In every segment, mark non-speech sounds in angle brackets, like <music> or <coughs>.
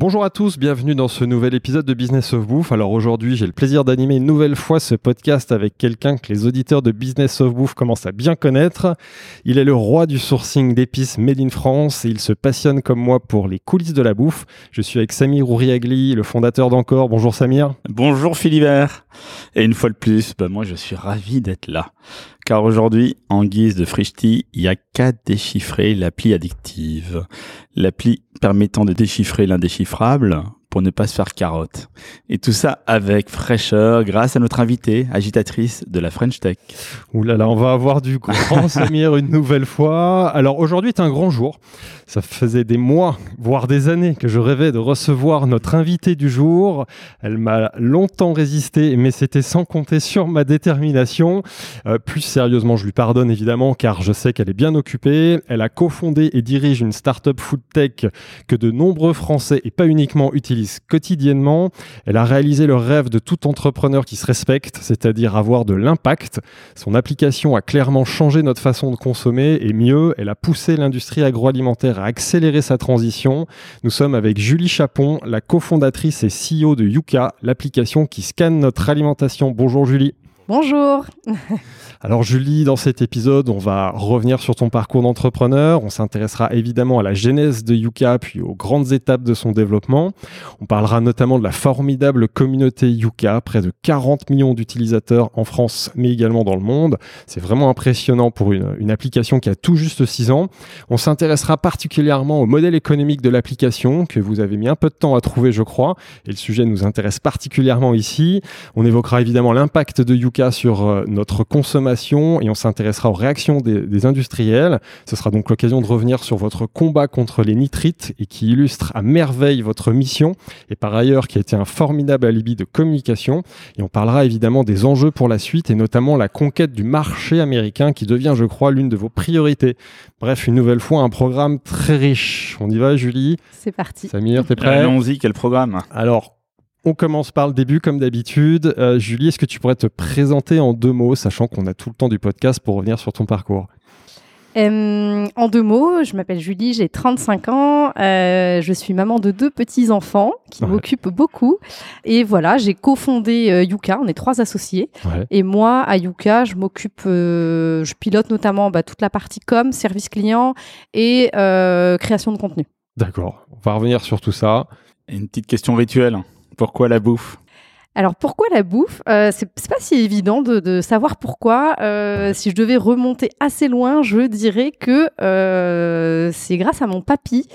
Bonjour à tous, bienvenue dans ce nouvel épisode de Business of Bouffe. Alors aujourd'hui, j'ai le plaisir d'animer une nouvelle fois ce podcast avec quelqu'un que les auditeurs de Business of Bouffe commencent à bien connaître. Il est le roi du sourcing d'épices made in France et il se passionne comme moi pour les coulisses de la bouffe. Je suis avec Samir Ouriagli, le fondateur d'Encore. Bonjour Samir. Bonjour Philibert. Et une fois de plus, bah moi je suis ravi d'être là. Car aujourd'hui, en guise de Frishti, il y a qu'à déchiffrer l'appli addictive. L'appli permettant de déchiffrer l'indéchiffrable pour ne pas se faire carotte. Et tout ça avec fraîcheur grâce à notre invitée, agitatrice de la French Tech. Ouh là là, on va avoir du grand <laughs> Samir une nouvelle fois. Alors aujourd'hui est un grand jour. Ça faisait des mois, voire des années que je rêvais de recevoir notre invitée du jour. Elle m'a longtemps résisté, mais c'était sans compter sur ma détermination. Euh, plus sérieusement, je lui pardonne évidemment car je sais qu'elle est bien occupée. Elle a cofondé et dirige une start-up food tech que de nombreux Français et pas uniquement utilisent quotidiennement. Elle a réalisé le rêve de tout entrepreneur qui se respecte, c'est-à-dire avoir de l'impact. Son application a clairement changé notre façon de consommer et mieux, elle a poussé l'industrie agroalimentaire à accélérer sa transition. Nous sommes avec Julie Chapon, la cofondatrice et CEO de Yuka, l'application qui scanne notre alimentation. Bonjour Julie. Bonjour. Alors Julie, dans cet épisode, on va revenir sur ton parcours d'entrepreneur. On s'intéressera évidemment à la genèse de Yuka, puis aux grandes étapes de son développement. On parlera notamment de la formidable communauté Yuka, près de 40 millions d'utilisateurs en France, mais également dans le monde. C'est vraiment impressionnant pour une, application qui a tout juste 6 ans. On s'intéressera particulièrement au modèle économique de l'application, que vous avez mis un peu de temps à trouver, je crois, et le sujet nous intéresse particulièrement ici. On évoquera évidemment l'impact de Yuka sur euh, notre consommation et on s'intéressera aux réactions des, des, industriels. Ce sera donc l'occasion de revenir sur votre combat contre les nitrites et qui illustre à merveille votre mission et par ailleurs qui a été un formidable alibi de communication. Et on parlera évidemment des enjeux pour la suite et notamment la conquête du marché américain qui devient, je crois, l'une de vos priorités. Bref, une nouvelle fois, un programme très riche. On y va, Julie? C'est parti. Samir, t'es prêt? Allons-y, quel programme? Alors, on commence par le début comme d'habitude. Euh, Julie, est-ce que tu pourrais te présenter en deux mots, sachant qu'on a tout le temps du podcast pour revenir sur ton parcours Euh, en deux mots, je m'appelle Julie, j'ai 35 ans, euh, je suis maman de deux petits-enfants qui Ouais. m'occupent beaucoup. Et voilà, j'ai cofondé euh, Yuka, on est trois associés. Ouais. Et moi, à Yuka, je m'occupe, euh, je pilote notamment bah, toute la partie com, service client et euh, création de contenu. D'accord, on va revenir sur tout ça. Et Une petite question rituelle. Pourquoi la bouffe? Alors pourquoi la bouffe? Euh, C'est pas si évident de, de savoir pourquoi. Euh, si je devais remonter assez loin, je dirais que euh, c'est grâce à mon papy.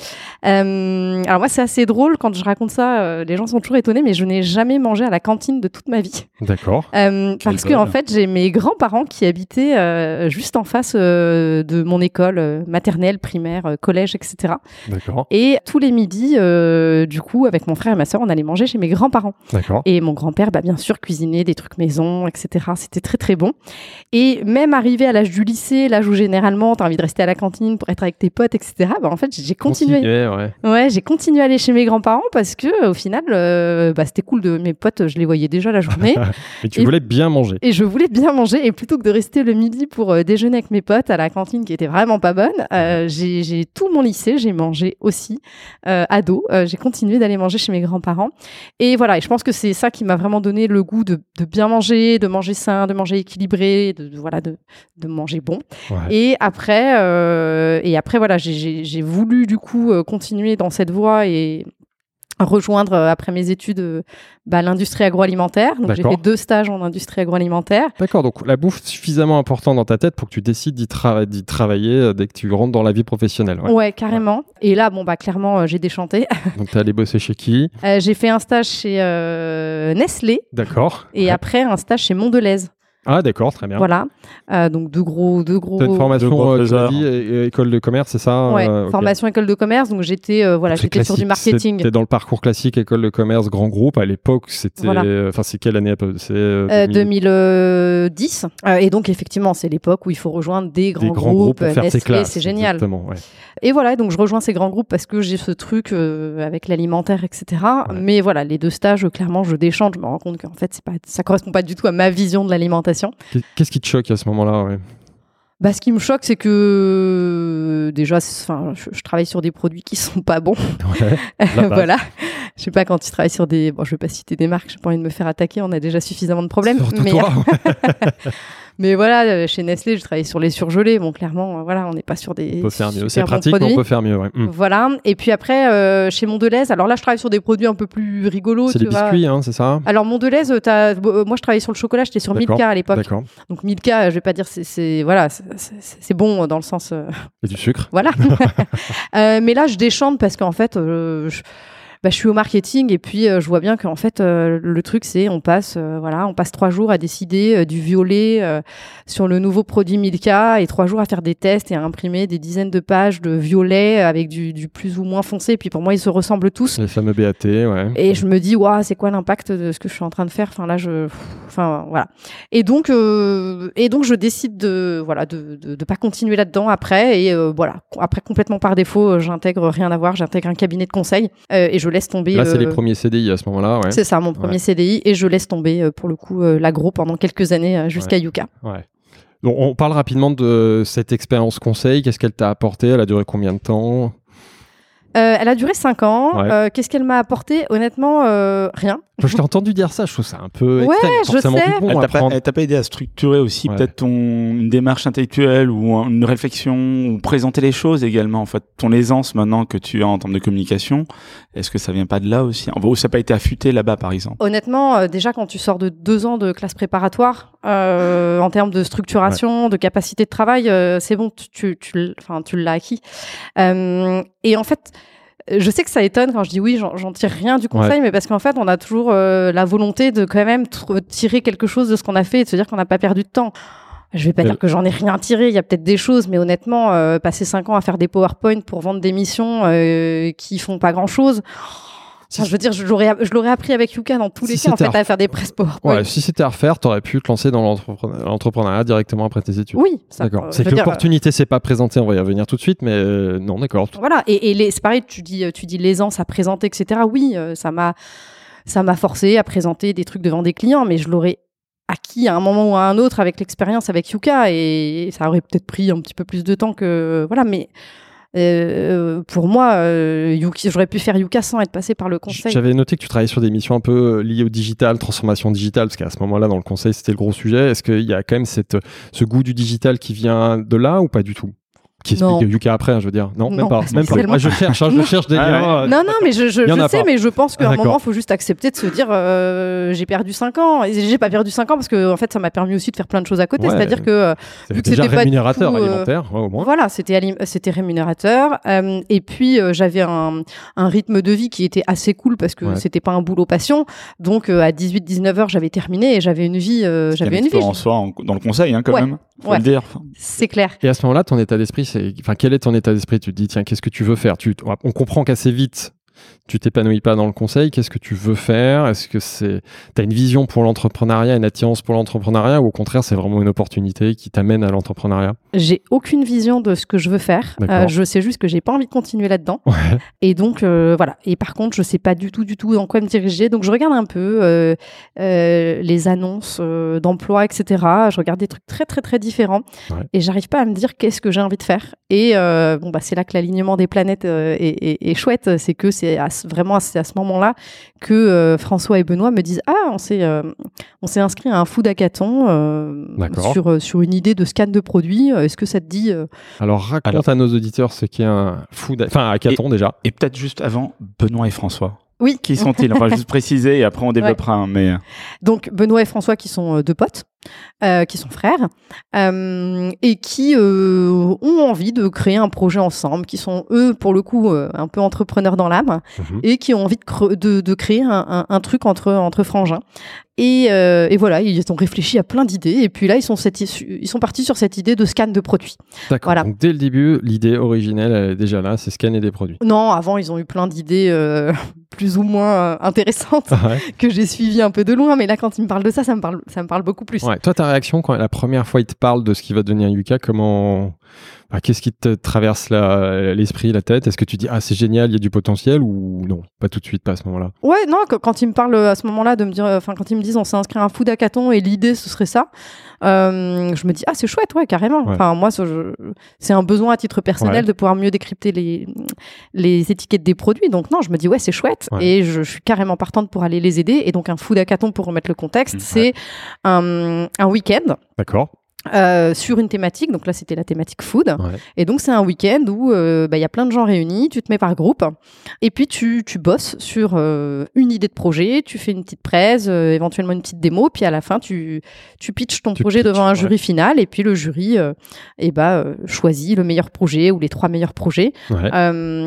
Alors moi c'est assez drôle quand je raconte ça, les gens sont toujours étonnés, mais je n'ai jamais mangé à la cantine de toute ma vie. D'accord. Parce que en fait j'ai mes grands-parents qui habitaient juste en face de mon école maternelle, primaire, collège, etc. D'accord. Et tous les midis, du coup, avec mon frère et ma sœur, on allait manger chez mes grands-parents. D'accord. Et mon grand-père, bah, bien sûr, cuisinait des trucs maison, etc. C'était très, très bon. Et même arrivé à l'âge du lycée, l'âge où généralement, tu as envie de rester à la cantine pour être avec tes potes, etc., bah, en fait, j'ai continué. Ouais. Ouais, j'ai continué à aller chez mes grands-parents parce que, au final, euh, bah, c'était cool de mes potes, je les voyais déjà la journée. <laughs> Mais tu Et- voulais bien manger. Et je voulais bien manger. Et plutôt que de rester le midi pour euh, déjeuner avec mes potes à la cantine qui était vraiment pas bonne, euh, j'ai tout mon lycée, j'ai mangé aussi ado. J'ai continué d'aller manger chez mes grands-parents. Et voilà, et je pense que c'est ça qui m'a vraiment donné le goût de, de bien manger, de manger sain, de manger équilibré, de, de- voilà, de, de manger bon. Ouais. Et après, euh, et après voilà, j'ai voulu du coup euh, continuer dans cette voie et rejoindre euh, après mes études euh, bah, l'industrie agroalimentaire. Donc j'ai fait deux stages en industrie agroalimentaire. D'accord, donc la bouffe suffisamment importante dans ta tête pour que tu décides d'y trava- d'y travailler euh, dès que tu rentres dans la vie professionnelle. ouais. Ouais, carrément. Et là, bon bah clairement, euh, j'ai déchanté. <laughs> Donc t'es allé bosser chez qui? Euh, j'ai fait un stage chez euh, Nestlé D'accord. et Ouais. après un stage chez Mondelez. Ah, d'accord, très bien. Voilà. Euh, donc deux gros, deux gros. Une formation, De gros euh, dit, école de commerce, c'est ça Ouais, euh, formation école de commerce. Donc j'étais, euh, voilà, j'étais sur du marketing. C'était dans le parcours classique, école de commerce, grand groupe. À l'époque, c'était. Voilà. Enfin, c'est quelle année C'est euh, Euh, 2000. 2010. Euh, et donc, effectivement, c'est l'époque où il faut rejoindre des grands, des grands groupes pour faire tes Nestlé, classes. c'est génial. Exactement, ouais. Et voilà, donc je rejoins ces grands groupes parce que j'ai ce truc euh, avec l'alimentaire, etc. Ouais. Mais voilà, les deux stages, clairement, je déchante. Je me rends compte qu'en fait, c'est pas, ça correspond pas du tout à ma vision de l'alimentation. Qu'est- Qu'est-ce qui te choque à ce moment-là ouais? Bah, ce qui me choque, c'est que déjà, c'est- enfin, je, je travaille sur des produits qui sont pas bons. Ouais, <laughs> voilà. Je sais pas quand tu travailles sur des, bon, je vais pas citer des marques, j'ai pas envie de me faire attaquer, on a déjà suffisamment de problèmes. Surtout mais, toi. <laughs> mais voilà, euh, chez Nestlé, je travaille sur les surgelés. Bon, clairement, euh, voilà, on n'est pas sur des. on peut faire mieux. C'est pratique, mais on peut faire mieux. ouais. Mm. Voilà. Et puis après, euh, chez Mondelez, alors là, je travaille sur des produits un peu plus rigolos. C'est vois. biscuits, hein, c'est ça Alors Mondelez, moi je travaillais sur le chocolat, j'étais sur Milka à l'époque. D'accord. Donc Milka, je vais pas dire c'est voilà, c'est- bon dans le sens euh, Et du sucre. <laughs> voilà. <laughs> Euh, mais là je déchante parce qu'en fait je, bah, je suis au marketing et puis euh, je vois bien qu'en fait euh, le truc c'est on passe euh, voilà on passe trois jours à décider du violet sur le nouveau produit Milka et trois jours à faire des tests et à imprimer des dizaines de pages de violet avec du, du plus ou moins foncé. Et puis pour moi ils se ressemblent tous. Les fameux BAT, ouais. Et je me dis, waouh, c'est quoi l'impact de ce que je suis en train de faire? Enfin là, je, enfin voilà. Et donc, euh, et donc, je décide de, voilà, de, de, de pas continuer là-dedans après. Et euh, voilà, après complètement par défaut, j'intègre rien à voir. J'intègre un cabinet de conseil euh, et je laisse tomber. Là, c'est les euh, premiers CDI à ce moment-là, ouais. C'est ça, mon premier Ouais. CDI, et je laisse tomber euh, pour le coup euh, l'agro pendant quelques années jusqu'à Yuka. ouais. Donc, on parle rapidement de cette expérience conseil. Qu'est-ce qu'elle t'a apporté? Elle a duré combien de temps? Euh, elle a duré cinq ans. Ouais. Euh, Qu'est-ce qu'elle m'a apporté? Honnêtement, euh, rien. Je t'ai entendu dire ça, je trouve ça un peu Ouais, extrême. je sais. bon Elle t'a pas, aidé à structurer aussi Ouais. peut-être ton une démarche intellectuelle ou un- une réflexion ou présenter les choses également en fait ton aisance maintenant que tu as en termes de communication est-ce que ça vient pas de là aussi? Ou ça n'a pas été affûté là-bas par exemple? Honnêtement, euh, déjà quand tu sors de deux ans de classe préparatoire, euh, en termes de structuration, de capacité de travail, euh, c'est bon, tu, tu, tu, tu l'as acquis. Euh, et en fait, je sais que ça étonne quand je dis oui, j'en tire rien du conseil, mais parce qu'en fait, on a toujours euh, la volonté de quand même tr- tirer quelque chose de ce qu'on a fait et de se dire qu'on n'a pas perdu de temps. Je vais pas dire que j'en ai rien tiré, il y a peut-être des choses, mais honnêtement, euh, passer cinq ans à faire des PowerPoint pour vendre des missions euh, qui font pas grand-chose, Enfin, je veux dire, je l'aurais, je l'aurais appris avec Yuka dans tous les cas, en fait, à à faire des presse PowerPoint. Ouais, si c'était à refaire, t'aurais pu te lancer dans l'entrepreneur- l'entrepreneuriat directement après tes études. Oui, ça, D'accord. euh, C'est que l'opportunité s'est pas présentée, on va y revenir tout de suite, mais euh, non, d'accord. euh, Voilà, et, et les- c'est pareil, tu dis, tu dis l'aisance à présenter, etc. Oui, euh, ça m'a, ça m'a forcé à présenter des trucs devant des clients, mais je l'aurais acquis à un moment ou à un autre avec l'expérience avec Yuka, et ça aurait peut-être pris un petit peu plus de temps que voilà, mais euh, pour moi, euh, j'aurais pu faire Yuka sans être passé par le conseil. J'avais noté que tu travaillais sur des missions un peu euh, liées au digital, transformation digitale, parce qu'à ce moment-là, dans le conseil, c'était le gros sujet. Est-ce qu'il y a quand même cette, ce goût du digital qui vient de là ou pas du tout? Qui Non. explique Yuka après, hein, je veux dire. Non, même Non, pas. pas <laughs> Même pas. je cherche, hein, je <laughs> cherche des Ah liens. euh, Non, non, mais je, je, je a sais, pas. mais je pense qu'à un D'accord. moment, il faut juste accepter de se dire euh, j'ai perdu 5 ans. Et j'ai pas perdu 5 ans parce que en fait, ça m'a permis aussi de faire plein de choses à côté. Ouais. C'est-à-dire que euh, vu que c'était pas rémunérateur tout, euh, alimentaire, ouais, au moins. voilà, c'était rémunérateur. Euh, et puis, euh, j'avais un, un rythme de vie qui était assez cool parce que Ouais. c'était pas un boulot passion. Donc, euh, à 18-19 heures, j'avais terminé et j'avais une vie. euh, j'avais une vie. en soi dans le conseil hein, quand même faut le dire C'est clair. Et à ce moment-là, ton état d'esprit, quel est ton état d'esprit? Tu te dis, tiens, qu'est-ce que tu veux faire? On comprend qu'assez vite, tu t'épanouis pas dans le conseil. Qu'est-ce que tu veux faire? Est-ce que c'est, t'as une vision pour l'entrepreneuriat, une attirance pour l'entrepreneuriat, ou au contraire, c'est vraiment une opportunité qui t'amène à l'entrepreneuriat? J'ai aucune vision de ce que je veux faire. Euh, je sais juste que j'ai pas envie de continuer là-dedans. Ouais. Et donc, euh, voilà. Et par contre, je sais pas du tout, du tout dans quoi me diriger. Donc, je regarde un peu euh, les annonces d'emploi, etc. Je regarde des trucs très, très, très différents. Ouais. Et j'arrive pas à me dire qu'est-ce que j'ai envie de faire. Et bon, bah, c'est là que l'alignement des planètes est, est- est chouette. C'est que c'est à ce- vraiment c'est à ce moment-là que euh, François et Benoît me disent Ah, on s'est euh, on s'est inscrit à un food hackathon euh, sur, sur une idée de scan de produits. Est-ce que ça te dit euh, Alors raconte Alors- à nos auditeurs ce qu'est un food, enfin hackathon déjà. et peut-être juste avant Benoît et François Oui. qui sont-ils? On va juste préciser et après on développera hein, mais Donc Benoît et François qui sont euh, deux potes, euh, qui sont frères, euh, et qui euh, ont envie de créer un projet ensemble, qui sont eux pour le coup euh, un peu entrepreneurs dans l'âme, Mhm. et qui ont envie de, cre- de, de créer un, un- un truc entre, entre frangins. Et, euh, et voilà, ils ont réfléchi à plein d'idées. Et puis là, ils sont, cette- ils sont partis sur cette idée de scan de produits. D'accord. Voilà. Donc dès le début, l'idée originelle elle est déjà là, c'est scanner des produits. Non, avant, ils ont eu plein d'idées euh, <laughs> plus ou moins euh, intéressantes <laughs> Ouais. que j'ai suivies un peu de loin. Mais là, quand ils me parlent de ça, ça me parle, ça me parle beaucoup plus. Ouais. Toi, ta réaction quand la première fois il te parle de ce qui va devenir Yuka, comment, Qu'est-ce qui te traverse l'esprit, la tête? Est-ce que tu dis ah c'est génial, il y a du potentiel ou non? Pas tout de suite, pas à ce moment-là. Ouais, non, que- quand ils me parlent euh, à ce moment-là de me dire, enfin, quand ils me disent on s'est inscrit à un food hackathon et l'idée ce serait ça, euh, je me dis ah c'est chouette, ouais, carrément. Ouais. Enfin, moi, c'est un besoin à titre personnel Ouais. de pouvoir mieux décrypter les, les étiquettes des produits. Donc, non, je me dis ouais, c'est chouette Ouais. et je, je suis carrément partante pour aller les aider. Et donc, un food hackathon, pour remettre le contexte, Ouais. c'est un, un week-end. D'accord. Euh, sur une thématique, donc là c'était la thématique food, Ouais. et donc c'est un week-end où euh, bah, il y a plein de gens réunis, tu te mets par groupe, et puis tu, tu bosses sur euh, une idée de projet, tu fais une petite presse, éventuellement une petite démo, puis à la fin tu, tu pitches ton Tu projet pitches, devant un ouais. jury final, et puis le jury euh, eh bah, choisit le meilleur projet ou les trois meilleurs projets. Ouais.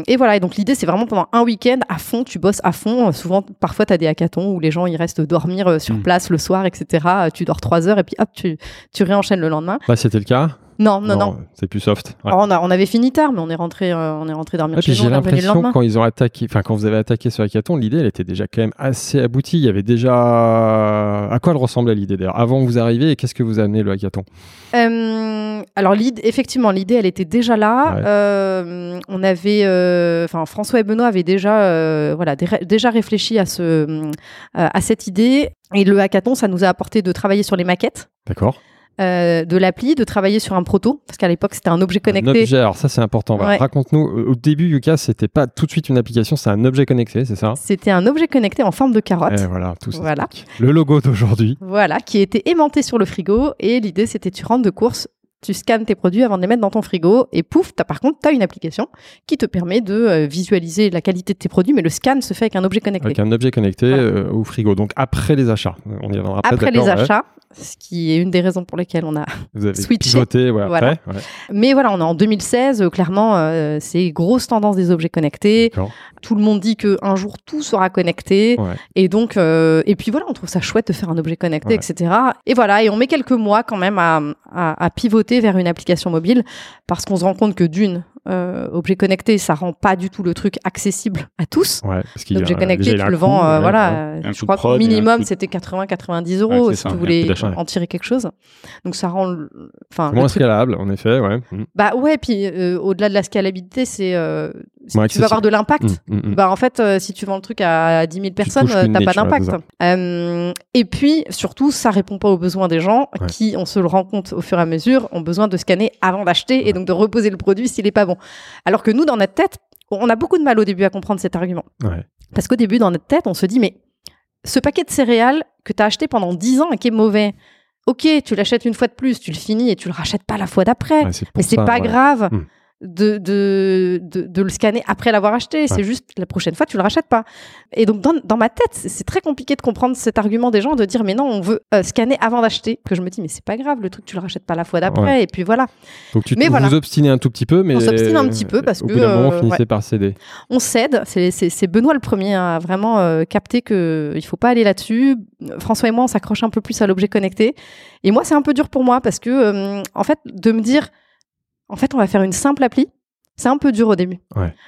Et voilà, et donc l'idée c'est vraiment pendant un week-end à fond, tu bosses à fond. Souvent, parfois tu as des hackathons où les gens ils restent dormir sur Mm. place le soir, etc. Tu dors trois heures et puis hop, tu, tu réenchaînes le lendemain. Là, c'était le cas Non, non, non. C'est plus soft. Ouais. Alors, on, a- on avait fini tard, mais on est rentré, euh, on est rentré dormir Ouais, chez puis nous. j'ai le l'impression quand ils ont attaqué, enfin quand vous avez attaqué ce hackathon, l'idée elle était déjà quand même assez aboutie. Il y avait déjà à quoi elle ressemblait l'idée d'ailleurs avant que vous arriviez et qu'est-ce que vous a amené le hackathon? Euh, alors, l'idée- effectivement, l'idée, elle était déjà là. Ouais. Euh, on avait, enfin, François et Benoît avaient déjà, voilà, dé- déjà réfléchi à ce, à cette idée. Et le hackathon, ça nous a apporté de travailler sur les maquettes D'accord. Euh, de l'appli, de travailler sur un proto, parce qu'à l'époque, c'était un objet Un connecté. objet, alors ça c'est important. Ouais. Raconte-nous. Au début, Yuka, c'était pas tout de suite une application, c'est un objet connecté, c'est ça? C'était un objet connecté en forme de carotte. Et voilà, tout ça. Voilà. Le logo d'aujourd'hui. Voilà, qui était aimanté sur le frigo. Et l'idée, c'était tu rentres de course, tu scannes tes produits avant de les mettre dans ton frigo. Et pouf, as, par contre, tu as une application qui te permet de euh, visualiser la qualité de tes produits. Mais le scan se fait avec un objet connecté. Avec un objet connecté Voilà. euh, au frigo. Donc après les achats. On y reviendra après. Après les achats, ce qui est une des raisons pour lesquelles on a. Vous avez switché. pivoté ouais, Voilà. après. Ouais. Mais voilà, on est en 2016. euh, clairement, euh, c'est grosse tendance des objets connectés. Tout le monde dit que un jour tout sera connecté. Ouais. Et donc, euh, et puis voilà, on trouve ça chouette de faire un objet connecté, etc. Et voilà, et on met quelques mois quand même à, à, à pivoter vers une application mobile parce qu'on se rend compte que d'une, euh, objet connecté, ça rend pas du tout le truc accessible à tous. Ouais, parce L'objet connecté, tu le vends, euh, voilà. euh, Je crois que minimum, c'était 80-90 Ouais, euros si ça, tu voulais en tirer quelque chose. Donc ça rend, enfin, moins truc- scalable, en effet, ouais. Mm. bah ouais, puis euh, au-delà de la scalabilité, c'est euh, si tu veux avoir de l'impact. Mm, mm. Bah en fait, euh, si tu vends le truc à 10 000 personnes, euh, t'as pas d'impact. Euh, et puis surtout, ça répond pas aux besoins des gens Ouais. qui, on se le rend compte au fur et à mesure, ont besoin de scanner avant d'acheter et donc de reposer le produit s'il est pas bon. Alors que nous, dans notre tête, on a beaucoup de mal au début à comprendre cet argument. Ouais. Parce qu'au début, dans notre tête, on se dit, mais ce paquet de céréales que tu as acheté pendant 10 ans et qui est mauvais, ok, tu l'achètes une fois de plus, tu le finis et tu le rachètes pas la fois d'après. Ouais, Mais c'est pas ouais. grave Hmm. De, de, de, de le scanner après l'avoir acheté. C'est juste la prochaine fois, tu le rachètes pas. Et donc, dans, dans ma tête, c'est très compliqué de comprendre cet argument des gens de dire, mais non, on veut euh, scanner avant d'acheter. Que je me dis, mais c'est pas grave, le truc, tu le rachètes pas la fois d'après. Et puis voilà. Donc tu Mais vous voilà. obstinez un tout petit peu, mais On s'obstine un petit peu parce au que, bout moment, euh, finissez ouais. par céder. On cède. C'est- Benoît le premier à vraiment euh, capter que il faut pas aller là-dessus. François et moi, on s'accroche un peu plus à l'objet connecté. Et moi, c'est un peu dur pour moi parce que, euh, en fait, de me dire, en fait, on va faire une simple appli. C'est un peu dur au début.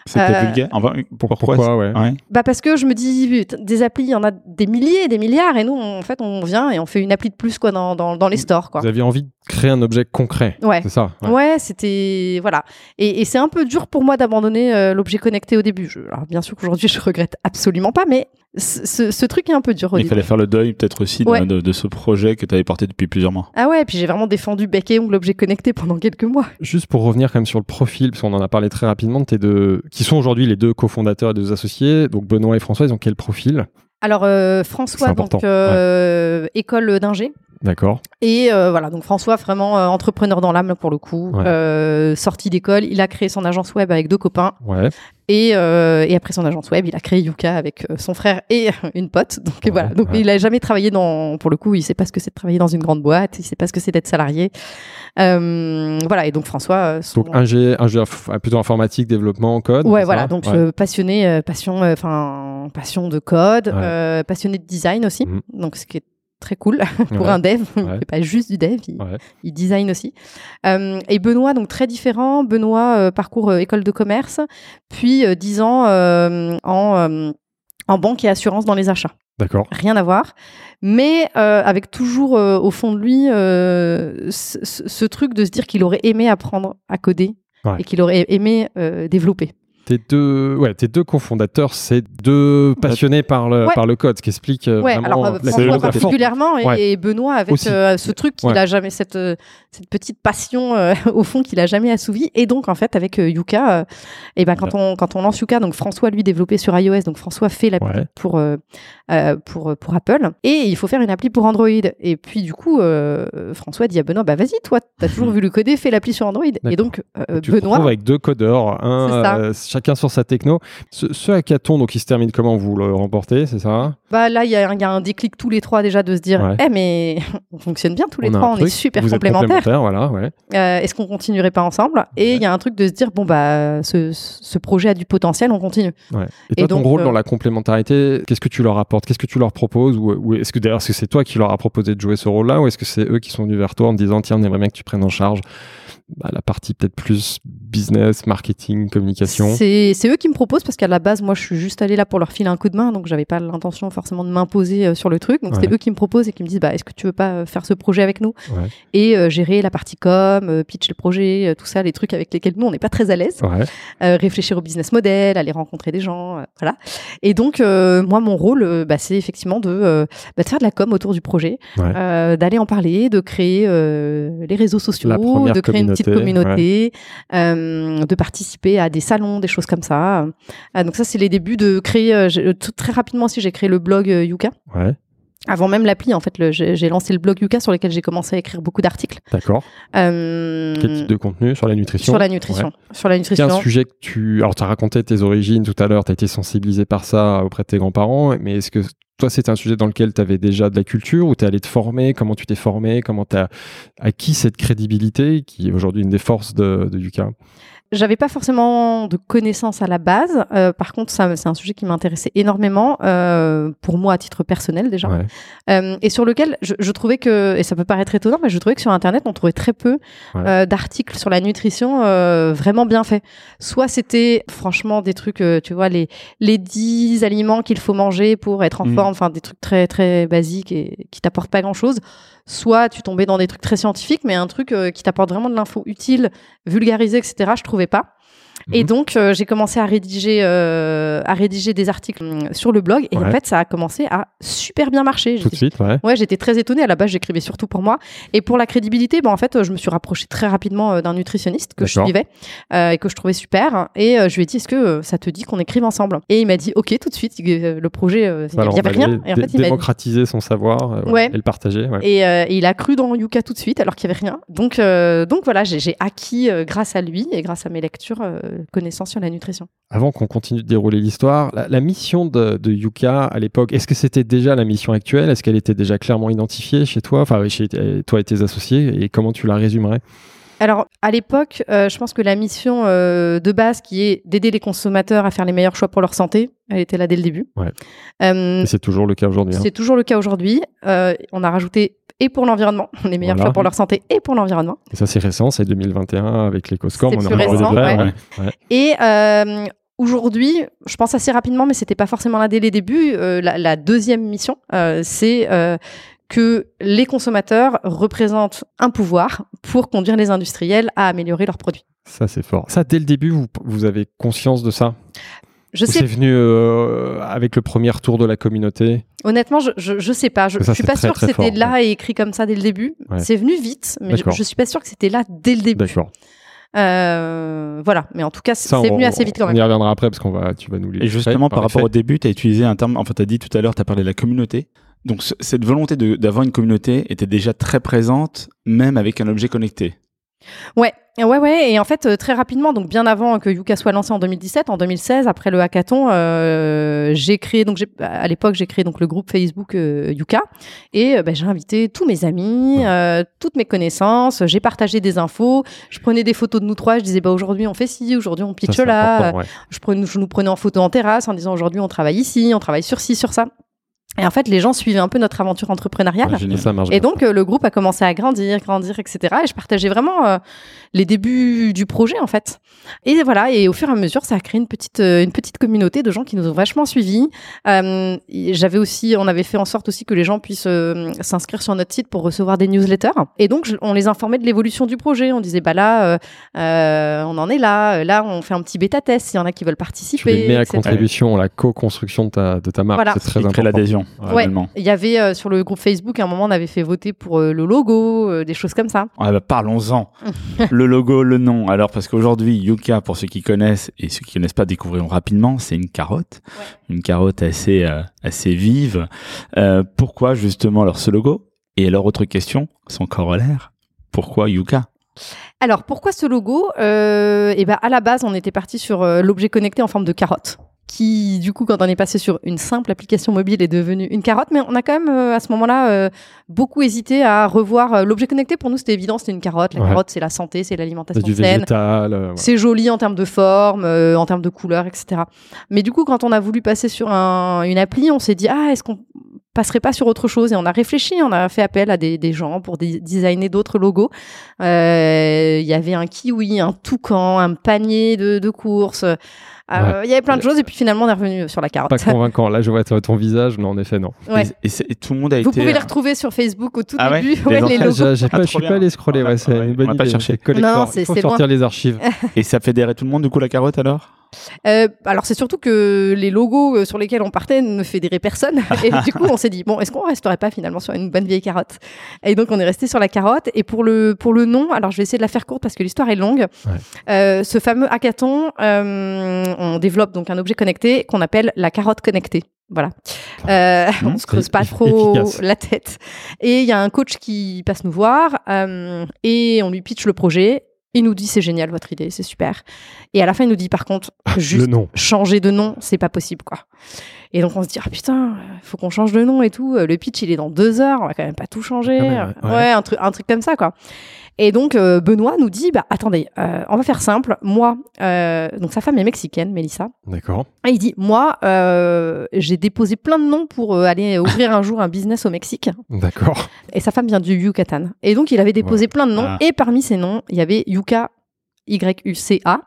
C'était Euh, vulgaire. Enfin, pourquoi, Pourquoi, ouais. Ouais. Bah parce que je me dis, des applis, il y en a des milliers, des milliards, et nous, on- en fait, on vient et on fait une appli de plus quoi dans, dans, dans les stores, quoi. Vous aviez envie de créer un objet concret. Ouais. C'est ça. ouais. Ouais, c'était voilà. Et, et c'est un peu dur pour moi d'abandonner euh, l'objet connecté au début. Je- alors bien sûr qu'aujourd'hui je regrette absolument pas, mais ce, truc est un peu dur au Il début. fallait faire le deuil peut-être aussi de, Ouais. de- de ce projet que tu avais porté depuis plusieurs mois. Ah ouais, puis j'ai vraiment défendu bec et ongle l'objet connecté pendant quelques mois. Juste pour revenir quand même sur le profil, parce qu'on en a parlé très rapidement de tes deux, qui sont aujourd'hui les deux cofondateurs et deux associés. Donc Benoît et François, ils ont quel profil? Alors euh, François, donc euh, école d'ingé. D'accord. Et euh, voilà, donc François, vraiment entrepreneur dans l'âme pour le coup, Ouais. Sorti d'école, il a créé son agence web avec deux copains. Ouais. Et, euh, et après son agence web, il a créé Yuka avec euh, son frère et <laughs> une pote. Donc Ouais, voilà. Donc ouais. il a jamais travaillé dans, pour le coup, il sait pas ce que c'est de travailler dans une grande boîte, il sait pas ce que c'est d'être salarié. Euh, voilà. Et donc François, euh, son- Donc ingé, ingé plutôt informatique, développement, code. Ouais, voilà. Donc Ouais. euh, passionné, passion, enfin passion de code, euh, passionné de design aussi. Mhm. Donc ce qui est très cool <laughs> pour Ouais. un dev. Il Ouais. <laughs> fait pas juste du dev, il, Ouais. il design aussi. Euh, et Benoît, donc très différent. Benoît, euh, parcours euh, école de commerce, puis euh, 10 ans en, en banque et assurance dans les achats. D'accord. Rien à voir. Mais euh, avec toujours euh, au fond de lui euh, ce, truc de se dire qu'il aurait aimé apprendre à coder Ouais. et qu'il aurait aimé développer. Tes deux, ouais, tes deux cofondateurs, c'est deux passionnés par le, Ouais. par le code, ce qui explique euh, Ouais, vraiment alors euh, la, François la force. particulièrement et, et Benoît avec euh, ce truc qu'il a jamais cette euh, cette petite passion euh, <laughs> au fond qu'il a jamais assouvi. Et donc en fait avec euh, Yuka euh, et ben quand on quand on lance Yuka donc François lui développé sur iOS donc François fait l'appli pour euh, euh, pour pour Apple. Et il faut faire une appli pour Android. Et puis du coup euh, François dit à Benoît bah vas-y toi t'as toujours <laughs> vu le coder fais l'appli sur Android. Et donc euh, Tu Benoît avec deux codeurs, un, euh, chacun sur sa techno. Ce, ce hackathon, donc, il se termine comment Vous le remportez, c'est ça? Bah là il y, a un- il y a un déclic tous les trois déjà de se dire Ouais. eh mais <laughs> on fonctionne bien tous les On trois on est super complémentaires. complémentaires, voilà, ouais. Euh, Est-ce qu'on continuerait pas ensemble? Et il y a un truc de se dire bon bah ce, ce projet a du potentiel, on continue. Et toi, Et ton donc, rôle euh, dans la complémentarité, qu'est-ce que tu leur apportes? Qu'est-ce que tu leur proposes? Ou, ou est-ce que d'ailleurs, c'est toi qui leur as proposé de jouer ce rôle-là? Ou est-ce que c'est eux qui sont venus vers toi en te disant tiens, on aimerait bien que tu prennes en charge bah, la partie peut-être plus business, marketing, communication C'est eux qui me proposent parce qu'à la base moi je suis juste allée là pour leur filer un coup de main donc j'avais pas l'intention forcément de m'imposer euh, sur le truc donc Ouais. c'est eux qui me proposent et qui me disent bah est-ce que tu veux pas euh, faire ce projet avec nous? Ouais. et euh, gérer la partie com, euh, pitch le projet, euh, tout ça les trucs avec lesquels nous on n'est pas très à l'aise. Ouais. réfléchir au business model, aller rencontrer des gens, voilà. Et donc moi mon rôle, bah, c'est effectivement de, bah, de faire de la com autour du projet, d'aller en parler, de créer les réseaux sociaux, de créer une petite communauté, communauté, euh, de participer à des salons, des choses comme ça. Euh, donc ça c'est les débuts de créer. euh, tout- très rapidement aussi j'ai créé le blog euh, Yuka. Ouais. Avant même l'appli, en fait, j'ai lancé le blog Yuka sur lequel j'ai commencé à écrire beaucoup d'articles. D'accord. Euh, Quel type de contenu? Sur la nutrition? Sur la nutrition. Sur la C'est nutrition. un sujet que tu. Alors, tu as raconté tes origines tout à l'heure, tu as été sensibilisé par ça auprès de tes grands-parents, mais est-ce que toi, c'était un sujet dans lequel tu avais déjà de la culture ou tu es allé te former? Comment tu t'es formé Comment tu as acquis cette crédibilité qui est aujourd'hui une des forces de, de Yuka? J'avais pas forcément de connaissances à la base. Euh, par contre, ça, c'est un sujet qui m'intéressait énormément euh, pour moi à titre personnel déjà, Ouais. Euh, et sur lequel je, je trouvais que, et ça peut paraître étonnant, mais je trouvais que sur Internet on trouvait très peu Ouais. euh, d'articles sur la nutrition euh, vraiment bien faits. Soit c'était franchement des trucs, euh, tu vois, les les 10 aliments qu'il faut manger pour être en Mm. forme, enfin des trucs très très basiques et qui t'apportent pas grand chose. Soit tu tombais dans des trucs très scientifiques, mais un truc euh, qui t'apporte vraiment de l'info utile, vulgarisé, etc. Je trouvais pas. Et Mhm. donc euh, j'ai commencé à rédiger euh, à rédiger des articles hum, sur le blog et en fait ça a commencé à super bien marcher. Tout de suite, ouais. Ouais, j'étais très étonnée. À la base, j'écrivais surtout pour moi. Et pour la crédibilité, ben, en fait, euh, je me suis rapprochée très rapidement d'un nutritionniste que je suivais euh, et que je trouvais super. Et je lui ai dit, est-ce que ça te dit qu'on écrive ensemble? Et il m'a dit, ok, tout de suite. Le projet, il n'y avait on rien. Et en fait, il démocratiser son savoir Ouais. et le partager. Et, et il a cru dans Yuka tout de suite, alors qu'il n'y avait rien. Donc, donc voilà, j'ai acquis, grâce à lui et grâce à mes lectures, connaissances sur la nutrition. Avant qu'on continue de dérouler l'histoire, la, la mission de, de Yuka à l'époque, est-ce que c'était déjà la mission actuelle? Est-ce qu'elle était déjà clairement identifiée chez toi, enfin chez euh, toi et tes associés? Et comment tu la résumerais? Alors, à l'époque, euh, je pense que la mission euh, de base, qui est d'aider les consommateurs à faire les meilleurs choix pour leur santé, elle était là dès le début. Ouais. Euh, c'est toujours le cas aujourd'hui. hein. C'est toujours le cas aujourd'hui. On a rajouté et pour l'environnement, <laughs> les meilleurs Voilà. choix pour leur santé et pour l'environnement. Et ça, c'est récent, c'est 2021 avec l'écoscore. C'est plus récent, ouais. près, ouais. Et euh, aujourd'hui, je pense assez rapidement, mais c'était pas forcément là dès les débuts. euh, la, la deuxième mission, euh, c'est euh, que les consommateurs représentent un pouvoir pour conduire les industriels à améliorer leurs produits. Ça, c'est fort. Ça, dès le début, vous, vous avez conscience de ça? Je sais c'est venu euh, avec le premier tour de la communauté Honnêtement, je, je, je sais pas. Je, Ça, je suis pas très, sûre que c'était fort, là et écrit comme ça dès le début. Ouais. C'est venu vite, mais je, je suis pas sûre que c'était là dès le début. D'accord. Euh, voilà, mais en tout cas, c'est Ça, c'est on- venu assez vite quand On même. y reviendra après parce qu'on va, tu vas nous les. Et justement, par rapport au début, tu as utilisé un terme, enfin, tu as dit tout à l'heure, tu as parlé de la communauté. Donc, ce- cette volonté de- d'avoir une communauté était déjà très présente, même avec un objet connecté. Ouais, ouais, ouais. Et en fait, euh, très rapidement, donc bien avant que Yuka soit lancé en 2017, en 2016, après le hackathon, euh, j'ai créé donc à l'époque j'ai créé donc le groupe Facebook euh, Yuka et euh, bah, j'ai invité tous mes amis, toutes mes connaissances. J'ai partagé des infos. Je prenais des photos de nous trois. Je disais bah aujourd'hui on fait ci, aujourd'hui on pitch là. Ouais. Je, prenais, je nous prenais en photo en terrasse en disant aujourd'hui on travaille ici, on travaille sur ci, sur ça. Et en fait, les gens suivaient un peu notre aventure entrepreneuriale. Ouais, génial. Ça marche Et donc, euh, le groupe a commencé à grandir, grandir, etc. Et je partageais vraiment euh, les débuts du projet, en fait. Et voilà, et au fur et à mesure, ça a créé une petite, euh, une petite communauté de gens qui nous ont vachement suivis. Euh, J'avais aussi, on avait fait en sorte aussi que les gens puissent euh, s'inscrire sur notre site pour recevoir des newsletters. Et donc, je- on les informait de l'évolution du projet. On disait, bah là, euh, euh, on en est là. Là, on fait un petit bêta test s'il y en a qui veulent Tu participer. les mets à etc. contribution la co-construction de ta, de ta marque. Voilà. C'est très important. l'adhésion, Ouais. Il y avait euh, sur le groupe Facebook, à un moment, on avait fait voter pour euh, le logo, euh, des choses comme ça. Ah bah, parlons-en. <laughs> le logo, le nom. Alors, parce qu'aujourd'hui, Yuka, pour ceux qui connaissent et ceux qui connaissent pas, découvriront rapidement, c'est une carotte. Une carotte assez, euh, assez vive. Euh, pourquoi, justement, alors ce logo? Et alors, autre question, son corollaire? Pourquoi Yuka? Alors, pourquoi ce logo? Euh, Eh ben, à la base, on était parti sur euh, l'objet connecté en forme de carotte, qui, du coup, quand on est passé sur une simple application mobile, est devenu une carotte. Mais on a quand même, euh, à ce moment-là, euh, beaucoup hésité à revoir euh, l'objet connecté. Pour nous, c'était évident, c'était une carotte. La Ouais. carotte, c'est la santé, c'est C'est l'alimentation du saine. voilà. C'est joli en termes de forme, en termes de couleur, etc. Mais du coup, quand on a voulu passer sur un- une appli, on s'est dit ah est-ce qu'on passerait pas sur autre chose? Et on a réfléchi, on a fait appel à des, des gens pour designer d'autres logos. Euh, Il y avait un kiwi, un toucan, un panier de, de course. Euh, Ouais. Il y avait plein de choses et puis finalement on est revenu sur la carotte. Pas <laughs> convaincant. Là, je vois ton ton visage, mais en effet, non. Ouais. et, et c'est- et tout le monde a Vous été. pouvez les retrouver sur Facebook au tout Ah ouais début, Les <laughs> ouais, les anciens, Ah, logos. j'ai- Ah, pas- je suis pas allé scroller. Ah, Ouais, c'est ouais, une on bonne va pas idée. chercher. Non, c'est- sortir les archives. <laughs> Et ça fédérait tout le monde, du coup, la carotte alors? Euh, alors c'est surtout que les logos euh, sur lesquels on partait ne fédéraient personne. <laughs> Et du coup on s'est dit bon est-ce qu'on resterait pas finalement sur une bonne vieille carotte? Et donc on est resté sur la carotte. Et pour le pour le nom alors je vais essayer de la faire courte parce que l'histoire est longue. Euh, ce fameux hackathon euh, on développe donc un objet connecté qu'on appelle la carotte connectée. Voilà. Euh, Mmh, on se creuse pas trop efficace. la tête. Et il y a un coach qui passe nous voir euh, et on lui pitch le projet il nous dit c'est génial votre idée c'est super et à la fin il nous dit par contre juste Le nom. changer de nom, c'est pas possible, quoi. Et donc on se dit, ah putain, euh, faut qu'on change de nom et tout. Euh, Le pitch, il est dans deux heures, on va quand même pas tout changer. Ouais, un, truc, un truc comme ça, quoi. Et donc euh, Benoît nous dit, bah attendez, euh, on va faire simple. Moi, euh, donc sa femme est mexicaine, Mélissa. D'accord. Et il dit, moi, euh, j'ai déposé plein de noms pour euh, aller ouvrir un jour un business au Mexique. D'accord. Et sa femme vient du Yucatan. Et donc il avait déposé plein de noms. Ah. Et parmi ces noms, il y avait Yuka, Y-U-C-A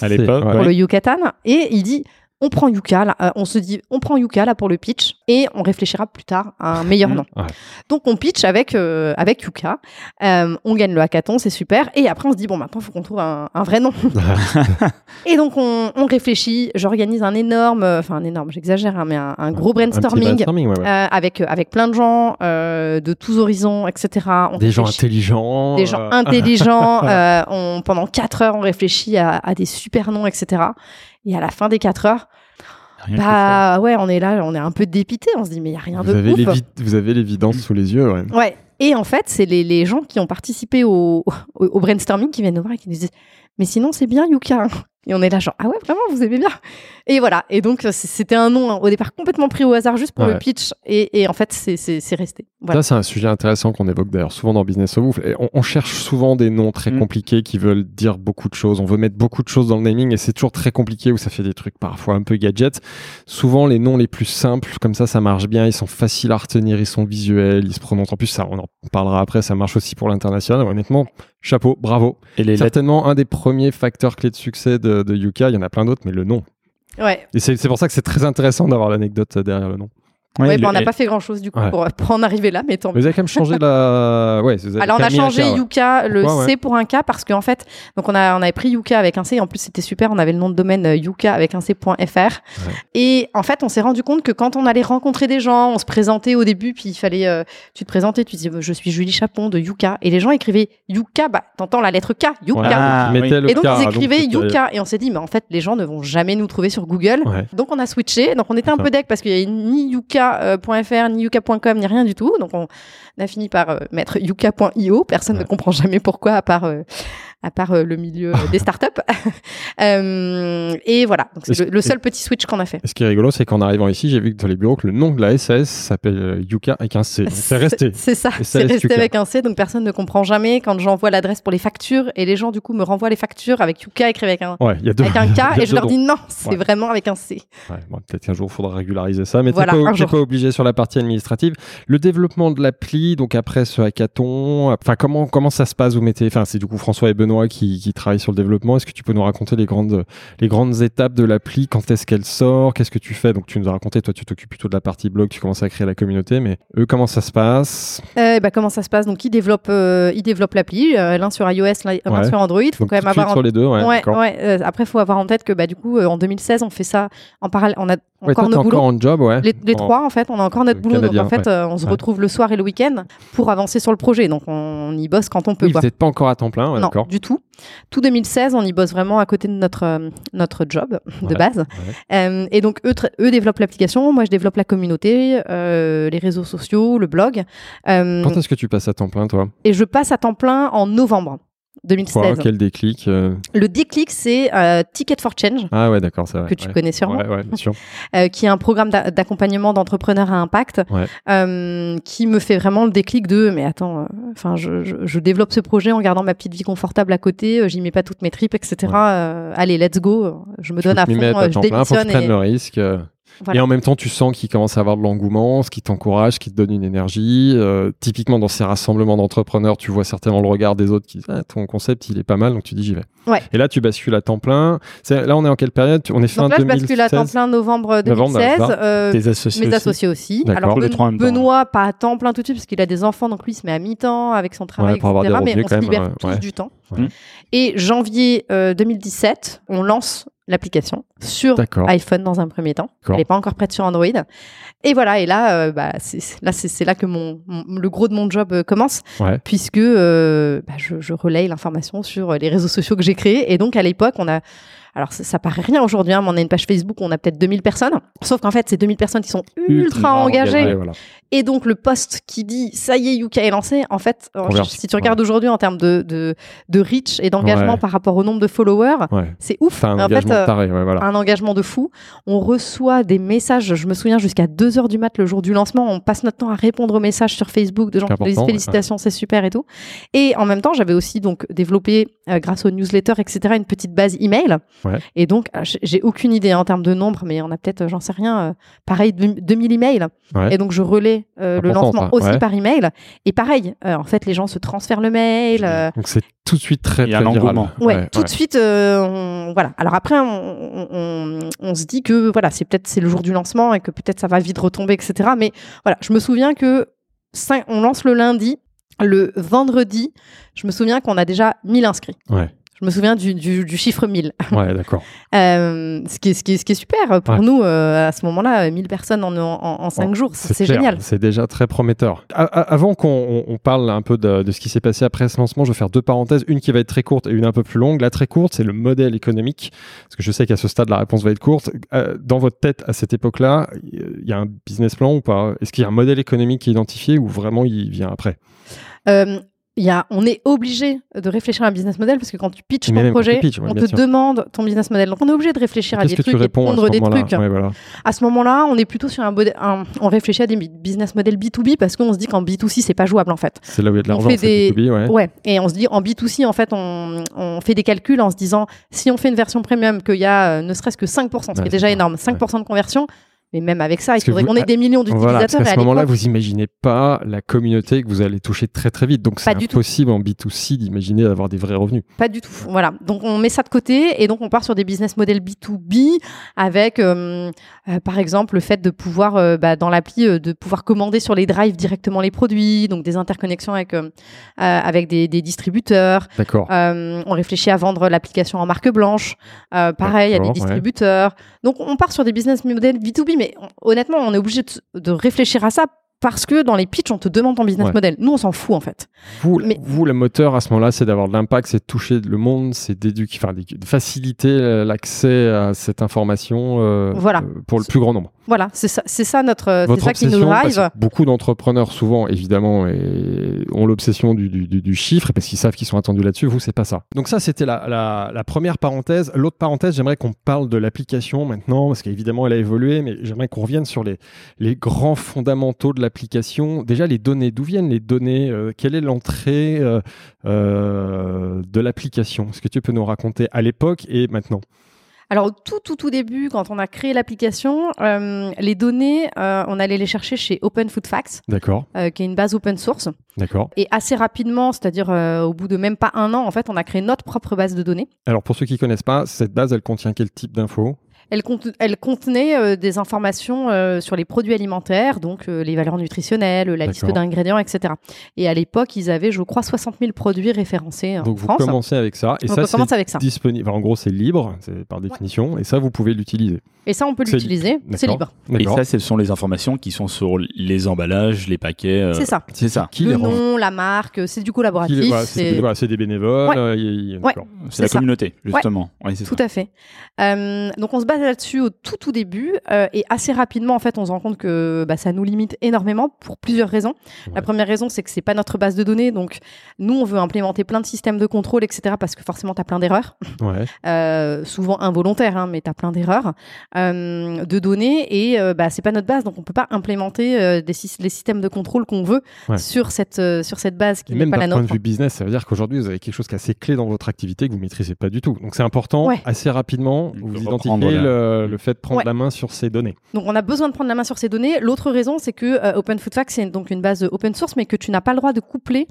À l'époque, pour Ouais. le Yucatan. Et il dit, on prend Yuka, là, euh, on se dit, on prend Yuka là pour le pitch et on réfléchira plus tard à un meilleur Mhm. nom. Ouais. Donc on pitch avec euh, avec Yuka, Euh, on gagne le hackathon, c'est super. Et après on se dit bon maintenant il faut qu'on trouve un, un vrai nom. <laughs> <laughs> et donc on, on réfléchit, j'organise un énorme, enfin un énorme, j'exagère, hein, mais un, un gros Un brainstorming. brainstorming, ouais, ouais. euh, avec avec plein de gens de tous horizons, etc. On Des gens intelligents. des gens intelligents. <laughs> on, pendant quatre heures, on réfléchit à, à des super noms, etc. Et à la fin des quatre heures, Rien que bah ouais, on est là, on est un peu dépité. On se dit mais il y a rien Vous de avez, ouf. vous avez l'évidence sous les yeux, ouais. Ouais. Et en fait, c'est les, les gens qui ont participé au, au, au brainstorming qui viennent nous voir et qui nous disent mais sinon c'est bien Yuka. Et on est là genre ah ouais vraiment vous aimez bien. Et voilà. Et donc c- c'était un nom hein, au départ complètement pris au hasard juste pour Ouais. le pitch et, et en fait c'est c'est c'est resté. Voilà. Ça, c'est un sujet intéressant qu'on évoque d'ailleurs souvent dans Business of Wolf. Et on, on cherche souvent des noms très Mm. compliqués qui veulent dire beaucoup de choses. On veut mettre beaucoup de choses dans le naming et c'est toujours très compliqué où ça fait des trucs parfois un peu gadget. Souvent, les noms les plus simples, comme ça, ça marche bien. Ils sont faciles à retenir, ils sont visuels, ils se prononcent. En plus, ça, on en parlera après, ça marche aussi pour l'international. Honnêtement, chapeau, bravo. Et les lettres, Certainement un des premiers facteurs clés de succès de, de Yuka. Il y en a plein d'autres, mais le nom. Ouais. Et c'est c'est pour ça que c'est très intéressant d'avoir l'anecdote derrière le nom. Ouais, Ouais, bah, on n'a et- pas fait grand chose du coup Ouais. pour, <laughs> pour en arriver là, mais tant Mais vous avez quand même changé la. <laughs> Ouais, vous avez Alors on a changé K. Yuka, le Pourquoi, C pour un K parce qu'en fait, donc on a on avait pris Yuka avec un C. En plus c'était super, on avait le nom de domaine euh, Yuka avec un C.fr. Et en fait, on s'est rendu compte que quand on allait rencontrer des gens, on se présentait au début, puis il fallait, euh, tu te présentais, tu disais, je suis Julie Chapon de Yuka, et les gens écrivaient Yuka, bah t'entends la lettre K, Yuka. Ah, oui. Et donc K, ils écrivaient Yuka, et on s'est dit, mais en fait les gens ne vont jamais nous trouver sur Google. Donc on a switché, donc on était un peu deck parce qu'il y avait ni yuka.fr, ni yuka.com, ni rien du tout. Donc on a fini par euh, mettre yuka.io. Personne ne comprend jamais pourquoi, à part, euh, à part euh, le milieu euh, des <laughs> startups. <laughs> Euh, et voilà, donc c'est le, le seul petit switch qu'on a fait. Et ce qui est rigolo, c'est qu'en arrivant ici, j'ai vu que dans les bureaux, que le nom de la SAS s'appelle Yuka avec un C. Donc c'est <laughs> resté. C'est ça, c'est resté Yuka. avec un C, donc personne ne comprend jamais quand j'envoie l'adresse pour les factures et les gens du coup me renvoient les factures avec Yuka écrit avec un, Ouais, y a deux. avec un y K et je leur dis non, c'est Ouais. vraiment avec un C. Ouais, bon, Peut-être qu'un jour, il faudra régulariser ça, mais Voilà, t'es pas, t'es pas obligé sur la partie administrative. Le développement de l'appli, donc après ce hackathon, enfin comment comment ça se passe Vous mettez, enfin c'est du coup François et Benoît qui, qui travaillent sur le développement. Est-ce que tu peux nous raconter les grandes les grandes étapes de l'appli? Quand est-ce qu'elle sort? Qu'est-ce que tu fais? Donc tu nous as raconté, toi tu t'occupes plutôt de la partie blog, tu commences à créer la communauté, mais eux comment ça se passe? Euh, bah, comment ça se passe? Donc ils développent, euh, l'appli, euh, l'un sur iOS, l'un Ouais. sur Android. Il faut Donc quand même avoir sur les deux, ouais, Ouais, d'accord. ouais. euh, après, il faut avoir en tête que bah, du coup, en 2016, on fait ça en parallèle. On a Ouais, encore toi, t'es nos boulots. encore en job, ouais. Les, les En- trois, en fait, on a encore notre boulot. canadien, donc, en fait, ouais. euh, on se Ouais. retrouve le soir et le week-end pour avancer sur le projet. Donc, on y bosse quand on peut. Oui, vous n'êtes pas encore à temps plein, ouais, non, d'accord. du tout. Tout 2016, on y bosse vraiment à côté de notre, euh, notre job de Ouais, base. Euh, et donc, eux, eux développent l'application. Moi, je développe la communauté, euh, les réseaux sociaux, le blog. Quand est-ce que tu passes à temps plein, toi? et je passe à temps plein en novembre 2016. Quoi, Quel déclic euh Le déclic, c'est euh, Ticket for Change. Ah ouais, d'accord, c'est vrai. que tu ouais. connais sûrement, Ouais, ouais, bien sûr. euh, qui est un programme d'a- d'accompagnement d'entrepreneurs à impact, Ouais. qui me fait vraiment le déclic de mais attends, enfin je, je, je développe ce projet en gardant ma petite vie confortable à côté, j'y mets pas toutes mes tripes, etc. Allez, let's go, je me donne à fond, je temps plein, faut que je démissionne prenne et le risque. Euh. Voilà. Et en même temps, tu sens qu'il commence à avoir de l'engouement, ce qui t'encourage, ce qui te donne une énergie. Euh, typiquement, dans ces rassemblements d'entrepreneurs, tu vois certainement le regard des autres qui disent ah, ton concept, il est pas mal, donc tu dis j'y vais. Ouais. Et là, tu bascules à temps plein. C'est- Là, on est en quelle période? On est fin Donc là, je 2016 bascule à temps plein novembre Novembre, 2016. d'accord. euh, Tes associés mes aussi associés aussi. D'accord. Alors Ben- trois même Benoît, pas à temps plein tout de suite parce qu'il a des enfants, donc lui il se met à mi-temps avec son travail, Ouais, pour avoir etc. des Mais on quand se même, libère euh, tous ouais. du temps. Ouais. Et janvier euh, 2017, on lance l'application sur iPhone dans un premier temps. Elle n'est pas encore prête sur Android. Et voilà, et là, euh, bah, c'est là, que mon, mon- le gros de mon job euh, commence, Ouais. puisque euh, bah, je, je relaye l'information sur les réseaux sociaux que j'ai créés. Et donc, à l'époque, on a alors ça, ça paraît rien aujourd'hui, hein, mais on a une page Facebook où on a peut-être 2000 personnes. Sauf qu'en fait, c'est 2000 personnes qui sont ultra, engagées. Voilà. Et donc le post qui dit ça y est, Yuka est lancé, en fait, euh, si tu regardes aujourd'hui en termes de, de, de reach et d'engagement Ouais. par rapport au nombre de followers, Ouais. c'est ouf. Un en fait, engagement euh, taré, voilà. un engagement de fou. On reçoit des messages, je me souviens, jusqu'à 2 heures du mat le jour du lancement. On passe notre temps à répondre aux messages sur Facebook de gens qui disent félicitations, c'est super et tout. Et en même temps, j'avais aussi donc développé, euh, grâce aux newsletters, etc., une petite base email. Et donc, j'ai- aucune idée en termes de nombre, mais on a peut-être, j'en sais rien, euh, pareil, deux- 2000 emails. Et donc, je relais euh, le lancement aussi ouais. par email. Et pareil, euh, en fait, les gens se transfèrent le mail. euh, Donc c'est tout de suite très, très viral. Ouais, tout de suite, euh, on- voilà. Alors après, on, on- on- on se dit que voilà, c'est peut-être c'est le jour du lancement et que peut-être ça va vite retomber, etc. Mais voilà, je me souviens que on lance le lundi, le vendredi, je me souviens qu'on a déjà 1000 inscrits. Ouais, Je me souviens du, du- du chiffre 1000. ouais, d'accord. <laughs> Euh, ce, qui est, ce, qui est, ce qui est super pour Ouais. nous euh, à ce moment-là, 1000 personnes en, en, 5 Oh, jours, c'est génial. C'est déjà très prometteur. A- avant qu'on on- on parle un peu de, de ce qui s'est passé après ce lancement, je vais faire deux parenthèses, une qui va être très courte et une un peu plus longue. La très courte, c'est le modèle économique, parce que je sais qu'à ce stade, la réponse va être courte. Euh, dans votre tête, à cette époque-là, il y a un business plan ou pas? Est-ce qu'il y a un modèle économique qui est identifié ou vraiment il vient après? Euh, y a, on est obligé de réfléchir à un business model parce que quand tu pitches ton projet, pitches, ouais, on te sûr. demande ton business model. Donc on est obligé de réfléchir à des trucs et de pondre des trucs. Ouais, voilà. À ce moment-là, on est plutôt sur un, un- on réfléchit à des business models B2B parce qu'on se dit qu'en B2C c'est pas jouable en fait. C'est là où il y a de On l'argent, des- B2B, ouais. Ouais. Et on se dit en B2C en fait on, on fait des calculs en se disant si on fait une version premium qu'il y a euh, ne serait-ce que 5%, ce qui est c'est déjà énorme, 5% de conversion. Mais même avec ça, il Parce faudrait qu'on ait des millions Voilà, d'utilisateurs. qu'à et ce à moment-là, vous imaginez pas la communauté que vous allez toucher très très vite. Donc c'est Pas du tout. impossible en B2C d'imaginer d'avoir des vrais revenus. Pas du tout. Voilà. Donc on met ça de côté et donc on part sur des business models B2B avec, euh, euh, par exemple, le fait de pouvoir, euh, bah, dans l'appli, de pouvoir commander sur les drives directement les produits, donc des interconnexions avec, avec des, des distributeurs. D'accord. On réfléchit à vendre l'application en marque blanche. Pareil, il y a des ouais. distributeurs. Donc on part sur des business models B2B, mais on- honnêtement, on est obligé de, de réfléchir à ça. Parce que dans les pitchs, on te demande ton business Ouais. model. Nous, on s'en fout en fait. Vous, Mais- vous, le moteur à ce moment-là, c'est d'avoir de l'impact, c'est de toucher le monde, c'est d'éduquer, enfin, de faciliter euh, l'accès à cette information euh, Voilà. euh, pour le plus grand nombre. Voilà, c'est ça, notre, c'est Votre ça qui nous obsession, parce drive. que beaucoup d'entrepreneurs, souvent, évidemment, et- ont l'obsession du, du- du- du chiffre, parce qu'ils savent qu'ils sont attendus là-dessus. Vous, c'est pas ça. Donc ça, c'était la, la- la première parenthèse. L'autre parenthèse, j'aimerais qu'on parle de l'application maintenant, parce qu'évidemment, elle a évolué, mais j'aimerais qu'on revienne sur les, les grands fondamentaux de l'application. Déjà, les données. D'où viennent les données Euh, Quelle est l'entrée euh, euh, de l'application? Est-ce que tu peux nous raconter à l'époque et maintenant? Alors, au tout, tout, tout début, quand on a créé l'application, euh, les données, euh, on allait les chercher chez Open Food Facts, D'accord, euh, qui est une base open source. d'accord. Et assez rapidement, c'est-à-dire au bout de même pas un an, en fait, on a créé notre propre base de données. Alors, pour ceux qui connaissent pas, cette base, elle contient quel type d'infos? Elle, cont- elle contenait euh, des informations euh, sur les produits alimentaires, donc euh, les valeurs nutritionnelles, la liste d'ingrédients, etc. Et à l'époque, ils avaient, je crois, 60 000 produits référencés en Donc, vous France. commencez avec ça. Et Donc, ça, on c'est commence avec ça. disponible. Enfin, en gros, c'est libre, c'est par définition, et ça, vous pouvez l'utiliser. Et ça, on peut l'utiliser. C'est libre. Et ça, ce sont les informations qui sont sur les emballages, les paquets. euh, C'est ça. C'est ça. Qui le nom, la marque, c'est du collaboratif. voilà, c'est- des bénévoles. Ouais. euh, Ouais. d'accord. C'est la ça. communauté, justement. Ouais, Tout ça. à fait. Euh, donc on se base là-dessus au tout tout début euh, et assez rapidement en fait on se rend compte que bah, ça nous limite énormément pour plusieurs raisons. Ouais. La première raison c'est que c'est pas notre base de données donc nous on veut implémenter plein de systèmes de contrôle etc parce que forcément tu as plein d'erreurs, Ouais. <laughs> euh, souvent involontaires hein, mais tu as plein d'erreurs euh, de données et euh, bah, c'est pas notre base donc on peut pas implémenter euh, des les systèmes de contrôle qu'on veut Ouais. sur cette euh, sur cette base qui n'est même pas la d'un point nôtre. de vue business, ça veut dire qu'aujourd'hui, vous avez quelque chose qui est assez clé dans votre activité que vous maîtrisez pas du tout. Donc, c'est important, Ouais. assez rapidement, De vous identifiez le, le fait de prendre Ouais. la main sur ces données. Donc on a besoin de prendre la main sur ces données. L'autre raison, c'est que euh, Open Food Facts, c'est donc une base open source, mais que tu n'as pas le droit de coupler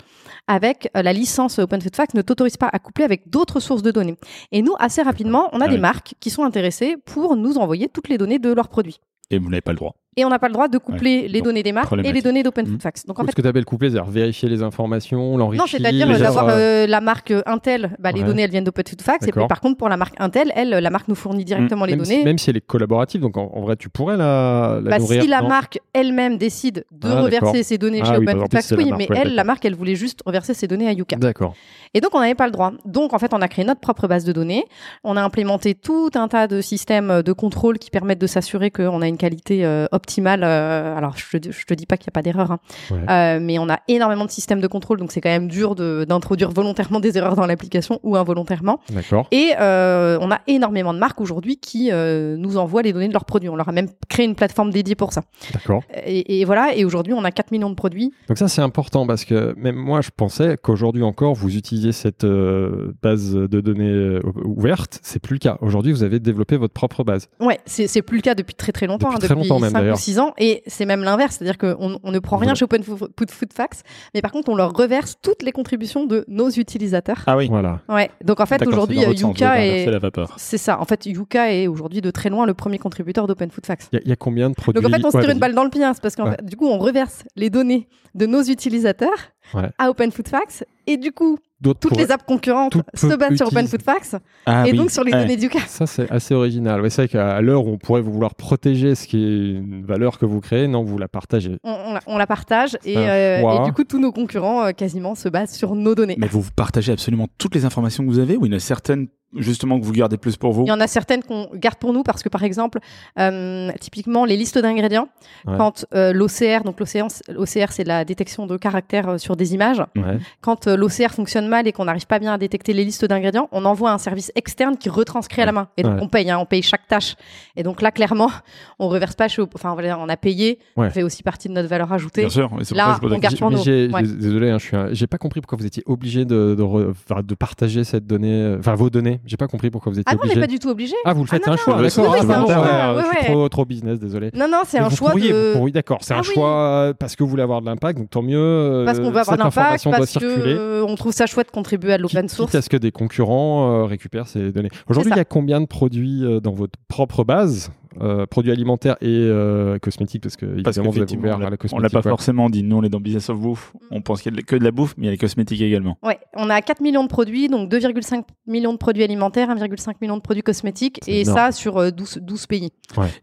avec euh, la licence Open Food Facts, ne t'autorise pas à coupler avec d'autres sources de données. Et nous, assez rapidement, on a Ah des oui. marques qui sont intéressées pour nous envoyer toutes les données de leurs produits. Et vous n'avez pas le droit. Et on n'a pas le droit de coupler les données des marques et les données d'Open. Food Facts. Donc en fait, ce que tu appelles coupler, c'est-à-dire vérifier les informations, l'enrichir. non, c'est-à-dire les d'avoir euh, la marque Intel, bah, les Ouais. données elles viennent d'Open Food Facts. Et puis par contre, pour la marque Intel, elle, la marque nous fournit directement les même, données. Si, même si elle est collaborative, donc en, en vrai, tu pourrais la, la Bah, nourrir. si la non marque elle-même décide de Ah, reverser ses données Ah chez oui, Open Food Facts, oui, marque, mais ouais, elle, la marque, elle voulait juste reverser ses données à Yuka. D'accord. Et donc, on n'avait pas le droit. Donc, en fait, on a créé notre propre base de données. On a implémenté tout un tas de systèmes de contrôle qui permettent de s'assurer qu'on a une qualité euh, optimale. euh, alors, je je te dis pas qu'il n'y a pas d'erreur, hein. Ouais. Euh, mais on a énormément de systèmes de contrôle, donc c'est quand même dur d'introduire volontairement des erreurs dans l'application ou involontairement. D'accord. Et euh, on a énormément de marques aujourd'hui qui nous envoient les données de leurs produits. On leur a même créé une plateforme dédiée pour ça. D'accord. Et, et voilà, et aujourd'hui, on a 4 millions de produits. Donc ça, c'est important parce que même moi, je pensais qu'aujourd'hui encore, vous utilisiez cette base de données ouverte. C'est plus le cas. Aujourd'hui, vous avez développé votre propre base. Ouais, c'est plus le cas depuis très très longtemps, Depuis hein, très depuis longtemps même, 5 ou d'ailleurs. 6 ans, et c'est même l'inverse, c'est-à-dire qu'on on ne prend rien chez Open Food, Facts, mais par contre on leur reverse toutes les contributions de nos utilisateurs. Ah oui. Voilà. Ouais, donc en fait aujourd'hui euh, Yuka est... C'est ça, en fait Yuka est aujourd'hui de très loin le premier contributeur d'Open Food Facts. Il y, a- il y a combien de produits Donc en fait on se Ouais, tire une balle dans le pied, hein, c'est parce qu'en Ouais. fait, du coup on reverse les données de nos utilisateurs Ouais. à Open Food Facts, et du coup toutes les apps concurrentes se basent sur Open. Food Facts, Ah et oui. donc sur les Ouais. données <laughs> d'Yuka. Ça, c'est assez original. Ouais, c'est vrai qu'à l'heure où on pourrait vouloir protéger ce qui est une valeur que vous créez, non, vous la partagez. On, on la, on la partage, et, euh, et du coup tous nos concurrents euh, quasiment se basent sur nos données. Mais vous partagez absolument toutes les informations que vous avez ou a certaines justement que vous gardez plus pour vous Il y en a certaines qu'on garde pour nous parce que, par exemple, euh, typiquement, les listes d'ingrédients, Ouais. quand euh, l'OCR, donc l'OCR, l'OCR, c'est la détection de caractères euh, sur des images, Ouais. quand euh, l'OCR fonctionne mal et qu'on n'arrive pas bien à détecter les listes d'ingrédients, on envoie un service externe qui retranscrit à la main. Et donc, Ouais. on paye, hein, on paye chaque tâche. Et donc là, clairement, <laughs> on reverse pas chez, enfin, voilà, on a payé, Ouais. ça fait aussi partie de notre valeur ajoutée. Bien sûr. et c'est pour Là, on garde pour nous. Désolé, hein, je suis. un- J'ai pas compris pourquoi vous étiez obligé de, de, re- enfin, de partager cette donnée, enfin vos données. J'ai pas compris pourquoi vous étiez Ah non, on n'est obligé. pas du tout obligé. Ah, vous le faites, Ah c'est un non, choix. non, D'accord. oui, Ah, c'est un bon, choix, ouais, ouais, je suis trop, trop business, désolé. Non, non, c'est un vous choix pourriez, de. vous pourriez, d'accord. C'est Ah un oui. choix euh, parce que vous voulez avoir de l'impact, donc tant mieux. euh, Parce qu'on veut avoir de l'impact, parce que euh, on trouve ça chouette de contribuer à l'open source. Quitte à ce que des concurrents récupèrent ces données. Aujourd'hui, il y a combien de produits dans votre propre base? Euh, Produits alimentaires et euh, cosmétiques Parce que, Parce évidemment, vous ouvert on à l'a- la on cosmétique. l'a pas ouais. forcément dit. Nous, on est dans Business of Bouffe. On pense qu'il y a que de la bouffe, mais il y a les cosmétiques également. Ouais, on a 4 millions de produits, donc 2,5 millions de produits alimentaires, 1,5 million de produits cosmétiques, et énorme. ça sur euh, 12, 12 pays.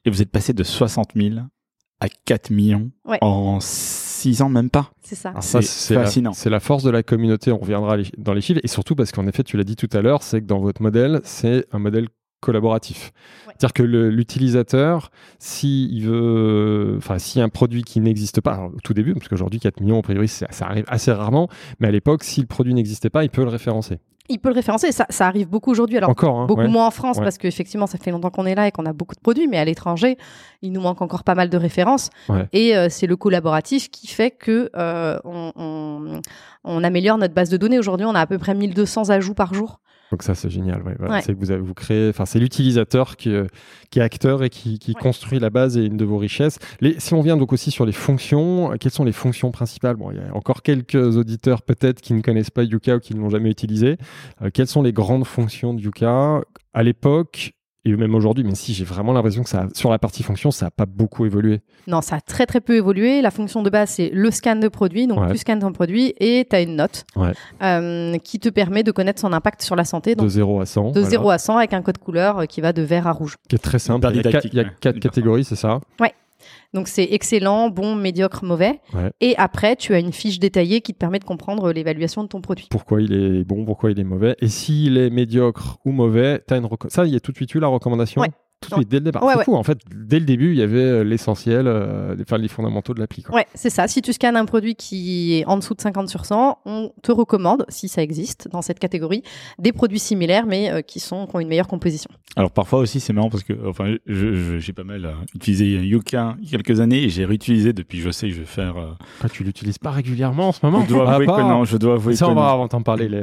Et vous êtes passé de 60 000 à 4 millions Ouais. en 6 ans, même pas. C'est ça. C'est fascinant. C'est la force de la communauté. On reviendra les- dans les chiffres. Et surtout parce qu'en effet, tu l'as dit tout à l'heure, c'est que dans votre modèle, c'est un modèle collaboratif. Ouais. C'est-à-dire que l'utilisateur, s'il veut, enfin, si un produit qui n'existe pas, alors, au tout début, parce qu'aujourd'hui 4 millions, a priori, ça, ça arrive assez rarement, mais à l'époque, si le produit n'existait pas, il peut le référencer. Il peut le référencer. Ça, ça arrive beaucoup aujourd'hui. Alors, Encore, hein, beaucoup ouais. moins en France Ouais. parce qu'effectivement, ça fait longtemps qu'on est là et qu'on a beaucoup de produits, mais à l'étranger, il nous manque encore pas mal de références. Et euh, c'est le collaboratif qui fait que euh, on, on- on améliore notre base de données. Aujourd'hui, on a à peu près 1200 ajouts par jour. Donc ça, c'est génial. ouais, voilà. Ouais. C'est que vous avez, vous créez, enfin, c'est l'utilisateur qui, euh, qui est acteur et qui, qui Ouais. construit la base et une de vos richesses. Les, si on vient donc aussi sur les fonctions, euh, quelles sont les fonctions principales? Bon, il y a encore quelques auditeurs peut-être qui ne connaissent pas Yuka ou qui ne l'ont jamais utilisé. Euh, quelles sont les grandes fonctions de Yuka? À l'époque et même aujourd'hui, même si j'ai vraiment l'impression que ça, sur la partie fonction, ça n'a pas beaucoup évolué. Non, ça a très très peu évolué. La fonction de base, c'est le scan de produit. Donc, Ouais. tu scannes ton produit et tu as une note Ouais. euh, qui te permet de connaître son impact sur la santé. Donc, de 0 à 100. de voilà, 0 à 100 avec un code couleur euh, qui va de vert à rouge. Qui est très simple. Il y a quatre, didactique, il y a ouais. quatre Hyper catégories, c'est ça? Donc c'est excellent, bon, médiocre, mauvais. Ouais. Et après, tu as une fiche détaillée qui te permet de comprendre l'évaluation de ton produit. pourquoi il est bon, pourquoi il est mauvais. Et s'il est médiocre ou mauvais, as une ça, il y a tout de suite eu la recommandation? Ouais. Tout de suite, dès le départ. Ouais, c'est ouais. fou, en fait, dès le début, il y avait euh, l'essentiel, euh, les- enfin, les fondamentaux de l'appli. quoi. Ouais, c'est ça. Si tu scannes un produit qui est en dessous de 50 sur 100, on te recommande, si ça existe dans cette catégorie, des produits similaires mais euh, qui sont qui ont une meilleure composition. Alors parfois aussi c'est marrant parce que enfin je- je- j'ai pas mal euh, utilisé Yuka il y a quelques années et j'ai réutilisé depuis je sais que je vais faire. euh, Ah, tu l'utilises pas régulièrement en ce moment? Je dois Ah, avouer que non, je dois avouer Ça, que on va en parler. les-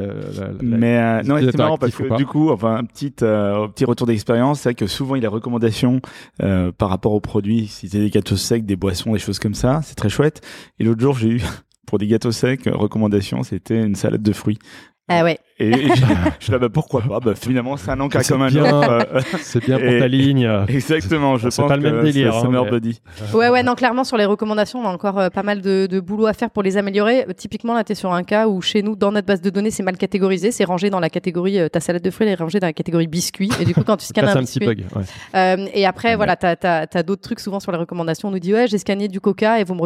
Mais euh, non, c'est marrant parce que du coup, enfin, un petit, euh, petit retour d'expérience, c'est vrai que souvent il recommandations euh, par rapport aux produits, si c'est des gâteaux secs, des boissons, des choses comme ça, c'est très chouette. Et l'autre jour, j'ai eu <laughs> pour des gâteaux secs, recommandation, c'était une salade de fruits. Ah ouais. Et, et je, je suis là, bah, pourquoi pas Bah finalement, c'est un encas C'est comme un bien. autre. euh, C'est bien pour Et- ta ligne. Exactement, je C'est pense pas le même que délire, c'est hein, Summer mais- Body. Ouais, ouais, non, clairement, sur les recommandations, on a encore euh, pas mal de, de boulot à faire pour les améliorer. Euh, typiquement, là, tu es sur un cas où chez nous, dans notre base de données, c'est mal catégorisé. C'est rangé dans la catégorie, euh, ta salade de fruits, elle est rangée dans la catégorie biscuit. Et du coup, quand tu scannes <laughs> un un petit biscuit, bug. ouais. Euh, et après, voilà, t'as as, d'autres trucs souvent sur les recommandations. On nous dit ouais, j'ai scanné du Coca et vous me,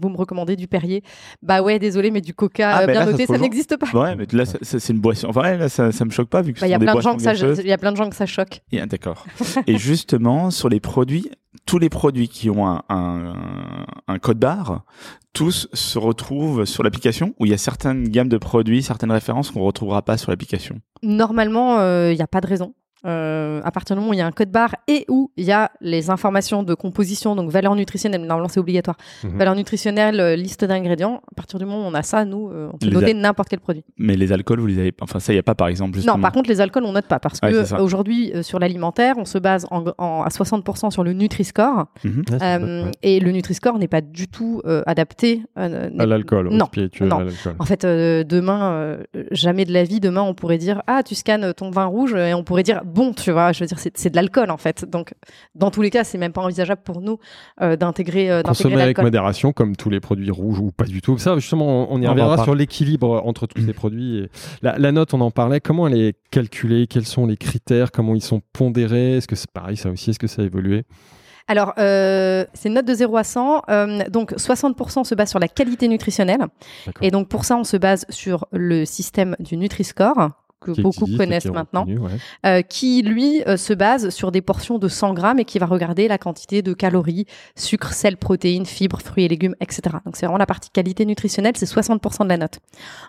vous me recommandez du Perrier. Bah ouais, désolé, mais du Coca Ah, euh, mais bien là, ça noté, ça rejoint. n'existe pas. Ouais, mais là, ça- ça, c'est une boisson. Enfin, ouais, là, ça, ça me choque pas vu que Bah, ce y a sont des plein de gens boissons il y a plein de gens que ça choque. Yeah, D'accord. <laughs> Et justement, sur les produits, tous les produits qui ont un, un, un code barre, tous se retrouvent sur l'application ou il y a certaines gammes de produits, certaines références qu'on ne retrouvera pas sur l'application? Normalement, il n'y a pas de raison. Euh, à partir du moment où il y a un code barre et où il y a les informations de composition, donc valeur nutritionnelle, normalement c'est obligatoire, Mhm. valeur nutritionnelle, euh, liste d'ingrédients, à partir du moment où on a ça, nous, euh, on peut Les noter a- n'importe quel produit. Mais les alcools, vous les avez pas. Enfin, ça, il n'y a pas, par exemple, justement. Non, par contre, les alcools, on note pas parce Ouais, que euh, aujourd'hui, sur l'alimentaire, on se base en, en- à 60% sur le Nutri-Score. Mhm. Ouais, Euh. Et le Nutri-Score n'est pas du tout euh, adapté euh, À l'alcool, Non, non. à. En fait, euh, demain, euh, jamais de la vie, demain, on pourrait dire Ah, tu scannes ton vin rouge, et on pourrait dire Bon, tu vois, je veux dire, c'est c'est de l'alcool, en fait. Donc, dans tous les cas, c'est même pas envisageable pour nous euh, d'intégrer euh, Consommer avec modération, comme tous les produits rouges ou pas du tout. Ça, justement, on, on y reviendra sur l'équilibre entre tous ces produits. Et La, la note, on en parlait. Comment elle est calculée? Quels sont les critères? Comment ils sont pondérés? Est-ce que c'est pareil, ça aussi? Est-ce que ça a évolué? Alors, euh, c'est une note de 0 à 100. euh, donc, 60% se base sur la qualité nutritionnelle. Et donc, pour ça, on se base sur le système du Nutri-Score que Qui beaucoup existe connaissent maintenant. reconnu, ouais. euh, qui lui euh, se base sur des portions de 100 grammes et qui va regarder la quantité de calories, sucre, sel, protéines, fibres, fruits et légumes, etc. Donc c'est vraiment la partie qualité nutritionnelle, c'est 60% de la note.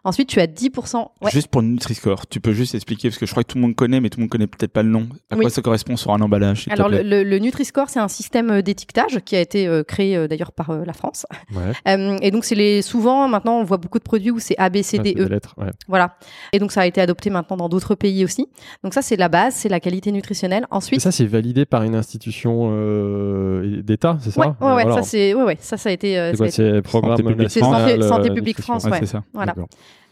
Ensuite, tu as 10%. Ouais. Juste pour le Nutri-Score, tu peux juste expliquer, parce que je crois que tout le monde connaît, mais tout le monde connaît peut-être pas le nom. À Oui. quoi ça correspond sur un emballage Alors le, plaît? le, le Nutri-Score, c'est un système euh, d'étiquetage qui a été euh, créé d'ailleurs par la France. Ouais. <laughs> Et donc c'est les souvent maintenant on voit beaucoup de produits où c'est A, B, C, Ah, E. ouais. Voilà. Et donc ça a été adopté maintenant dans d'autres pays aussi. Donc ça c'est la base, c'est la qualité nutritionnelle. Et Ensuite, ça, c'est validé par une institution euh, d'État, c'est ça ouais, ouais, ça c'est ouais, ouais, ça ça a été, euh, c'est programme Santé publique C'est national, Santé- Santé euh, publique nutrition. France, Ouais, ouais. c'est ça. Voilà.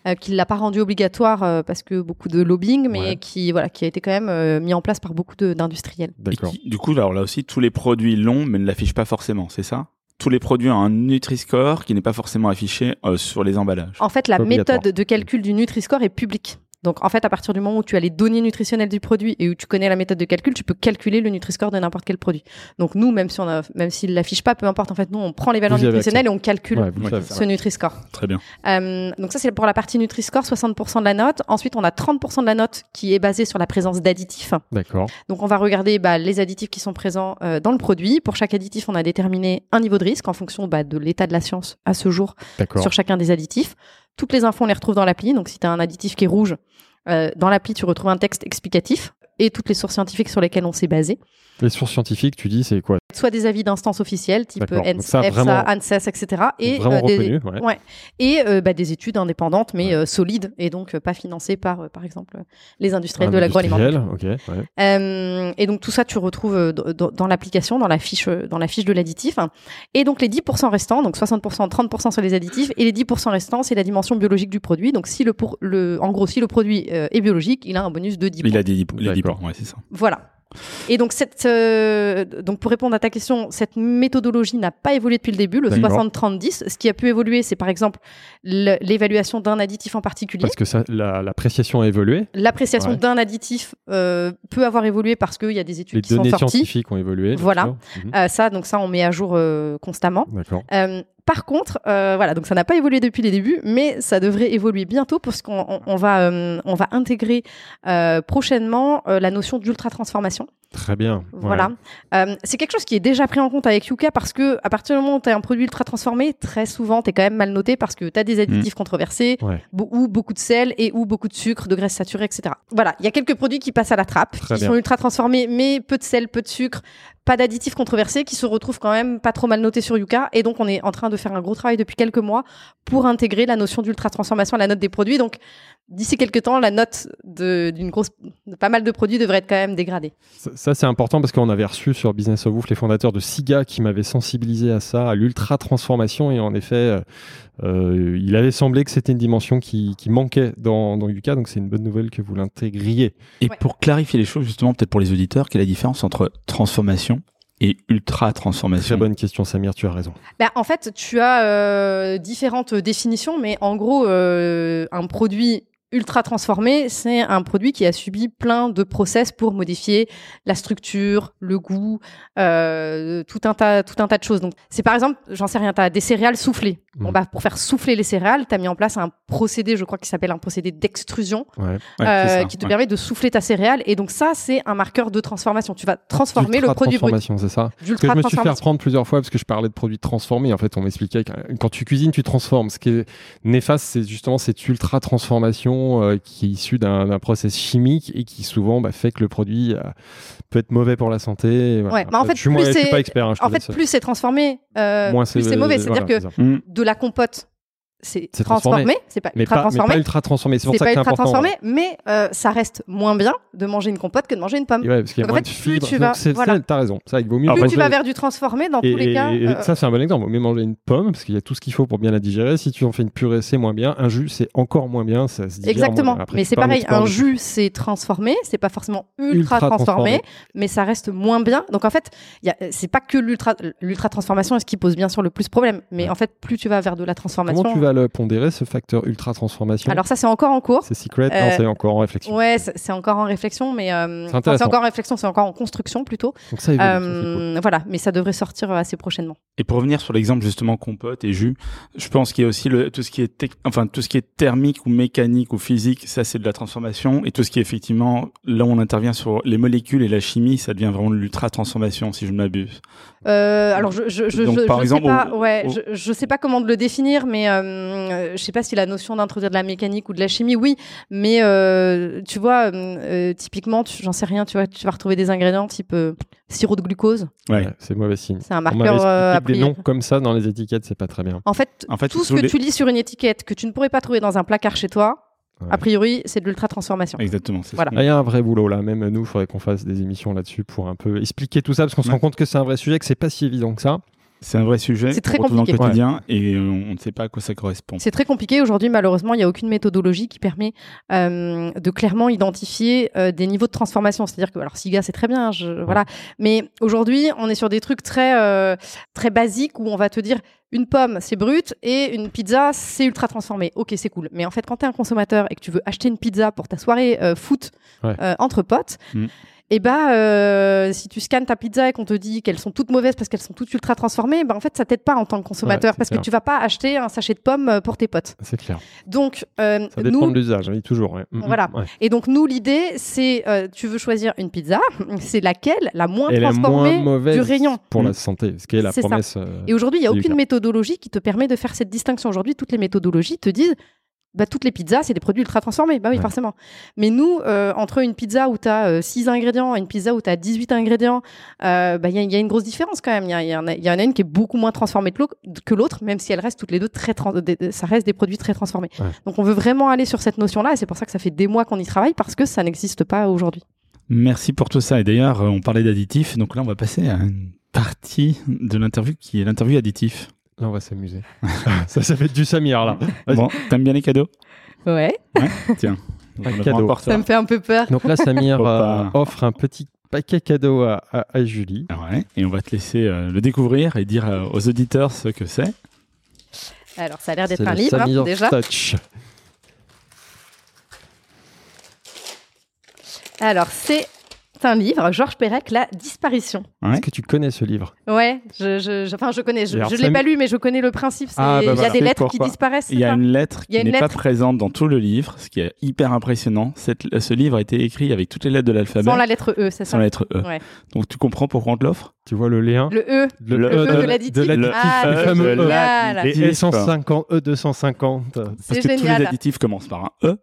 Euh, qui l'a pas rendu obligatoire euh, parce que beaucoup de lobbying, mais Ouais. qui voilà, qui a été quand même euh, mis en place par beaucoup de- d'industriels. Et D'accord. qui- du coup, alors là aussi, tous les produits l'ont, mais ne l'affichent pas forcément, c'est ça? Tous les produits ont un Nutri-Score qui n'est pas forcément affiché euh, sur les emballages. En fait, la méthode de calcul du Nutri-Score est publique. Donc en fait, à partir du moment où tu as les données nutritionnelles du produit et où tu connais la méthode de calcul, tu peux calculer le Nutri-Score de n'importe quel produit. Donc nous, même si on a, même s'il l'affiche pas, peu importe. En fait, nous, on prend les valeurs nutritionnelles et on calcule Ouais, ce Nutri-Score. Très bien. Euh, donc ça, c'est pour la partie Nutri-Score, 60% de la note. Ensuite, on a 30% de la note qui est basée sur la présence d'additifs. D'accord. Donc on va regarder bah, les additifs qui sont présents euh, dans le produit. Pour chaque additif, on a déterminé un niveau de risque en fonction bah, de l'état de la science à ce jour sur chacun des additifs. Toutes les infos, on les retrouve dans l'appli. Donc, si tu as un additif qui est rouge, euh, dans l'appli, tu retrouves un texte explicatif et toutes les sources scientifiques sur lesquelles on s'est basé. Les sources scientifiques, tu dis, c'est quoi? Soit des avis d'instances officielles, type vraiment- ANSES, etc. Et, Vraiment euh, des, reconnu, ouais. ouais. et euh, bah, des études indépendantes, mais Ouais. euh, solides, et donc euh, pas financées par, euh, par exemple, les industriels Un de l'agroalimentaire. Euh, et donc tout ça, tu retrouves dans l'application, dans la fiche, dans la fiche de l'additif. Et donc les 10% restants, donc 60%, 30% sur les additifs, et les 10% restants, c'est la dimension biologique du produit. Donc si le, pour, le en gros, si le produit euh, est biologique, il a un bonus de 10 Il points. a des 10 il a 10 D'accord. points, ouais, c'est ça. Voilà. Et donc, cette, euh, donc pour répondre à ta question, cette méthodologie n'a pas évolué depuis le début, le D'accord. 60-30-10. Ce qui a pu évoluer, c'est par exemple le- l'évaluation d'un additif en particulier. Parce que ça, la- l'appréciation a évolué. L'appréciation Ouais. d'un additif euh, peut avoir évolué parce qu'il y a des études Les qui sont données scientifiques ont évolué. Voilà. Mhm. Euh, ça, donc ça, on met à jour constamment. D'accord. Par contre, euh, voilà, donc ça n'a pas évolué depuis les débuts, mais ça devrait évoluer bientôt parce qu'on on- on va, euh, va intégrer euh, prochainement la notion d'ultra transformation. Très bien. Voilà. Euh, c'est quelque chose qui est déjà pris en compte avec Yuka parce que à partir du moment où tu as un produit ultra transformé, très souvent tu es quand même mal noté parce que tu as des additifs controversés Ouais. bo- ou beaucoup de sel et ou beaucoup de sucre, de graisse saturée, etc. Voilà, il y a quelques produits qui passent à la trappe, Très qui bien. sont ultra transformés, mais peu de sel, peu de sucre, pas d'additifs controversés, qui se retrouvent quand même pas trop mal notés sur Yuka. Et donc on est en train de faire un gros travail depuis quelques mois pour intégrer la notion d'ultra transformation à la note des produits. Donc d'ici quelques temps, la note de- d'une grosse, de pas mal de produits devrait être quand même dégradée. Ça, ça, c'est important parce qu'on avait reçu sur Business of Wolf les fondateurs de Siga qui m'avaient sensibilisé à ça, à l'ultra transformation. Et en effet, euh, euh, il avait semblé que c'était une dimension qui, qui manquait dans, dans Yuka. Donc c'est une bonne nouvelle que vous l'intégriez. Et Ouais. pour clarifier les choses, justement, peut-être pour les auditeurs, quelle est la différence entre transformation et ultra transformation? Très bonne question, Samir, tu as raison. Bah, en fait, tu as euh, différentes définitions, mais en gros, euh, un produit ultra transformé, c'est un produit qui a subi plein de process pour modifier la structure, le goût, euh, tout un tas, tout un tas de choses. Donc, c'est par exemple, j'en sais rien, tu as des céréales soufflées. Bon, Mhm. bah, pour faire souffler les céréales, tu as mis en place un procédé, je crois, qui s'appelle un procédé d'extrusion, Ouais. Ouais, euh, ça, qui te ouais. permet de souffler ta céréale. Et donc, ça, c'est un marqueur de transformation. Tu vas transformer le produit brut. transformation, c'est ça Parce que je me suis fait reprendre plusieurs fois parce que je parlais de produits transformés. En fait, on m'expliquait que euh, quand tu cuisines, tu transformes. Ce qui est néfaste, c'est justement cette ultra transformation euh, qui est issue d'un process chimique et qui souvent bah, fait que le produit euh, peut être mauvais pour la santé. voilà. Ouais, bah, en fait, je suis, moins- plus je suis c'est- pas expert. hein, En fait, plus c'est transformé, euh, moins plus c'est mauvais. C'est-à-dire voilà, que. Mm. de la compote, c'est transformé, transformé. c'est pas mais ultra transformé. pas ultra transformé. C'est pour ça pas que c'est ultra important. transformé, mais euh, ça reste moins bien de manger une compote que de manger une pomme. Et ouais, parce qu'il y a en fait, de fibres. tu vas- voilà. t'as raison. Ça, il vaut mieux. Plus Après, tu manger- vas vers du transformé, dans Et, tous les cas. et- euh, ça, c'est un bon exemple. Vaut mieux manger une pomme parce qu'il y a tout ce qu'il faut pour bien la digérer. Si tu en fais une purée, c'est moins bien. Un jus, c'est encore moins bien. Ça se digère Exactement. moins bien. Après, mais c'est pareil, un jus c'est transformé, c'est pas forcément ultra, transformé, mais ça reste moins bien. Donc en fait, c'est pas que l'ultra l'ultra transformation est ce qui pose bien sûr le plus problème, mais Ouais. en fait plus tu vas vers de la transformation. Le pondérer, ce facteur ultra transformation Alors ça c'est encore en cours. C'est secret Euh, c'est encore en réflexion. Ouais, c'est encore en réflexion, mais euh, C'est encore en réflexion, c'est encore en construction plutôt. Donc ça évolue. cool. Euh, Voilà, mais ça devrait sortir assez prochainement. Et pour revenir sur l'exemple justement compote et jus, je pense qu'il y a aussi le, tout ce qui est enfin tout ce qui est thermique ou mécanique ou physique, ça c'est de la transformation et tout ce qui est effectivement là où on intervient sur les molécules et la chimie, ça devient vraiment de l'ultra transformation si je ne m'abuse. Euh, alors je je je, Donc, je, par je exemple, sais pas, au- ouais, au- je, je sais pas comment de le définir, mais euh, je sais pas si la notion d'introduire de la mécanique ou de la chimie, oui, mais euh, tu vois, euh, typiquement, j'en sais rien, tu vois, tu vas retrouver des ingrédients type euh, sirop de glucose, Ouais. Ouais, c'est mauvais signe. c'est un On marqueur euh, a expliqué des noms comme ça dans les étiquettes, c'est pas très bien. En fait, En fait, tout ce que les- tu lis sur une étiquette que tu ne pourrais pas trouver dans un placard chez toi, Ouais. a priori, c'est de l'ultra transformation. Exactement. Voilà. Ah, Il y a un vrai boulot là, même nous, il faudrait qu'on fasse des émissions là-dessus pour un peu expliquer tout ça, parce qu'on se rend compte que c'est un vrai sujet, que c'est pas si évident que ça. C'est un vrai sujet C'est très retrouve dans le compliqué. quotidien et euh, on ne sait pas à quoi ça correspond. C'est très compliqué. Aujourd'hui, malheureusement, il n'y a aucune méthodologie qui permet euh, de clairement identifier euh, des niveaux de transformation. C'est-à-dire que, alors, SIGA, c'est très bien, je, voilà. Mais aujourd'hui, on est sur des trucs très, euh, très basiques où on va te dire une pomme, c'est brut, et une pizza, c'est ultra transformé. Ok, c'est cool. Mais en fait, quand tu es un consommateur et que tu veux acheter une pizza pour ta soirée foot Ouais. entre potes, Mm. Et bah, euh, si tu scannes ta pizza et qu'on te dit qu'elles sont toutes mauvaises parce qu'elles sont toutes ultra transformées, bah, en fait, ça t'aide pas en tant que consommateur Ouais, parce clair. que tu vas pas acheter un sachet de pommes euh, pour tes potes. C'est clair. Donc, euh, Ça dépend nous, de l'usage, oui, toujours. ouais. Mhm. Voilà. Ouais. et donc nous, l'idée, c'est, euh, tu veux choisir une pizza, <laughs> c'est laquelle la moins Et la transformée moins mauvaise du rayon. pour la Mhm. santé, ce qui est la promesse. euh, Et aujourd'hui, il n'y a aucune méthodologie qui te permet de faire cette distinction. Aujourd'hui, toutes les méthodologies te disent, bah, toutes les pizzas, c'est des produits ultra transformés. Bah oui, Ouais. forcément. Mais nous, euh, entre une pizza où tu as 6 ingrédients et une pizza où tu as 18 ingrédients, euh, bah, il y, a- il y a une grosse différence quand même. Il y, en a- il y en a une qui est beaucoup moins transformée que l'autre- même si elles restent toutes les deux très des- ça reste des produits très transformés. Ouais. Donc on veut vraiment aller sur cette notion-là et c'est pour ça que ça fait des mois qu'on y travaille parce que ça n'existe pas aujourd'hui. Merci pour tout ça. Et d'ailleurs, euh, on parlait d'additifs, donc là, on va passer à une partie de l'interview qui est l'interview additif. <laughs> Là, on va s'amuser. <laughs> ça, ça fait du Samir, là. Bon, t'aimes bien les cadeaux? Ouais, Tiens. Un cadeau. ça. me fait un peu peur. Donc là, Samir euh, offre un petit paquet cadeau à, à- à Julie. Ouais, et on va te laisser euh, le découvrir et dire euh, aux auditeurs ce que c'est. Alors ça a l'air d'être un livre hein, déjà. Touch. Alors c'est un livre, Georges Perec, La disparition. Ouais. Est-ce que tu connais ce livre? Ouais, je, je, je- enfin je connais, je, je l'ai pas lu, mais je connais le principe. c'est- Ah, bah il y a voilà. des C'est lettres qui disparaissent. Il y a c'est une lettre qui n'est pas présente dans tout le livre, ce qui est hyper impressionnant. Cette- ce livre a été écrit avec toutes les lettres de l'alphabet, Sans la lettre E, c'est sans ça la lettre E. Ouais. Donc tu comprends pourquoi on te l'offre? Tu vois le lien? Le E. Le, Le E E de l'additif. l'additif, Ah, le le fameux de E. Voilà. Et l'additif. E150, E250. Parce C'est que tous les additifs commencent par un E.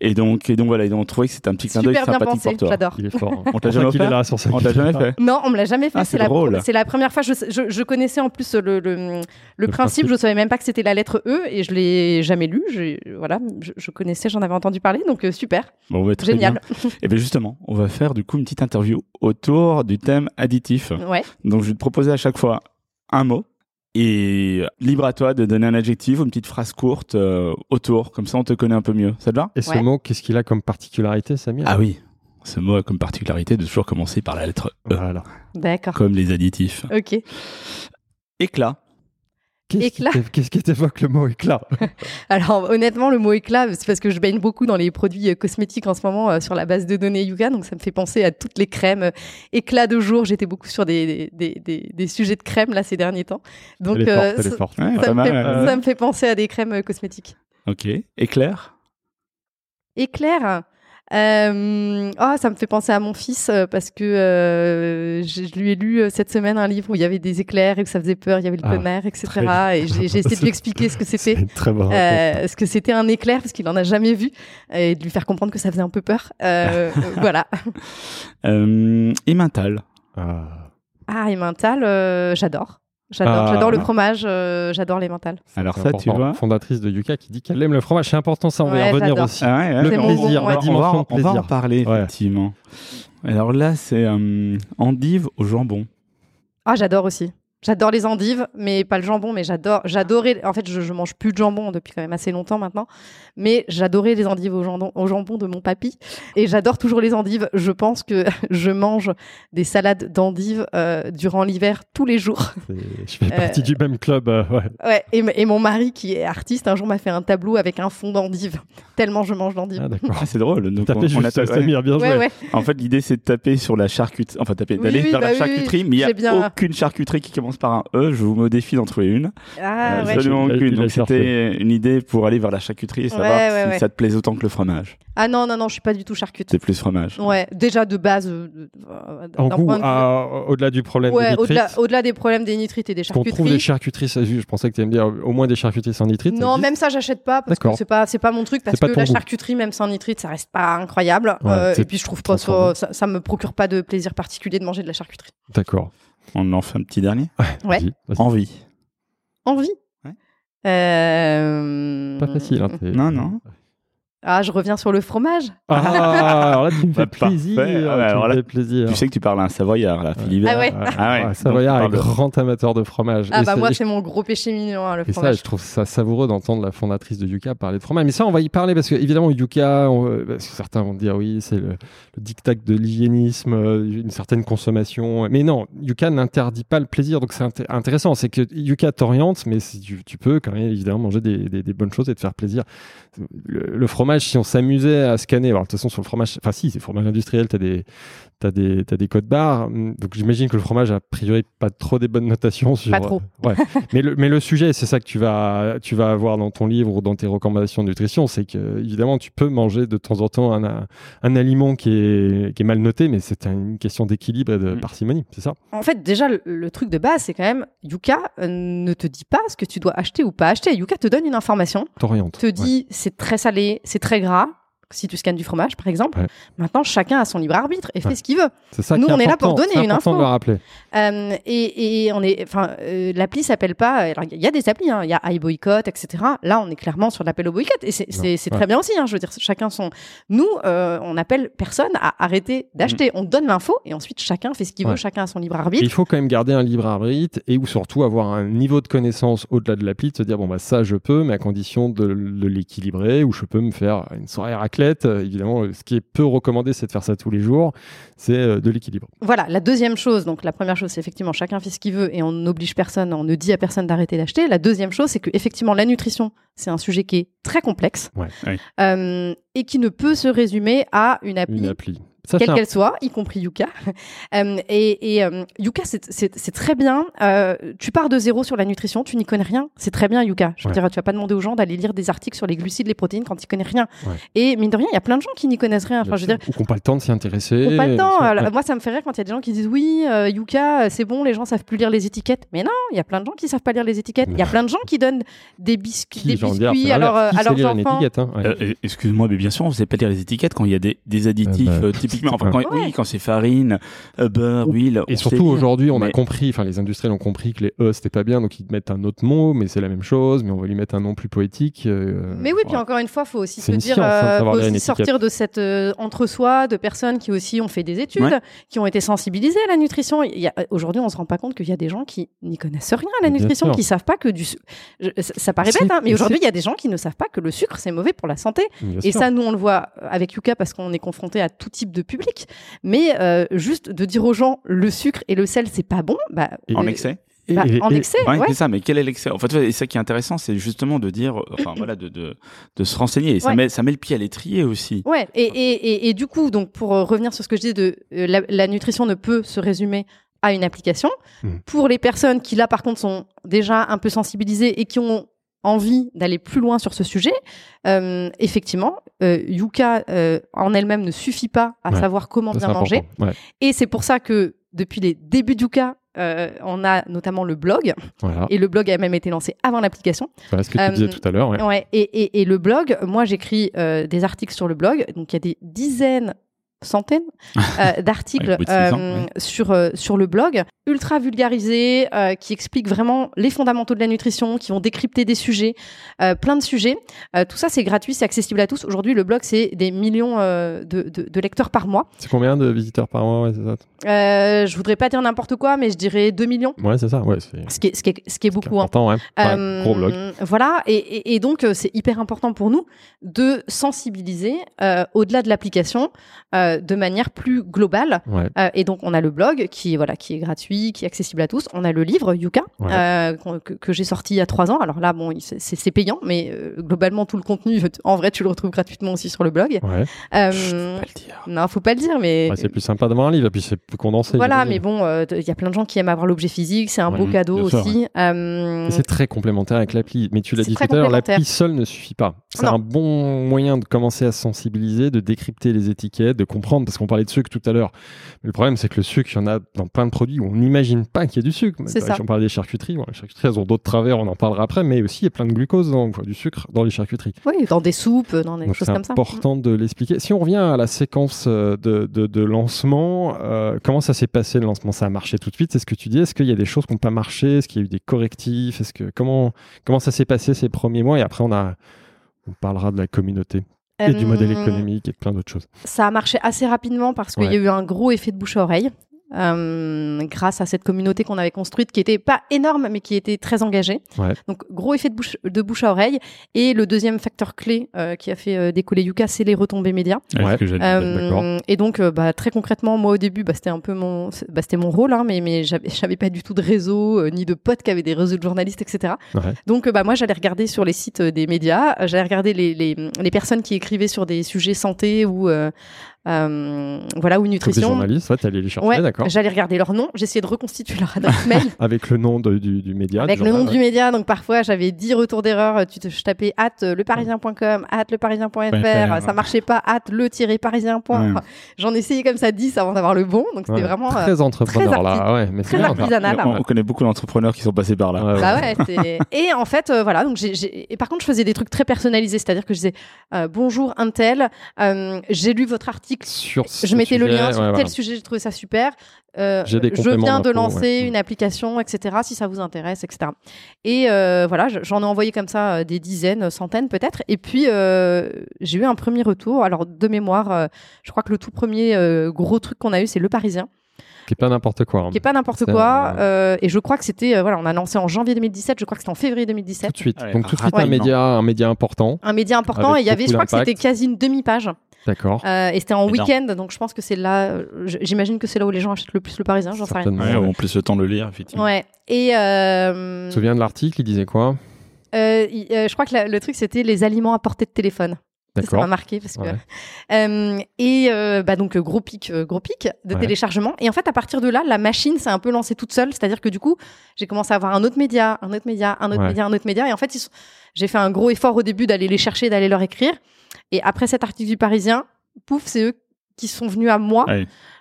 Et donc, et donc voilà, et donc on trouvait que c'était un petit clin d'œil sympathique pensé, pour toi. j'adore. Il est fort. hein. On t'a jamais offert là sur On t'a jamais fait Non, on me l'a jamais fait. Ah, c'est la, drôle. c'est la première fois. Je, je, je connaissais en plus le, le, le, Le principe. principe. Je savais même pas que c'était la lettre E et je l'ai jamais lu. J'ai- Voilà, je, je connaissais, j'en avais entendu parler, donc euh, super, Bon, ouais, très génial. bien. Et bien justement, on va faire du coup une petite interview autour du thème additif. Ouais. Donc je vais te proposer à chaque fois un mot. Et libre à toi de donner un adjectif ou une petite phrase courte euh, autour, comme ça on te connaît un peu mieux. Ça te va? Et ce Ouais. mot, qu'est-ce qu'il a comme particularité, Samir? Ah oui, ce mot a comme particularité de toujours commencer par la lettre E, Voilà. D'accord. comme les additifs. Ok. Éclat. Qu'est-ce qui Éclat. t'é- Qu'est-ce qui t'évoque le mot éclat? <laughs> Alors honnêtement, le mot éclat, c'est parce que je baigne beaucoup dans les produits euh, cosmétiques en ce moment euh, sur la base de données Yuga, donc ça me fait penser à toutes les crèmes euh, éclat de jour. J'étais beaucoup sur des, des, des, des sujets de crème là ces derniers temps, donc euh, ça. Ouais, me fait, ouais. ça me fait penser à des crèmes cosmétiques. Ok. Éclair? Éclair? Euh, oh, ça me fait penser à mon fils euh, parce que euh, je, je lui ai lu euh, cette semaine un livre où il y avait des éclairs et que ça faisait peur, il y avait le Ah, tonnerre, etc. Et j'ai j'ai essayé de lui expliquer ce que c'était. <laughs> Euh, ce que c'était un éclair parce qu'il en a jamais vu et de lui faire comprendre que ça faisait un peu peur. Euh, <laughs> voilà. Euh, emmental. Ah. Ah, et mental, euh, j'adore. J'adore, Ah. j'adore le fromage, euh, j'adore les mentales. Alors ça, tu vois. Fondatrice de Yuka qui dit qu'elle aime le fromage. C'est important, ça, on va y revenir aussi. Ah ouais, ouais, Le plaisir, bon, la dimension on va, de on va en plaisir. parler, Ouais. effectivement. Alors là, c'est euh, endive au jambon. Ah, j'adore aussi. J'adore les endives, mais pas le jambon, mais j'adore, j'adorais, en fait, je, je mange plus de jambon depuis quand même assez longtemps maintenant, mais j'adorais les endives au jambon, au jambon de mon papy, et j'adore toujours les endives. Je pense que <laughs> je mange des salades d'endives euh, durant l'hiver tous les jours. C'est- Je fais partie du même club. euh, ouais. Ouais, et, mon mari, qui est artiste, un jour m'a fait un tableau avec un fond d'endives, <laughs> tellement je mange d'endives. Ah, d'accord. Ah, c'est drôle. Donc, Tapez on, on juste a ouais. Bien joué. ouais, ouais. En fait, l'idée, c'est de taper sur la charcuterie. Enfin, taper, Oui, d'aller oui, vers bah la oui, charcuterie, oui. mais il n'y a bien- aucune charcuterie qui commence par un E. Je vous mets au défi d'en trouver une. Ah, Euh, ouais. Aucune. Donc, c'était une idée pour aller vers la charcuterie et savoir Ouais, ouais, si ouais. ça te plaise autant que le fromage. ah non, non, non, je suis pas du tout charcute. C'est plus fromage. Ouais, déjà de base, euh, euh, En goût, de au-delà du problème Ouais, des nitrites, au-delà, des problèmes des nitrites et des qu'on trouve des charcuteries. charcuteries, ça, je pensais que tu allais me dire au moins des charcuteries sans nitrites. Non, même ça, j'achète pas parce que D'accord. c'est pas, c'est pas mon truc parce que la goût. charcuterie, même sans nitrite, ça reste pas incroyable. Ouais, Euh, et puis je trouve pas ça, ça me procure pas de plaisir particulier de manger de la charcuterie. D'accord. On en fait un petit dernier. Ouais. Envie. Envie? Ouais. Euh... Pas facile. Hein, Non, non. Ah, je reviens sur le fromage. Ah, alors là, tu me fais Bah, plaisir. parfait. tu Ouais, alors me là, fais plaisir. Tu sais que tu parles à un Savoyard, là, Philibert. Ah ouais. Ah ouais. <laughs> Ah, Savoyard est tu grand amateur de fromage. Ah Et bah ça- moi c'est mon gros péché mignon hein, le Et ça, fromage. je trouve ça savoureux d'entendre la fondatrice de Yuka parler de fromage. Mais ça, on va y parler parce que, évidemment, Yuka, on- euh, parce que certains vont dire oui, c'est le, le diktat de l'hygiénisme, euh, une certaine consommation. Mais non, Yuka n'interdit pas le plaisir. Donc, c'est inté- intéressant. C'est que Yuka t'oriente, mais si tu, tu peux quand même, évidemment, manger des, des- des bonnes choses et te faire plaisir. Le, le fromage, si on s'amusait à scanner, alors de toute façon, sur le fromage, enfin, si, c'est fromage industriel, t'as des, t'as des, t'as des codes barres. Donc, j'imagine que le fromage, a priori, pas trop des bonnes notations sur. Pas trop. Ouais. <laughs> mais, le, mais le sujet, c'est ça que tu vas, tu vas avoir dans ton livre ou dans tes recommandations de nutrition, c'est que évidemment tu peux manger de temps en temps un, un aliment qui est, qui est mal noté, mais c'est une question d'équilibre et de Mm. parcimonie, c'est ça? En fait, déjà, le, le truc de base, c'est quand même, Yuka euh, ne te dit pas ce que tu dois acheter ou pas acheter. Yuka te donne une information, T'orientes. te dit c'est très salé, c'est très gras, si tu scannes du fromage, par exemple. Ouais. Maintenant, chacun a son libre arbitre et fait Ouais. ce qu'il veut. C'est ça Nous, on est là pour donner une info. de le rappeler. Euh, et, et on est, enfin, euh, l'appli s'appelle pas. alors, Il y a des applis, hein, il y a iBoycott, etc. Là, on est clairement sur l'appel au boycott, et c'est Ouais. très bien aussi. Hein, je veux dire, chacun son. Nous, euh, on appelle personne à arrêter d'acheter. On donne l'info, et ensuite chacun fait ce qu'il veut. Chacun a son libre Et arbitre. il faut quand même garder un libre arbitre et ou surtout avoir un niveau de connaissance au-delà de l'appli, de se dire bon bah ça je peux, mais à condition de, de l'équilibrer, ou je peux me faire une soirée raclette. Euh, Évidemment, ce qui est peu recommandé, c'est de faire ça tous les jours, c'est euh, de l'équilibre. Voilà, la deuxième chose, donc la première chose, c'est effectivement chacun fait ce qu'il veut et on n'oblige personne, on ne dit à personne d'arrêter d'acheter. La deuxième chose, c'est que effectivement la nutrition, c'est un sujet qui est très complexe Ouais. Euh, et qui ne peut se résumer à une appli. Une appli. Ça, quelle un- qu'elle soit, y compris Yuka. <laughs> Euh, et et euh, Yuka, c'est- très bien. Euh, tu pars de zéro sur la nutrition, tu n'y connais rien. C'est très bien, Yuka. Je veux Ouais. dire, tu vas pas demander aux gens d'aller lire des articles sur les glucides, les protéines quand ils connaissent rien. Ouais. Et mine de rien, il y a plein de gens qui n'y connaissent rien. Enfin, je veux dire, Ou qui n'ont pas le temps de s'y intéresser. pas le temps. Ça, Alors, ouais. Moi, ça me fait rire quand il y a des gens qui disent oui, euh, Yuka, c'est bon, les gens savent plus lire les étiquettes. Mais non, il y a plein de gens qui savent pas lire les étiquettes. Il y a plein de gens qui donnent des, biscuits, Qui, des biscuits c'est à, leur, à leurs lire une enfants. étiquette, hein Ouais. Excuse-moi, mais bien sûr, on ne sait pas lire les étiquettes quand il y a des, des additifs, <laughs> Ah euh, typiquement. Enfin, quand, Ouais. Oui, quand c'est farine, euh, beurre, huile. Et surtout aujourd'hui, on a Mais- compris, enfin les industriels ont compris que les E c'était pas bien, donc ils mettent un autre mot, mais c'est la même chose, mais on va lui mettre un nom plus poétique. euh, Mais oui, puis encore une fois, faut aussi se dire, science, hein, euh, faut aussi sortir de cette euh, entre-soi de personnes qui aussi ont fait des études, Ouais. qui ont été sensibilisées à la nutrition. Il y a- Aujourd'hui, on se rend pas compte qu'il y a des gens qui n'y connaissent rien à la Bien nutrition, sûr. qui savent pas que du, je- ça, ça paraît bête, hein, mais aujourd'hui, il y a des gens qui ne savent pas que le sucre c'est mauvais pour la santé. Bien Et sûr. ça, nous, on le voit avec Yuka parce qu'on est confronté à tout type de public. Mais euh, juste de dire aux gens le sucre et le sel, c'est pas bon, bah, En euh, excès bah, et- en et- excès, Ouais, ouais. c'est ça, mais quel est l'excès? En fait, et ça qui est intéressant, c'est justement de dire, euh, enfin voilà, de, de, de se renseigner. Et ça, Ouais. met, ça met le pied à l'étrier aussi. Ouais, et, et, et, et du coup, donc pour euh, revenir sur ce que je disais de la, la nutrition ne peut se résumer à une application. Mhm. Pour les personnes qui là par contre sont déjà un peu sensibilisées et qui ont envie d'aller plus loin sur ce sujet, euh, effectivement, euh, Yuka euh, en elle-même ne suffit pas à Ouais. savoir comment ça, bien manger. Ouais, Et c'est pour ça que depuis les débuts de Yuka, on a notamment le blog. voilà. Et le blog a même été lancé avant l'application. Voilà ce que tu disais tout à l'heure. ouais. Et, et, et le blog, moi j'écris des articles sur le blog, donc il y a des dizaines, centaines <laughs> euh, d'articles ans, euh, ouais. sur, euh, sur le blog, ultra vulgarisés, qui expliquent vraiment les fondamentaux de la nutrition, qui vont décrypter des sujets, plein de sujets. Tout ça c'est gratuit, c'est accessible à tous. Aujourd'hui le blog c'est des millions de, de, de lecteurs par mois. C'est combien de visiteurs par mois? Ouais, ça je voudrais pas dire n'importe quoi, mais je dirais 2 millions. Ouais, c'est ça. Ouais, Ce qui est, ce qui est, ce qui est beaucoup. hein. important. Ouais. Ouais, gros blog. Voilà, et, et- et donc c'est hyper important pour nous de sensibiliser au-delà de l'application euh, de manière plus globale. Ouais. Euh, et donc on a le blog qui voilà qui est gratuit, qui est accessible à tous. On a le livre Yuka Ouais. euh, que, que j'ai sorti il y a trois ans. Alors là bon c'est payant, mais euh, globalement tout le contenu <laughs> en vrai tu le retrouves gratuitement aussi sur le blog. Ouais. Euh, Chut, faut pas le dire. non faut pas le dire, mais c'est plus sympa d'avoir un livre et puis c'est plus condensé. voilà, mais bon, euh, il y a plein de gens qui aiment avoir l'objet physique, c'est un beau cadeau aussi. Euh, C'est très complémentaire avec l'appli. Mais tu l'as dit tout à l'heure, l'appli seule ne suffit pas. C'est un bon moyen de commencer à se sensibiliser, de décrypter les étiquettes, de comprendre, parce qu'on parlait de sucre tout à l'heure. Mais le problème, c'est que le sucre, il y en a dans plein de produits où on n'imagine pas qu'il y a du sucre. C'est Bah, ça. Si on parle des charcuteries, bon, les charcuteries, elles ont d'autres travers, on en parlera après, mais aussi il y a plein de glucose, dans, enfin, du sucre dans les charcuteries. Oui, dans des soupes, dans des Donc choses c'est comme ça. important de l'expliquer. Si on revient à la séquence euh, de, de, de lancement, euh, comment ça s'est passé le lancement? Ça a marché tout de suite, c'est ce que tu dis. Est-ce qu'il y a des choses qui n'ont pas marché? Est-ce qu'il y a eu des correctifs? Est-ce que comment comment ça s'est passé ces premiers mois? Et après on a on parlera de la communauté. Et du modèle Euh, économique et de plein d'autres choses. Ça a marché assez rapidement parce qu'il y a eu un gros effet de bouche à oreille. Euh, grâce à cette communauté qu'on avait construite, qui était pas énorme, mais qui était très engagée. Ouais. Donc, gros effet de bouche, de bouche à oreille. Et le deuxième facteur clé euh, qui a fait euh, décoller Yuka, c'est les retombées médias. Ouais. Euh, et donc, euh, bah, très concrètement, moi au début, bah, c'était un peu mon, bah, c'était mon rôle, hein, mais mais j'avais, j'avais pas du tout de réseau euh, ni de potes qui avaient des réseaux de journalistes, etc. Ouais. Donc, bah, moi, j'allais regarder sur les sites euh, des médias, j'allais regarder les, les les personnes qui écrivaient sur des sujets santé ou euh, euh, voilà ou des nutrition. journalistes, ouais, t'allais les chercher, Ouais, d'accord. j'allais regarder leur nom, j'essayais de reconstituer leur adresse mail <laughs> Avec le nom de- du, du média. avec du le nom du média. Donc parfois j'avais 10 retours d'erreur. Tu te, je tapais at euh, leparisien.com, at leparisien.fr, ça marchait pas, at le-parisien. Ouais. <laughs> J'en essayais comme ça 10 avant d'avoir le bon. Donc c'était Ouais. vraiment. euh, Très entrepreneur, très là. Ouais, mais c'est très artisanal. on, on connaît beaucoup d'entrepreneurs qui sont passés par là. Bah et en fait, euh, voilà. Donc j'ai, et par contre, je faisais des trucs très personnalisés, c'est-à-dire que je disais euh, bonjour Intel, euh, j'ai lu votre article, Sur ce je mettais le lien sur ouais, tel voilà. sujet, j'ai trouvé ça super. Euh, J'ai des je viens de lancer ouais. une application, etc. Si ça vous intéresse, etc. Et euh, voilà, je- j'en ai envoyé comme ça euh, des dizaines, centaines peut-être. Et puis euh, j'ai eu un premier retour. Alors de mémoire, euh, je crois que le tout premier euh, gros truc qu'on a eu, c'est Le Parisien, Qui est pas n'importe quoi. hein. qui est pas n'importe quoi. euh, euh, et je crois que c'était, euh, voilà, on a lancé en janvier 2017. Je crois que c'était en février 2017. Tout de suite. Donc tout de suite un média, un média important. Un média important. Et il y avait, je crois que c'était quasi une demi-page. D'accord. Euh, et c'était en Énorme. week-end, donc je pense que c'est là. euh, J'imagine que c'est là où les gens achètent le plus le Parisien. J'en sais rien. Ouais, ouais. on plus le temps de le lire, effectivement. Ouais. Et euh, Tu te souviens de l'article Il disait quoi? Euh, il- euh, je crois que la- le truc c'était les aliments à portée de téléphone. Ça, Ça D'accord. m'a marqué parce que Ouais. Euh, et euh, bah donc euh, gros pic, euh, gros pic de Ouais. téléchargement. Et en fait à partir de là, la machine s'est un peu lancée toute seule. C'est-à-dire que du coup, j'ai commencé à avoir un autre média, un autre média, un autre Ouais. média, un autre média. Et en fait, ils sont- j'ai fait un gros effort au début d'aller les chercher, d'aller leur écrire. Et après cet article du Parisien, pouf, c'est eux qui sont venus à moi.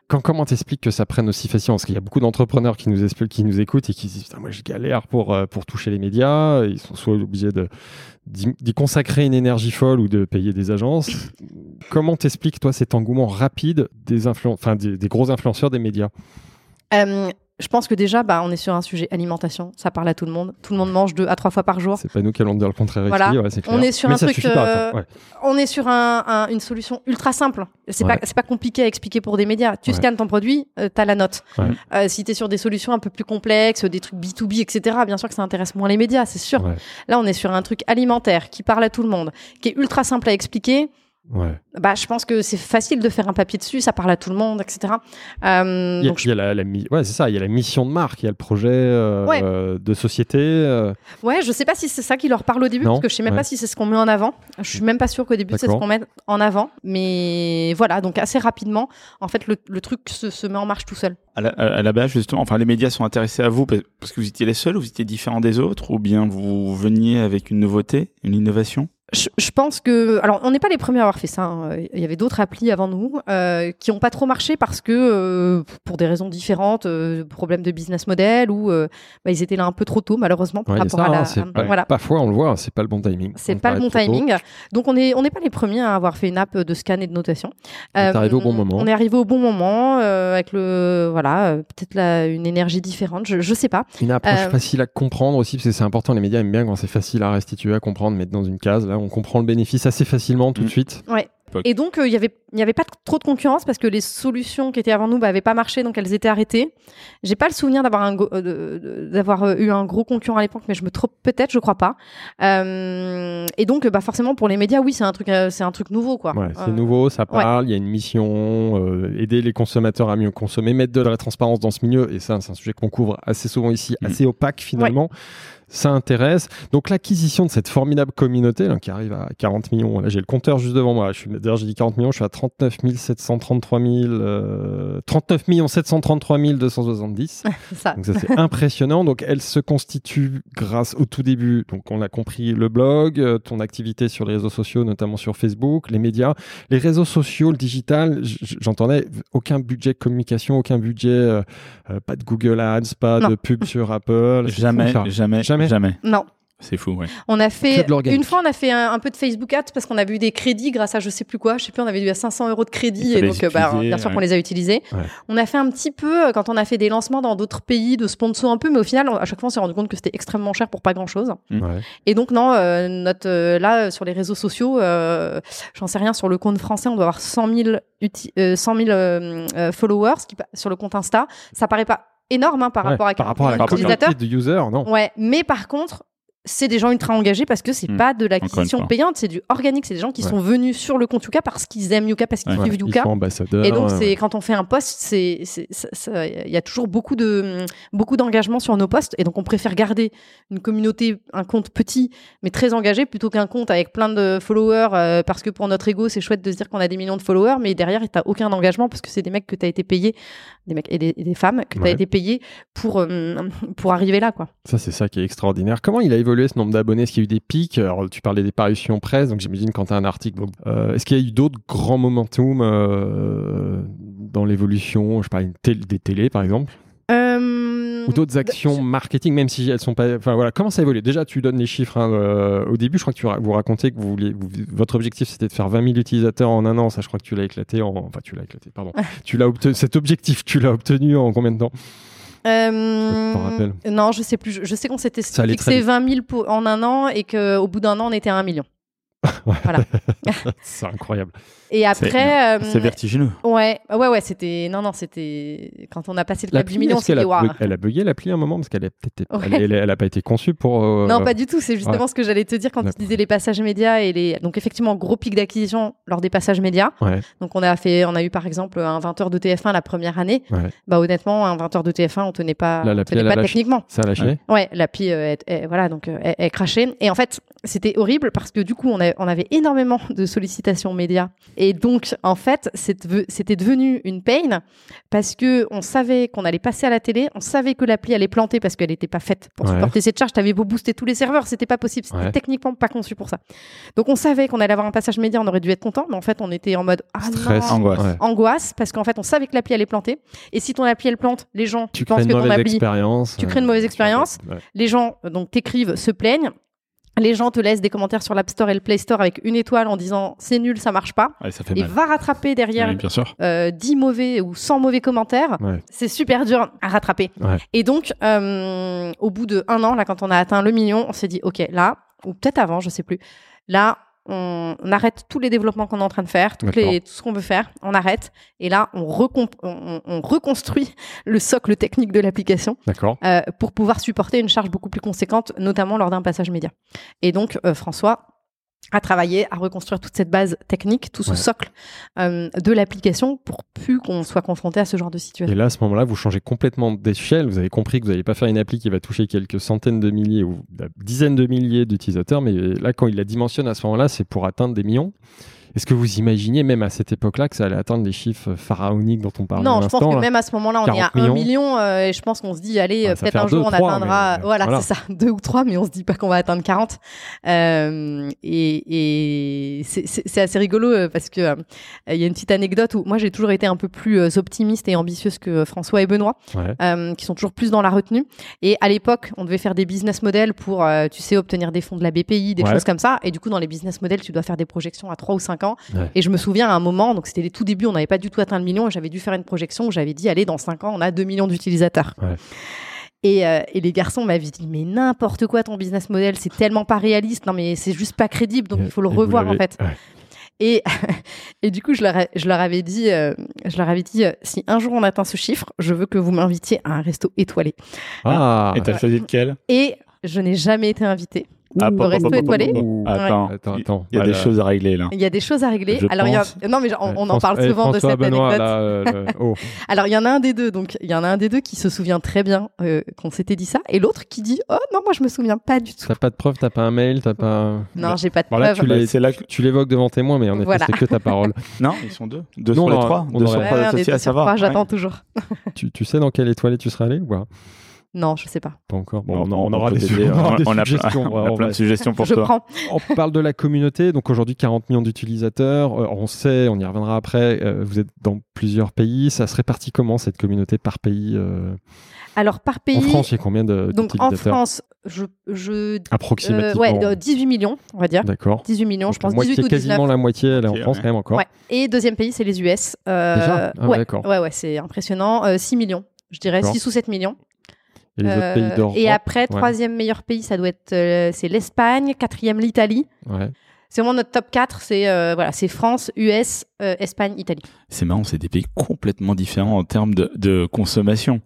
Quand, comment t'expliques que ça prenne aussi facilement? Parce qu'il y a beaucoup d'entrepreneurs qui nous expliquent, qui nous écoutent et qui disent Putain, moi je galère pour, euh, pour toucher les médias. Ils sont soit obligés de d'y consacrer une énergie folle ou de payer des agences. <coughs> comment t'expliques toi cet engouement rapide des influen- enfin des, des gros influenceurs des médias? Euh, je pense que déjà, bah, on est sur un sujet alimentation. Ça parle à tout le monde. Tout le monde mange deux à trois fois par jour. C'est pas nous qui allons dire le contraire ici, Voilà. ouais, clair. On est sur Mais un truc, euh, Ouais. On est sur un, un- une solution ultra simple. C'est Ouais. pas c'est pas compliqué à expliquer pour des médias. Tu scannes ton produit, euh, t'as la note. Euh, si t'es sur des solutions un peu plus complexes, des trucs B2B, etc. Bien sûr que ça intéresse moins les médias, c'est sûr. Là, on est sur un truc alimentaire qui parle à tout le monde, qui est ultra simple à expliquer. Ouais. Bah, je pense que c'est facile de faire un papier dessus, ça parle à tout le monde, etc. Euh, Il y a, donc, il y a la, la mi- ouais, c'est ça. Il y a la mission de marque, il y a le projet euh, Ouais. euh, de société. euh, Ouais, je sais pas si c'est ça qui leur parle au début, Non, parce que je sais même ouais. pas si c'est ce qu'on met en avant. Je suis même pas sûre qu'au début c'est ce qu'on met en avant. Mais voilà, donc assez rapidement, en fait, le, le truc se, se met en marche tout seul. À la, à la base, justement, enfin, les médias sont intéressés à vous parce que vous étiez les seuls, ou vous étiez différents des autres, ou bien vous veniez avec une nouveauté, une innovation? Je, je pense que, alors, on n'est pas les premiers à avoir fait ça. hein. Il y avait d'autres applis avant nous euh, qui ont pas trop marché parce que, euh, pour des raisons différentes, euh, problèmes de business model ou euh, bah, ils étaient là un peu trop tôt, malheureusement, par ouais, rapport ça, à la. hein, voilà. Parfois, on le voit, c'est pas le bon timing. C'est pas le bon timing. Donc on est on n'est pas les premiers à avoir fait une app de scan et de notation. On est arrivé au bon moment. On est arrivé au bon moment avec le voilà peut-être la- une énergie différente. Je je sais pas. Une approche facile à comprendre aussi, parce que c'est important. Les médias aiment bien quand c'est facile à restituer, à comprendre, mettre dans une case. Là, on comprend le bénéfice assez facilement tout de Mm. suite. Et donc, euh, il y avait, il y avait pas trop de concurrence parce que les solutions qui étaient avant nous bah, avaient pas marché, donc elles étaient arrêtées. J'ai pas le souvenir d'avoir euh, d'avoir euh, eu un gros concurrent à l'époque, mais je me trompe peut-être, je crois pas. Euh, et donc, bah, forcément, pour les médias, oui, c'est un truc, euh, c'est un truc nouveau, quoi. Ouais, c'est Euh, nouveau, ça parle, il y a une mission, euh, aider les consommateurs à mieux consommer, mettre de la transparence dans ce milieu, et ça, c'est un sujet qu'on couvre assez souvent ici, Mm. assez opaque finalement. Ça intéresse. Donc l'acquisition de cette formidable communauté là, qui arrive à 40 millions, là j'ai le compteur juste devant moi, d'ailleurs j'ai dit 40 millions, je suis à 39 733 000, euh, 39 733 270. c'est ça. Donc ça c'est impressionnant. Donc elle se constitue grâce au tout début. Donc on a compris le blog, euh, ton activité sur les réseaux sociaux, notamment sur Facebook, les médias, les réseaux sociaux, le digital. J'entendais aucun budget communication, aucun budget, euh, euh, pas de Google Ads, pas Non. de pub sur Apple. Jamais, jamais, Jamais. jamais. Non. C'est fou, ouais. On a fait une fois, on a fait un, un peu de Facebook Ads parce qu'on avait eu des crédits grâce à je sais plus quoi. Je sais plus, on avait eu à 500 euros de crédits et donc euh, bah, bien sûr ouais. qu'on les a utilisés. Ouais. On a fait un petit peu euh, quand on a fait des lancements dans d'autres pays de sponsors un peu, mais au final, on- à chaque fois, on s'est rendu compte que c'était extrêmement cher pour pas grand chose. Mm. Ouais. Et donc non, euh, notre euh, là sur les réseaux sociaux, euh, j'en sais rien sur le compte français, on doit avoir 100 000, uti- euh, 100 000 euh, euh, followers qui, sur le compte Insta. Ça paraît pas énorme hein, par Ouais, rapport à par rapport à la combien d'utilisateurs. communauté de users, non. Ouais, mais par contre, c'est des gens ultra engagés parce que c'est Hmm. pas de l'acquisition payante, c'est du organique. C'est des gens qui Ouais. sont venus sur le compte Yuka parce qu'ils aiment Yuka, parce qu'ils Ouais. Ils Yuka. sont ambassadeurs. Et donc, c'est quand on fait un post, c'est, il y a toujours beaucoup de, beaucoup d'engagement sur nos posts. Et donc, on préfère garder une communauté, un compte petit, mais très engagé, plutôt qu'un compte avec plein de followers, euh, parce que pour notre ego, c'est chouette de se dire qu'on a des millions de followers, mais derrière, t'as aucun engagement parce que c'est des mecs que t'as été payé, des mecs et des, et des femmes que t'as Ouais. été payé pour, euh, pour arriver là, quoi. Ça, c'est ça qui est extraordinaire. Comment il a évolué ce nombre d'abonnés Est-ce qu'il y a eu des pics? Alors, tu parlais des parutions presse, donc j'imagine quand tu as un article. donc, euh, Est-ce qu'il y a eu d'autres grands momentum euh, dans l'évolution? Je pas, une tél- des télés, par exemple Euh, Ou d'autres actions marketing, même si elles sont pas. Enfin, voilà, comment ça évolue? Déjà, tu donnes les chiffres. hein, euh, au début, je crois que tu vous racontez que vous vouliez, vous- votre objectif, c'était de faire 20 000 utilisateurs en un an. Ça, je crois que tu l'as éclaté en. Enfin, tu l'as éclaté, pardon. <laughs> tu l'as obtenu, cet objectif, tu l'as obtenu en combien de temps? Euh, rappelles? Non, je sais plus. Je, je sais qu'on s'était fixé vite. 20 000 pour- en un an et qu'au bout d'un an, on était à 1 million. Voilà. <laughs> C'est incroyable. Et C'est- après. euh, C'est vertigineux. Ouais, ouais, ouais, c'était. Non, non, c'était. Quand on a passé le cap du million, c'était a, elle a bugué l'appli à un moment? Parce qu'elle a peut-être Ouais. elle, elle- elle a pas été conçue pour. euh, Non, pas du tout. C'est justement ce que j'allais te dire quand tu disais les passages médias et les. Donc, effectivement, gros pic d'acquisition lors des passages médias. Ouais. Donc, on a fait, on a eu par exemple un 20h de TF1 la première année. Ouais. Bah, honnêtement, un 20h de TF1, on tenait pas, Là, on tenait elle a pas lâché. techniquement. Ça a lâché. Ouais, l'appli, euh, voilà, donc euh, elle, elle crachait. Et en fait, c'était horrible parce que du coup, on, a- on avait énormément de sollicitations médias. Et donc, en fait, c'était devenu une pain parce que on savait qu'on allait passer à la télé, on savait que l'appli allait planter parce qu'elle n'était pas faite pour Ouais. supporter cette charge. T'avais beau booster tous les serveurs, c'était pas possible. C'était Ouais. techniquement pas conçu pour ça. Donc, on savait qu'on allait avoir un passage média, on aurait dû être content, mais en fait, on était en mode ah Stress. non. Angoisse. Ouais. Angoisse parce qu'en fait on savait que l'appli allait planter et si ton appli elle plante les gens Tu pensent que ton appli tu crées une mauvaise euh, expérience. ouais. les gens euh, donc t'écrivent, se plaignent. Les gens te laissent des commentaires sur l'App Store et le Play Store avec une étoile en disant c'est nul, ça marche pas. Ouais, ça fait Et mal. va rattraper derrière Oui, bien sûr. euh, 10 mauvais ou 100 mauvais commentaires. Ouais. C'est super dur à rattraper. Ouais. Et donc, euh, au bout de un an, là, quand on a atteint le million, on s'est dit ok, là, ou peut-être avant, je sais plus. Là, on, on arrête tous les développements qu'on est en train de faire, toutes les, tout ce qu'on veut faire, on arrête. Et là, on, recomp- on, on reconstruit <laughs> le socle technique de l'application euh, pour pouvoir supporter une charge beaucoup plus conséquente, notamment lors d'un passage média. Et donc, euh, François a travaillé à reconstruire toute cette base technique, tout ce Ouais. socle euh, de l'application pour plus qu'on soit confronté à ce genre de Et situation. là, à ce moment-là, vous changez complètement d'échelle. Vous avez compris que vous n'allez pas faire une appli qui va toucher quelques centaines de milliers ou euh, dizaines de milliers d'utilisateurs. Mais là, quand il la dimensionne à ce moment-là, c'est pour atteindre des millions. Est-ce que vous imaginiez, même à cette époque-là, que ça allait atteindre les chiffres pharaoniques dont on parlait Non, je pense que là même à ce moment-là, on est à 40 1 millions. million euh, et je pense qu'on se dit, allez, Ouais, euh, peut-être un jour on atteindra, mais- voilà, voilà. c'est ça, <laughs> deux ou trois, mais on se dit pas qu'on va atteindre 40. Euh, et et c'est- assez rigolo euh, parce que euh, il y a une petite anecdote où moi j'ai toujours été un peu plus euh, optimiste et ambitieuse que François et Benoît. Ouais. euh, qui sont toujours plus dans la retenue. Et à l'époque, on devait faire des business models pour, euh, tu sais, obtenir des fonds de la BPI, des Ouais. choses comme ça. Et du coup, dans les business models, tu dois faire des projections à 3 ou 5 ans. Ouais. Et je me souviens à un moment, donc c'était les tout débuts, on n'avait pas du tout atteint le million, et j'avais dû faire une projection où j'avais dit, allez, dans 5 ans, on a 2 millions d'utilisateurs. Ouais. Et, euh, et les garçons m'avaient dit, mais n'importe quoi ton business model, c'est tellement pas réaliste, non mais c'est juste pas crédible, donc Et- il faut le revoir en fait. ouais. Et, <laughs> et du coup, je leur, ai- je leur avais dit, euh, je leur avais dit, euh, si un jour on atteint ce chiffre, je veux que vous m'invitiez à un resto étoilé. Ah, Et t'as choisi lequel? Et je n'ai jamais été invitée. Ah, resto pop, pop, étoilé. Attends, Attends, il- attends. Il y a des choses à régler là. Il y a des choses à régler. Alors, non, mais on, en parle eh, souvent de cette anecdote. euh, <laughs> oh. Alors, il y en a un des deux, donc il y en a un des deux qui se souvient très bien euh, qu'on s'était dit ça, et l'autre qui dit Oh non, moi je me souviens pas du tout. T'as pas de preuve, t'as pas un mail, t'as pas. Non, j'ai pas de preuve. tu Bah, c'est là que- Tu l'évoques devant témoin, mais en effet, c'est que ta parole. <laughs> Non, ils sont deux. Deux Non, sur les on trois. Deux sur trois ouais, on est associés à savoir. J'attends toujours. <laughs> tu, sais dans quelle étoile tu serais allé ou pas? Non, je sais pas. Pas encore. Bon, On- on, on aura des, t'aider. on aura des On a plein- suggestions. on a on plein de suggestions pour je toi. prends. On parle de la communauté, donc aujourd'hui 40 millions d'utilisateurs. Euh, on sait, on y reviendra après, euh, vous êtes dans plusieurs pays. Ça se répartit comment cette communauté par pays euh, Alors par pays. En France, il y a combien de- donc en France, je, je euh, Approximativement. ouais, euh, 18 millions, on va dire. D'accord. 18 millions, je pense moitié- 18 ou 19. quasiment la moitié, elle est en France ouais. quand même encore. Ouais. Et deuxième pays, c'est les US. Euh, Déjà? Ah, ouais, d'accord. ouais, ouais, c'est impressionnant. Euh, 6 millions, je dirais D'accord. 6 ou 7 millions. Et les autres Euh, pays d'Europe et après, ouais. troisième meilleur pays, ça doit être euh, c'est l'Espagne, quatrième l'Italie. Ouais. C'est vraiment notre top 4, c'est euh, voilà, c'est France, US, euh, Espagne, Italie. C'est marrant, c'est des pays complètement différents en termes de, de consommation.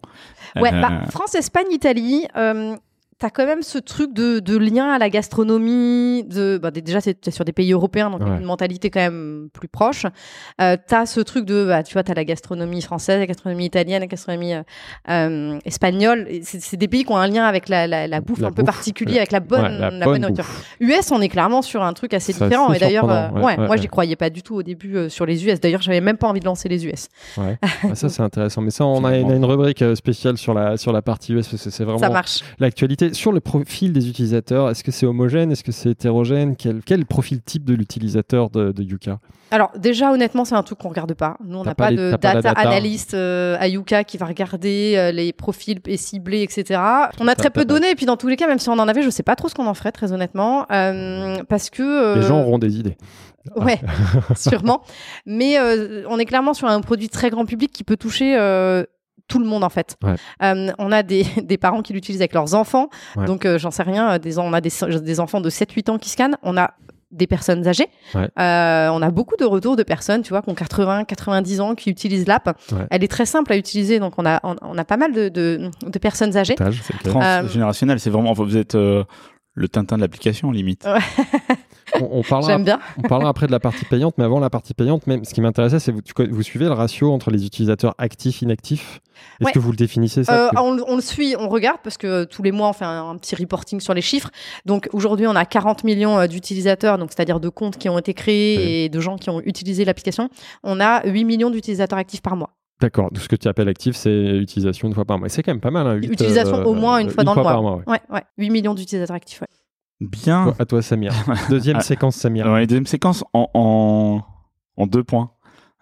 Ouais, Euh, bah, France, Espagne, Italie, euh, t'as quand même ce truc de, de lien à la gastronomie. De, bah, déjà, c'est sur des pays européens, donc Ouais. une mentalité quand même plus proche. Euh, t'as ce truc de, bah, tu vois, t'as la gastronomie française, la gastronomie italienne, la gastronomie euh, euh, espagnole. C'est des pays qui ont un lien avec la, la, la bouffe La un peu particulier, avec la bonne, Ouais, la bonne bonne nourriture. US, on est clairement sur un truc assez différent. assez Et d'ailleurs, euh, ouais, moi, j'y croyais pas du tout au début euh, sur les US. D'ailleurs, j'avais même pas envie de lancer les US. Ouais. <laughs> Ah, ça, c'est intéressant. Mais ça, on a, Finalement. on a une rubrique spéciale sur la, sur la partie US parce que c'est vraiment Ça Sur le profil des utilisateurs, est-ce que c'est homogène Est-ce que c'est hétérogène quel, quel profil type de l'utilisateur de, de Yuka? Alors déjà honnêtement c'est un truc qu'on regarde pas. Nous on n'a pas de data, analyst euh, à Yuka qui va regarder euh, les profils et cibler etc. On a très peu de données et puis dans tous les cas même si on en avait je sais pas trop ce qu'on en ferait très honnêtement euh, parce que Les gens auront des idées. ouais <laughs> sûrement mais euh, on est clairement sur un produit très grand public qui peut toucher euh, tout le monde en fait. Ouais. Euh, on a des, <laughs> des parents qui l'utilisent avec leurs enfants, Ouais. donc euh, j'en sais rien. euh, Des, on a des, des enfants de 7-8 ans qui scannent. On a des personnes âgées. Ouais. Euh, on a beaucoup de retours de personnes, tu vois, qui ont 80, 90 ans, qui utilisent l'app. Ouais. Elle est très simple à utiliser, donc on a, on, on a pas mal de, de, de personnes âgées. Transgénérationnel, c'est vraiment. Vous êtes euh, le Tintin de l'application, limite. <laughs> On, on parlera, bien. on parlera après de la partie payante, mais avant la partie payante, même ce qui m'intéressait, c'est vous, tu vous suivez le ratio entre les utilisateurs actifs inactifs? Est-ce Ouais. que vous le définissez ça? Euh, que- on, le- on le suit, on regarde parce que tous les mois on fait un, un petit reporting sur les chiffres. Donc aujourd'hui on a 40 millions euh, d'utilisateurs, donc c'est-à-dire de comptes qui ont été créés Ouais. et de gens qui ont utilisé l'application. On a 8 millions d'utilisateurs actifs par mois. D'accord, donc ce que tu appelles actif, c'est utilisation une fois par mois. C'est quand même pas mal. Hein, huit, Utilisation euh, au moins une fois dans le par mois. ouais. 8 millions d'utilisateurs actifs. Bien. Toi- À toi, Samir. <laughs> Deuxième Ah. séquence, Samir. Ouais, deuxième séquence en, en, en deux points.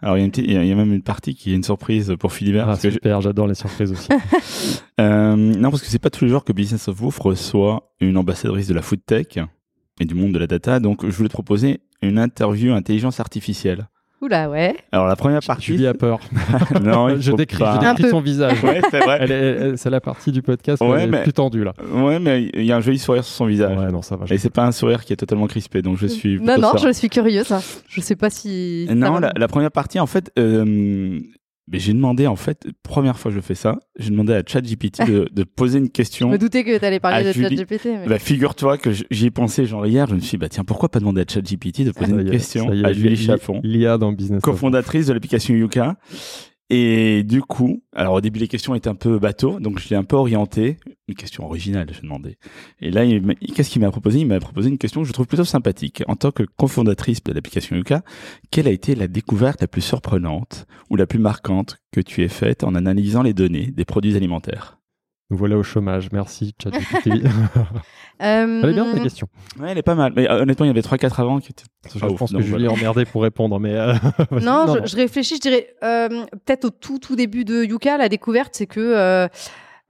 Alors, il y, a une petite- il y a- il y a même une partie qui est une surprise pour Philibert. Ah, je- super, j'adore les surprises aussi. <laughs> Euh, non, parce que c'est pas tous les jours que Business of Wolf reçoit une ambassadrice de la food tech et du monde de la data. Donc, je voulais te proposer une interview intelligence artificielle. Oula, ouais. Alors, la première partie. Julie a peur. <laughs> non, <laughs> je décris, je Un décris peu. son visage. Ouais, c'est vrai. Elle est- elle- c'est la partie du podcast Ouais, elle est mais- plus tendue là. Ouais, mais il y a un joli sourire sur son visage. Ouais, non, ça va. je- Et c'est pas un sourire qui est totalement crispé, donc je suis. Non, non, serein. je suis curieuse. hein. Je sais pas si. Non, va- la, la première partie, en fait, euh, mais j'ai demandé, en fait, première fois que je fais ça, j'ai demandé à ChatGPT de, <laughs> de poser une Je question. me doutais que t'allais parler Ah, de. ChatGPT. mais- Bah, figure-toi que j'y ai pensé genre hier, je me suis dit, bah tiens, pourquoi pas demander à ChatGPT de poser une est, question à Julie li- Chaffon, L'IA dans Business. of cofondatrice de l'application Yuka. Et du coup, alors au début les questions étaient un peu bateau, donc je l'ai un peu orienté. Une question originale, j'ai demandé. Et là, qu'est-ce qu'il m'a proposé? Il m'a proposé une question que je trouve plutôt sympathique. En tant que cofondatrice de l'application Yuka, quelle a été la découverte la plus surprenante ou la plus marquante que tu aies faite en analysant les données des produits alimentaires? Nous voilà au chômage. Merci, ChatGPT. <laughs> Euh, Elle est bien ta question. Ouais, elle est pas mal. Mais euh, honnêtement, il y avait 3-4 avant qui étaient Je Ah, ouf, pense que Julie est emmerdée pour répondre, mais. euh. <laughs> Non, je, je réfléchis, je dirais euh, peut-être au tout tout début de Yuka, la découverte, c'est que. euh,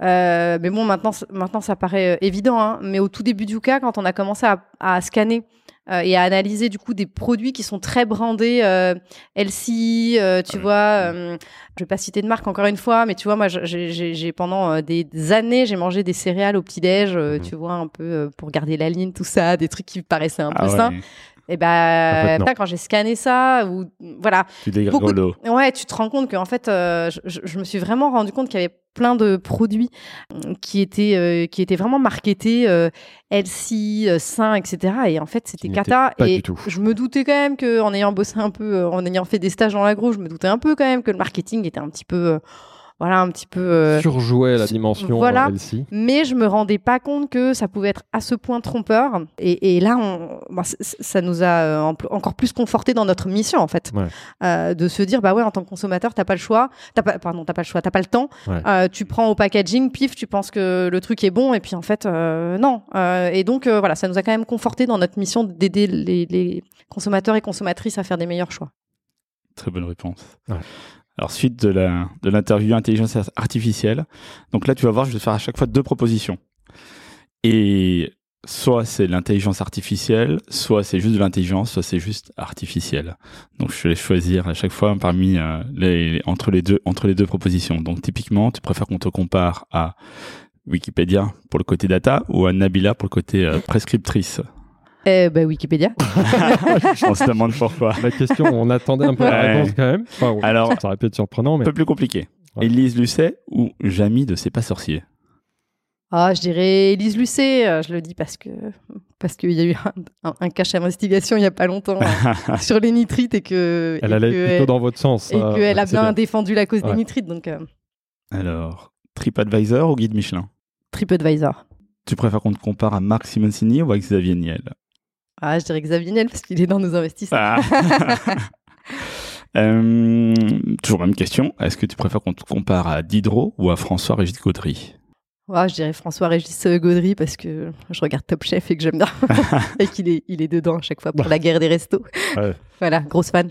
euh, mais bon, maintenant, maintenant ça paraît évident, hein, mais au tout début de Yuka, quand on a commencé à, à scanner euh, et à analyser du coup des produits qui sont très brandés euh, LC, euh, tu vois, euh, je vais pas citer de marque encore une fois, mais tu vois, moi, j'ai- pendant euh, des années, j'ai mangé des céréales au petit déj, euh, Mhm. tu vois, un peu euh, pour garder la ligne, tout ça, des trucs qui me paraissaient un peu Ah ouais, sains. Et En fait, ben, pas quand j'ai scanné ça ou voilà. tu Beaucoup. Ouais, tu te rends compte qu'en fait, euh, je, me suis vraiment rendu compte qu'il y avait plein de produits euh, qui étaient euh, qui étaient vraiment marketés euh, euh, sains, etc. Et en fait, c'était cata. pas et du tout. je me doutais quand même que, en ayant bossé un peu, en ayant fait des stages dans l'agro, je me doutais un peu quand même que le marketing était un petit peu voilà un petit peu. euh, Surjouait la dimension voilà. euh, LC. mais je me rendais pas compte que ça pouvait être à ce point trompeur. Et, et là, on, bah, ça nous a euh, en- encore plus conforté dans notre mission, en fait, Ouais. Euh, de se dire bah ouais, en tant que consommateur, t'as pas le choix, t'as pas, pardon, t'as pas le choix, t'as pas le temps. Ouais. Euh, tu prends au packaging, pif, tu penses que le truc est bon, et puis en fait, euh, non. Euh, et donc euh, voilà, ça nous a quand même conforté dans notre mission d'aider les, les consommateurs et consommatrices à faire des meilleurs choix. Très bonne réponse. Ouais. Alors, suite de la de l'interview intelligence artificielle. Donc là, tu vas voir, je vais te faire à chaque fois deux propositions. Et soit c'est l'intelligence artificielle, soit c'est juste de l'intelligence, soit c'est juste artificiel. Donc je vais choisir à chaque fois parmi euh, les entre les deux entre les deux propositions. Donc typiquement, tu préfères qu'on te compare à Wikipédia pour le côté data ou à Nabila pour le côté euh, prescriptrice? Eh bah, Wikipédia. On se demande pourquoi. La question, on attendait un peu la Ouais. réponse quand même. Enfin, on- Alors- ça aurait pu être surprenant, Un mais peu plus compliqué. Ouais. Élise Lucet ou Jamie de C'est pas sorcier? Ah, je dirais Elise Lucet. euh, Je le dis parce que parce qu'il y a eu un, un, un cache investigation il y a pas longtemps euh, <laughs> sur les nitrites et que elle et allait que plutôt dans votre sens. et qu'elle a bien, défendu la cause Ouais. des nitrites. Donc euh, Alors, TripAdvisor ou Guide Michelin? TripAdvisor. Tu préfères qu'on te compare à Marc Simoncini ou à Xavier Niel? Ah, je dirais Xavier Niel parce qu'il est dans nos investisseurs. Ah. <laughs> Euh, toujours même question. Est-ce que tu préfères qu'on te compare à Diderot ou à François-Régis Gaudry? Ah, je dirais François-Régis euh, Gaudry parce que je regarde Top Chef et que j'aime bien <laughs> et qu'il est il est dedans à chaque fois pour la guerre des restos. Ouais. Voilà, grosse fan.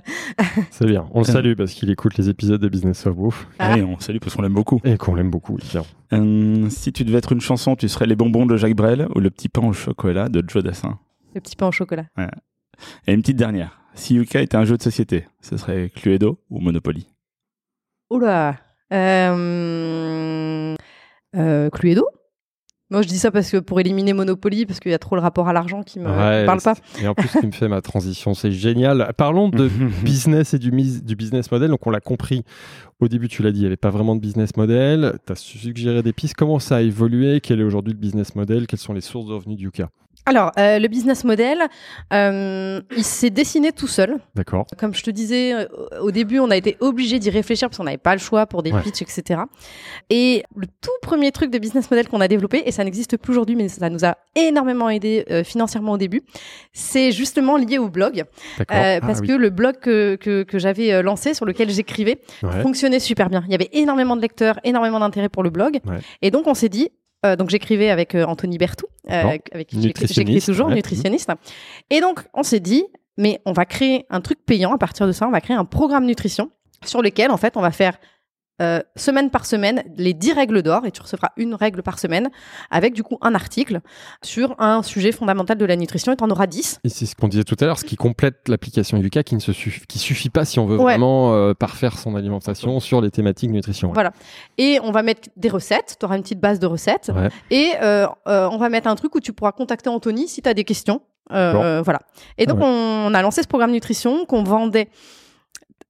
C'est bien. On le salue parce qu'il écoute les épisodes de Business of Bouffe Ah. Allez, on salue parce qu'on l'aime beaucoup. et qu'on l'aime beaucoup. Euh, si tu devais être une chanson, tu serais Les bonbons de Jacques Brel ou Le petit pain au chocolat de Joe Dassin? Le petit pain au chocolat. Et une petite dernière. Si Yuka était un jeu de société, ce serait Cluedo ou Monopoly? Oula. Euh... Euh, Cluedo? Moi, je dis ça parce que pour éliminer Monopoly, parce qu'il y a trop le rapport à l'argent qui me Ouais, parle pas. Et en plus, ce qui me fait ma transition, c'est génial. Parlons de <laughs> business et du, mis- du business model. Donc, on l'a compris au début, tu l'as dit, il n'y avait pas vraiment de business model. Tu as suggéré des pistes. Comment ça a évolué? Quel est aujourd'hui le business model? Quelles sont les sources de revenus du cas Alors, euh, le business model, euh, il s'est dessiné tout seul. D'accord. Comme je te disais, euh, au début, on a été obligé d'y réfléchir parce qu'on n'avait pas le choix pour des Ouais. pitchs, etc. Et le tout premier truc de business model qu'on a développé, et ça n'existe plus aujourd'hui, mais ça nous a énormément aidé euh, financièrement au début, c'est justement lié au blog. D'accord. Euh, Ah, parce oui. que le blog que, que, que j'avais lancé, sur lequel j'écrivais, Ouais. fonctionnait super bien. Il y avait énormément de lecteurs, énormément d'intérêt pour le blog. Ouais. Et donc, on s'est dit, euh, donc j'écrivais avec euh, Anthony Bertou, euh, avec qui j'écris- toujours, ouais. nutritionniste. Et donc, on s'est dit, mais on va créer un truc payant à partir de ça, on va créer un programme nutrition sur lequel, en fait, on va faire euh, semaine par semaine les 10 règles d'or et tu recevras une règle par semaine avec du coup un article sur un sujet fondamental de la nutrition et tu en auras 10. Et c'est ce qu'on disait tout à l'heure, ce qui complète l'application Yuka qui ne se suffit, qui suffit pas si on veut Ouais. vraiment euh, parfaire son alimentation sur les thématiques nutrition. ouais. Voilà. Et on va mettre des recettes, tu auras une petite base de recettes. Ouais. Et euh, euh, on va mettre un truc où tu pourras contacter Anthony si tu as des questions. Bon. voilà. Et donc, Ah on, a lancé ce programme nutrition qu'on vendait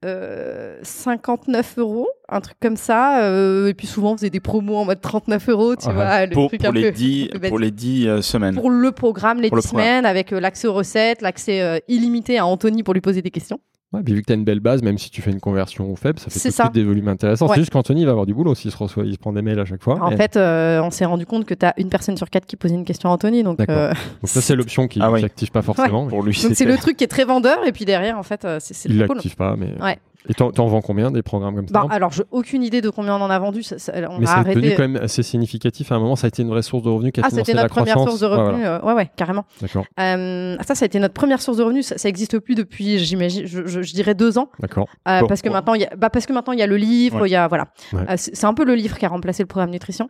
euh, 59 euros, un truc comme ça. euh, et puis souvent, on faisait des promos en mode 39 euros, tu Ouais. vois. Le pour, truc pour un les peu- 10, un peu basique. pour les 10 euh, semaines. Pour le programme, les Pour le 10 programme. semaines, avec euh, l'accès aux recettes, l'accès euh, illimité à Anthony pour lui poser des questions. Ouais, puis vu que tu as une belle base, même si tu fais une conversion faible, ça fait tout de suite des volumes intéressants. Ouais. C'est juste qu'Anthony va avoir du boulot s'il se, reçoit, il se prend des mails à chaque fois. En Et- fait, euh, on s'est rendu compte que tu as une personne sur quatre qui posait une question à Anthony. Donc, euh, donc ça, c'est <laughs> l'option qui Ah oui. n'active pas forcément. Pour lui, donc c'est le truc qui est très vendeur. Et puis derrière, en fait, euh, c'est Il cool. l'active pas, mais. Ouais. Et t'en t'en vends combien des programmes comme ça Bah, alors, j'ai aucune idée de combien on en a vendu. Ça- ça- on Mais a arrêté. devenu quand même assez significatif. À un moment, ça a été une vraie source de revenus qui a Ah, c'était notre première croissance. source de revenus. voilà. euh, ouais, ouais, carrément. D'accord, Euh, ça, ça a été notre première source de revenus. Ça, ça existe plus depuis, j'imagine, je, je- je dirais deux ans, d'accord. Euh, Bon, parce que maintenant, il y a, bah, parce que maintenant il y a le livre, il Ouais. y a voilà. Ouais. C'est c'est un peu le livre qui a remplacé le programme nutrition.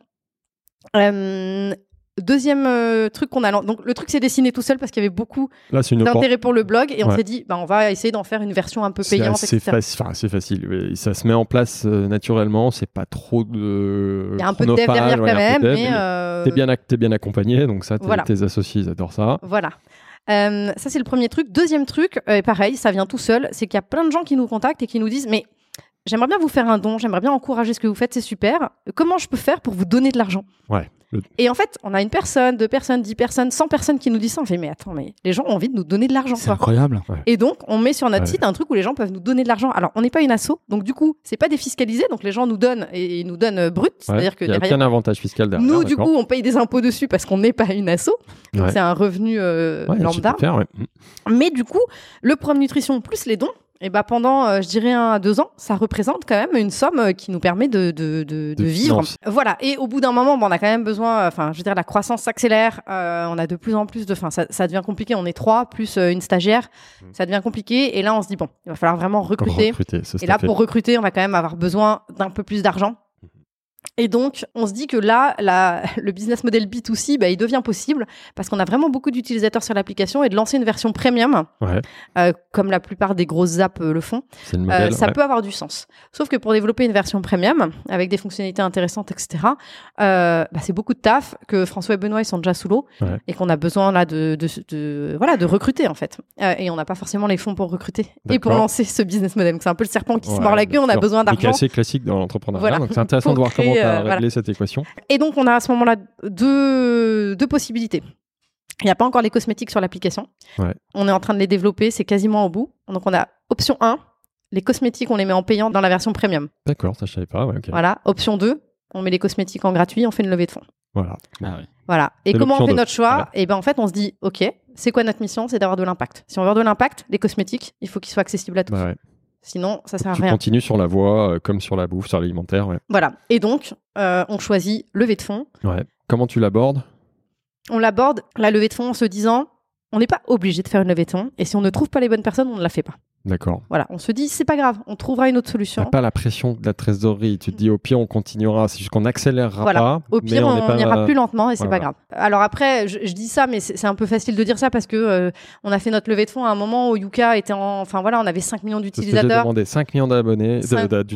Euh, Deuxième euh, truc qu'on a donc le truc s'est dessiné tout seul parce qu'il y avait beaucoup c'est d'intérêt pour le blog et on Ouais. s'est dit bah on va essayer d'en faire une version un peu C'est payante assez, etc. faci- enfin, facile. oui. Ça se met en place euh, naturellement. C'est pas trop de. Il y a un peu de dev derrière ouais, quand même de dev, mais euh, T'es bien, ac- t'es bien accompagné, donc ça, tes, Voilà. tes associés, ils adorent ça. Voilà. Euh, ça, c'est le premier truc. Deuxième truc, euh, pareil, ça vient tout seul, c'est qu'il y a plein de gens qui nous contactent et qui nous disent Mais j'aimerais bien vous faire un don, j'aimerais bien encourager ce que vous faites, c'est super. Comment je peux faire pour vous donner de l'argent? Ouais. Le- Et en fait, on a une personne, deux personnes, dix personnes, cent personnes qui nous disent ça. On fait, mais attends, mais les gens ont envie de nous donner de l'argent, C'est incroyable. Et donc, on met sur notre Ouais. site un truc où les gens peuvent nous donner de l'argent. Alors, on n'est pas une asso, donc du coup, c'est pas défiscalisé, donc les gens nous donnent et ils nous donnent euh, brut, Ouais, c'est-à-dire que il n'y a derrière, aucun avantage fiscal derrière. nous, du coup, on paye des impôts dessus parce qu'on n'est pas une asso, c'est un revenu euh, Ouais, lambda. Mais du coup, le Prom Nutrition plus les dons, et ben pendant, euh, je dirais, un à deux ans, ça représente quand même une somme euh, qui nous permet de, de, de, de vivre. finance. Voilà. Et au bout d'un moment, bon, on a quand même besoin, enfin, je veux dire, la croissance s'accélère. euh, on a de plus en plus de, enfin, ça, ça devient compliqué. On est trois plus euh, une stagiaire. Ça devient compliqué. Et là, on se dit, bon, il va falloir vraiment recruter. Et là, fait. pour recruter, on va quand même avoir besoin d'un peu plus d'argent. Et donc, on se dit que là, la- <laughs> le business model B2C, bah, il devient possible parce qu'on a vraiment beaucoup d'utilisateurs sur l'application et de lancer une version premium, Ouais, euh, comme la plupart des grosses apps euh, le font, c'est euh, ça ouais. peut avoir du sens. Sauf que pour développer une version premium, avec des fonctionnalités intéressantes, etc., euh, bah, c'est beaucoup de taf que François et Benoît ils sont déjà sous l'eau Ouais. et qu'on a besoin là de, de, de- voilà, de recruter en fait. Et on n'a pas forcément les fonds pour recruter et pour lancer ce business model. Donc, C'est un peu le serpent qui se mord la queue, on a besoin d'argent. assez classique dans l'entrepreneuriat. Voilà. Donc c'est intéressant de voir comment tu as euh, réglé voilà. cette équation. Et donc, on a à ce moment-là deux, deux possibilités. Il n'y a pas encore les cosmétiques sur l'application. Ouais. On est en train de les développer, c'est quasiment au bout. Donc, on a option 1, les cosmétiques, on les met en payant dans la version premium. D'accord, ça je savais pas. ouais. Voilà. Option 2, on met les cosmétiques en gratuit, on fait une levée de fonds. Voilà. Ah oui. Voilà. Et comment on fait notre choix Voilà. Et ben en fait, on se dit, OK, c'est quoi notre mission? C'est d'avoir de l'impact. Si on veut avoir de l'impact, les cosmétiques, il faut qu'ils soient accessibles à tous. Bah ouais. Sinon, ça sert à Tu rien. continues sur la voie euh, comme sur la bouffe, sur l'alimentaire. Ouais. Voilà. Et donc, euh, on choisit levée de fonds. Ouais. Comment tu l'abordes? On l'aborde, la levée de fonds, en se disant, on n'est pas obligé de faire une levée de fonds. Et si on ne trouve pas les bonnes personnes, on ne la fait pas. D'accord. Voilà. On se dit, c'est pas grave, on trouvera une autre T'as solution. pas la pression de la trésorerie. Tu te dis au pire on continuera, c'est juste qu'on accélérera Voilà. pas. Au mais pire, on, pas- ira plus lentement et c'est Voilà. pas grave. Alors après, je, je dis ça, mais c'est un peu facile de dire ça parce que euh, on a fait notre levée de fonds à un moment où Yuka était en, enfin voilà, on avait 5 millions d'utilisateurs. demandé 5 millions d'abonnés,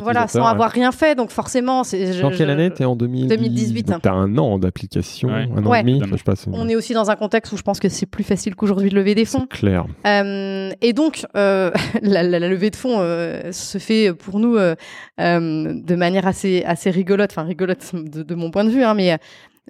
voilà, sans avoir rien fait, donc forcément, c'est. je- Dans quelle je- année? T'es en 2000... 2018. Donc t'as un an d'application, Ouais. un an Ouais. et demi, je On est aussi dans un contexte où je pense que c'est plus facile qu'aujourd'hui de lever des fonds. Clair. Euh, et donc, euh, <laughs> la, la- la levée de fonds euh, se fait pour nous euh, euh, de manière assez, assez rigolote, enfin rigolote de, de mon point de vue, hein, mais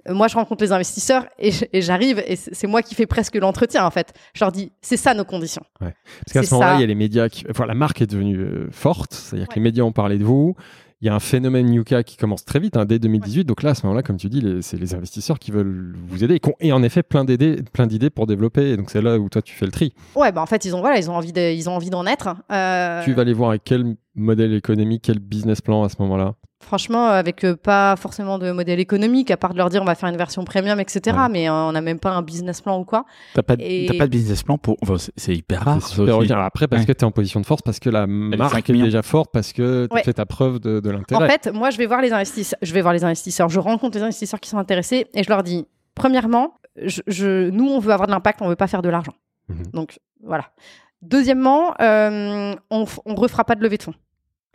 moi je rencontre les investisseurs et, j'arrive et c'est moi qui fais presque l'entretien en fait. Je leur dis, c'est ça nos conditions. Parce qu'à ce moment-là, il y a les médias qui. Enfin, la marque est devenue forte, c'est-à-dire que les médias ont parlé de vous. Il y a un phénomène Yuka qui commence très vite, hein, dès 2018. Donc là, à ce moment-là, comme tu dis, les- c'est les investisseurs qui veulent vous aider et, en effet plein d'idées, plein d'idées pour développer. Et donc c'est là où toi tu fais le tri. Ouais, bah en fait ils ont voilà, ils ont envie de, ils ont envie d'en être. Euh, Tu vas aller voir avec quel modèle économique, quel business plan à ce moment-là? Franchement, avec euh, pas forcément de modèle économique, à part de leur dire on va faire une version premium, etc. Ouais. Mais euh, on n'a même pas un business plan ou quoi. T'as pas, de- Et- t'as pas de business plan pour. Enfin, c'est- hyper rare. super aussi. original. Après, parce Ouais. que tu es en position de force, parce que la marque 5 est déjà forte, parce que tu Ouais. fait ta preuve de, de En l'intérêt. fait, moi, je vais voir les investisseurs. Je vais voir les investisseurs. Je rencontre les investisseurs qui sont intéressés et je leur dis, premièrement, je, je- nous, on veut avoir de l'impact, on veut pas faire de l'argent. Mhm. Donc, voilà. Deuxièmement, euh, on, on refera pas de levée de fonds.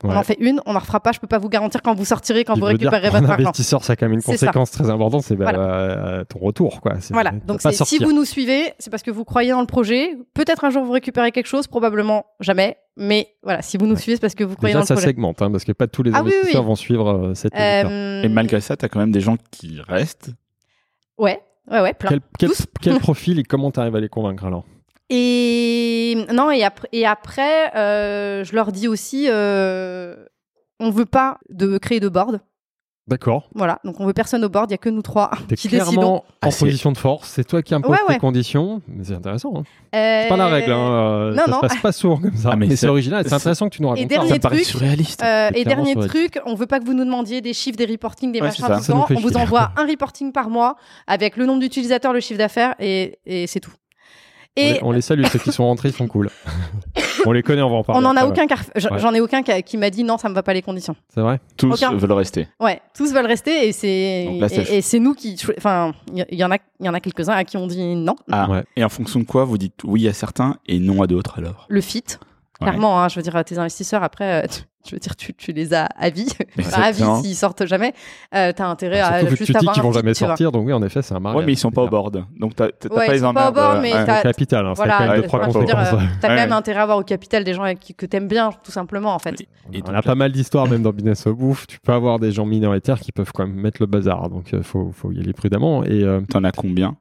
On en fait une, on en refera pas. Je peux pas vous garantir quand vous sortirez, quand vous récupérez votre argent. investisseur, ça a quand même une C'est ça. conséquence très importante, c'est bah, Voilà. euh, ton retour. Quoi. Voilà. tu Donc, si vous nous suivez, c'est parce que vous croyez dans le projet. Peut-être un jour vous récupérez quelque chose, probablement jamais. Mais voilà, si vous nous Ouais. suivez, c'est parce que vous croyez Déjà, dans le ça projet. segmente, hein, parce que pas tous les Ah oui, investisseurs oui. vont suivre euh, cette. Euh, Et malgré ça, t'as quand même des gens qui restent. Ouais, ouais, ouais, plein. Quel, quel <laughs> profil et comment tu arrives à les convaincre alors? Et non, et après, et après euh, je leur dis aussi, euh, on veut pas de créer de board. D'accord. Voilà, donc on veut personne au board, il y a que nous trois qui décidons. clairement en Ah, position de force. C'est toi qui imposes Ouais, tes conditions. Mais c'est intéressant. Hein. Euh, C'est pas la règle. Hein. euh, non, ça non. se passe pas souvent comme ça. Ah, mais mais c'est- c'est original. C'est c'est- intéressant que tu nous racontes ça. dernier Ça truc, surréaliste. Euh, C'est et dernier truc, on veut pas que vous nous demandiez des chiffres, des reportings, des Ouais, machins ça. Ça nous temps. On vous envoie un reporting par mois avec le nombre d'utilisateurs, le chiffre d'affaires et, et c'est tout. On Et les, on les salue. Ceux qui sont rentrés, ils sont cool. <laughs> on les connaît, on va en parler. on n'en a aucun, car... j'en Ouais. ai aucun qui, a- qui m'a dit non, ça me va pas les conditions. C'est vrai? Tous Aucun. veulent rester. Ouais, tous veulent rester et c'est et, et c'est nous qui, enfin, il y, en a, il y en a quelques uns à qui on dit non. Ah. Ouais. Et en fonction de quoi vous dites oui à certains et non à d'autres alors? Le fit, Clairement, hein, je veux dire, tes investisseurs, après, euh, tu- je veux dire, tu, tu les as à vie. à vie s'ils sortent jamais. Euh, T'as intérêt à Surtout juste tu dis avoir qu'ils un vont jamais tu vois. sortir, donc oui, en effet, c'est un mariage. Ouais, mais ils sont pas au board. Donc, t'as t'as Ouais, pas ils les sont pas au emmerdes, board, euh, mais t'as- Au capital, hein, Voilà, quand même euh, trois conséquences. euh, t'as quand même intérêt à avoir au capital des gens avec qui, que t'aimes bien, tout simplement, en fait. Et On a pas mal d'histoires, même dans Business of Bouffe. Tu peux avoir des gens minoritaires qui peuvent quand même mettre le bazar. Donc, il faut, faut y aller prudemment. Et euh, T'en as combien?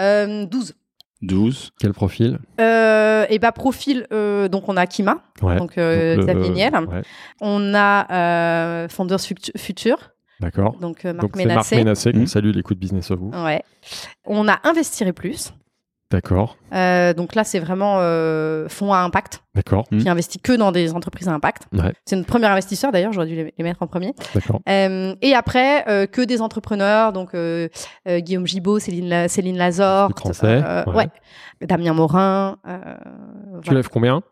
Euh, 12. 12. quel profil Euh, et bah, profil, euh, donc on a Kima, Ouais. donc, euh, Donc, le- Xavier Niel. ouais, On a euh, Founders Futu- Future, D'accord. donc euh, Marc Donc, c'est Marc Ménassé. Ménassé qu'on Mhm. salue l'écoute Business of Bouffe. Ouais. On a Investir plus. D'accord. Euh, donc là, c'est vraiment euh, fonds à impact D'accord. Mhm. qui investit que dans des entreprises à impact. Ouais. C'est notre premier investisseur d'ailleurs, j'aurais dû les, mettre en premier. D'accord. Euh, et après, euh, que des entrepreneurs, donc euh, euh, Guillaume Gibaud, Céline, La- Céline Lazorte, Français, euh, ouais. ouais. Damien Morin, euh, Tu voilà. lèves combien?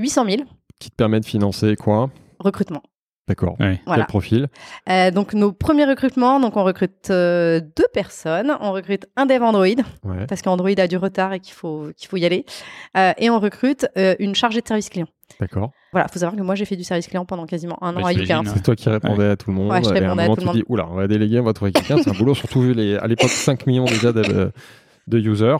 800 000 Qui te permet de financer quoi? Recrutement. D'accord. Ouais. Voilà. Quel profil Euh, donc nos premiers recrutements, donc on recrute euh, deux personnes. On recrute un dev Android Ouais. parce qu'Android a du retard et qu'il faut qu'il faut y aller. Euh, et on recrute euh, une chargée de service client. D'accord. Voilà, faut savoir que moi j'ai fait du service client pendant quasiment un an Bah, à j'imagine, Yuka. hein. C'est toi qui répondais à tout le monde. Ouais, je et à un répondais à moment, tout le tu dis, oula, on va déléguer, on va trouver quelqu'un. C'est un boulot, surtout vu les, à l'époque 5 millions déjà de, de users.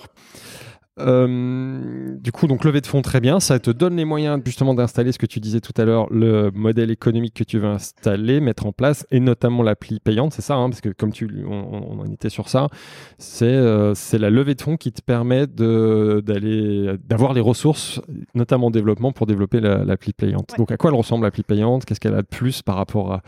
Euh, du coup, donc levée de fonds, très bien. Ça te donne les moyens justement d'installer ce que tu disais tout à l'heure, le modèle économique que tu veux installer, mettre en place, et notamment l'appli payante. C'est ça, hein, parce que comme tu, on, on en était sur ça, c'est euh, c'est la levée de fonds qui te permet d'aller d'avoir les ressources, notamment en développement, pour développer la- l'appli payante. Ouais. Donc, à quoi elle ressemble l'appli payante? Qu'est-ce qu'elle a de plus par rapport à,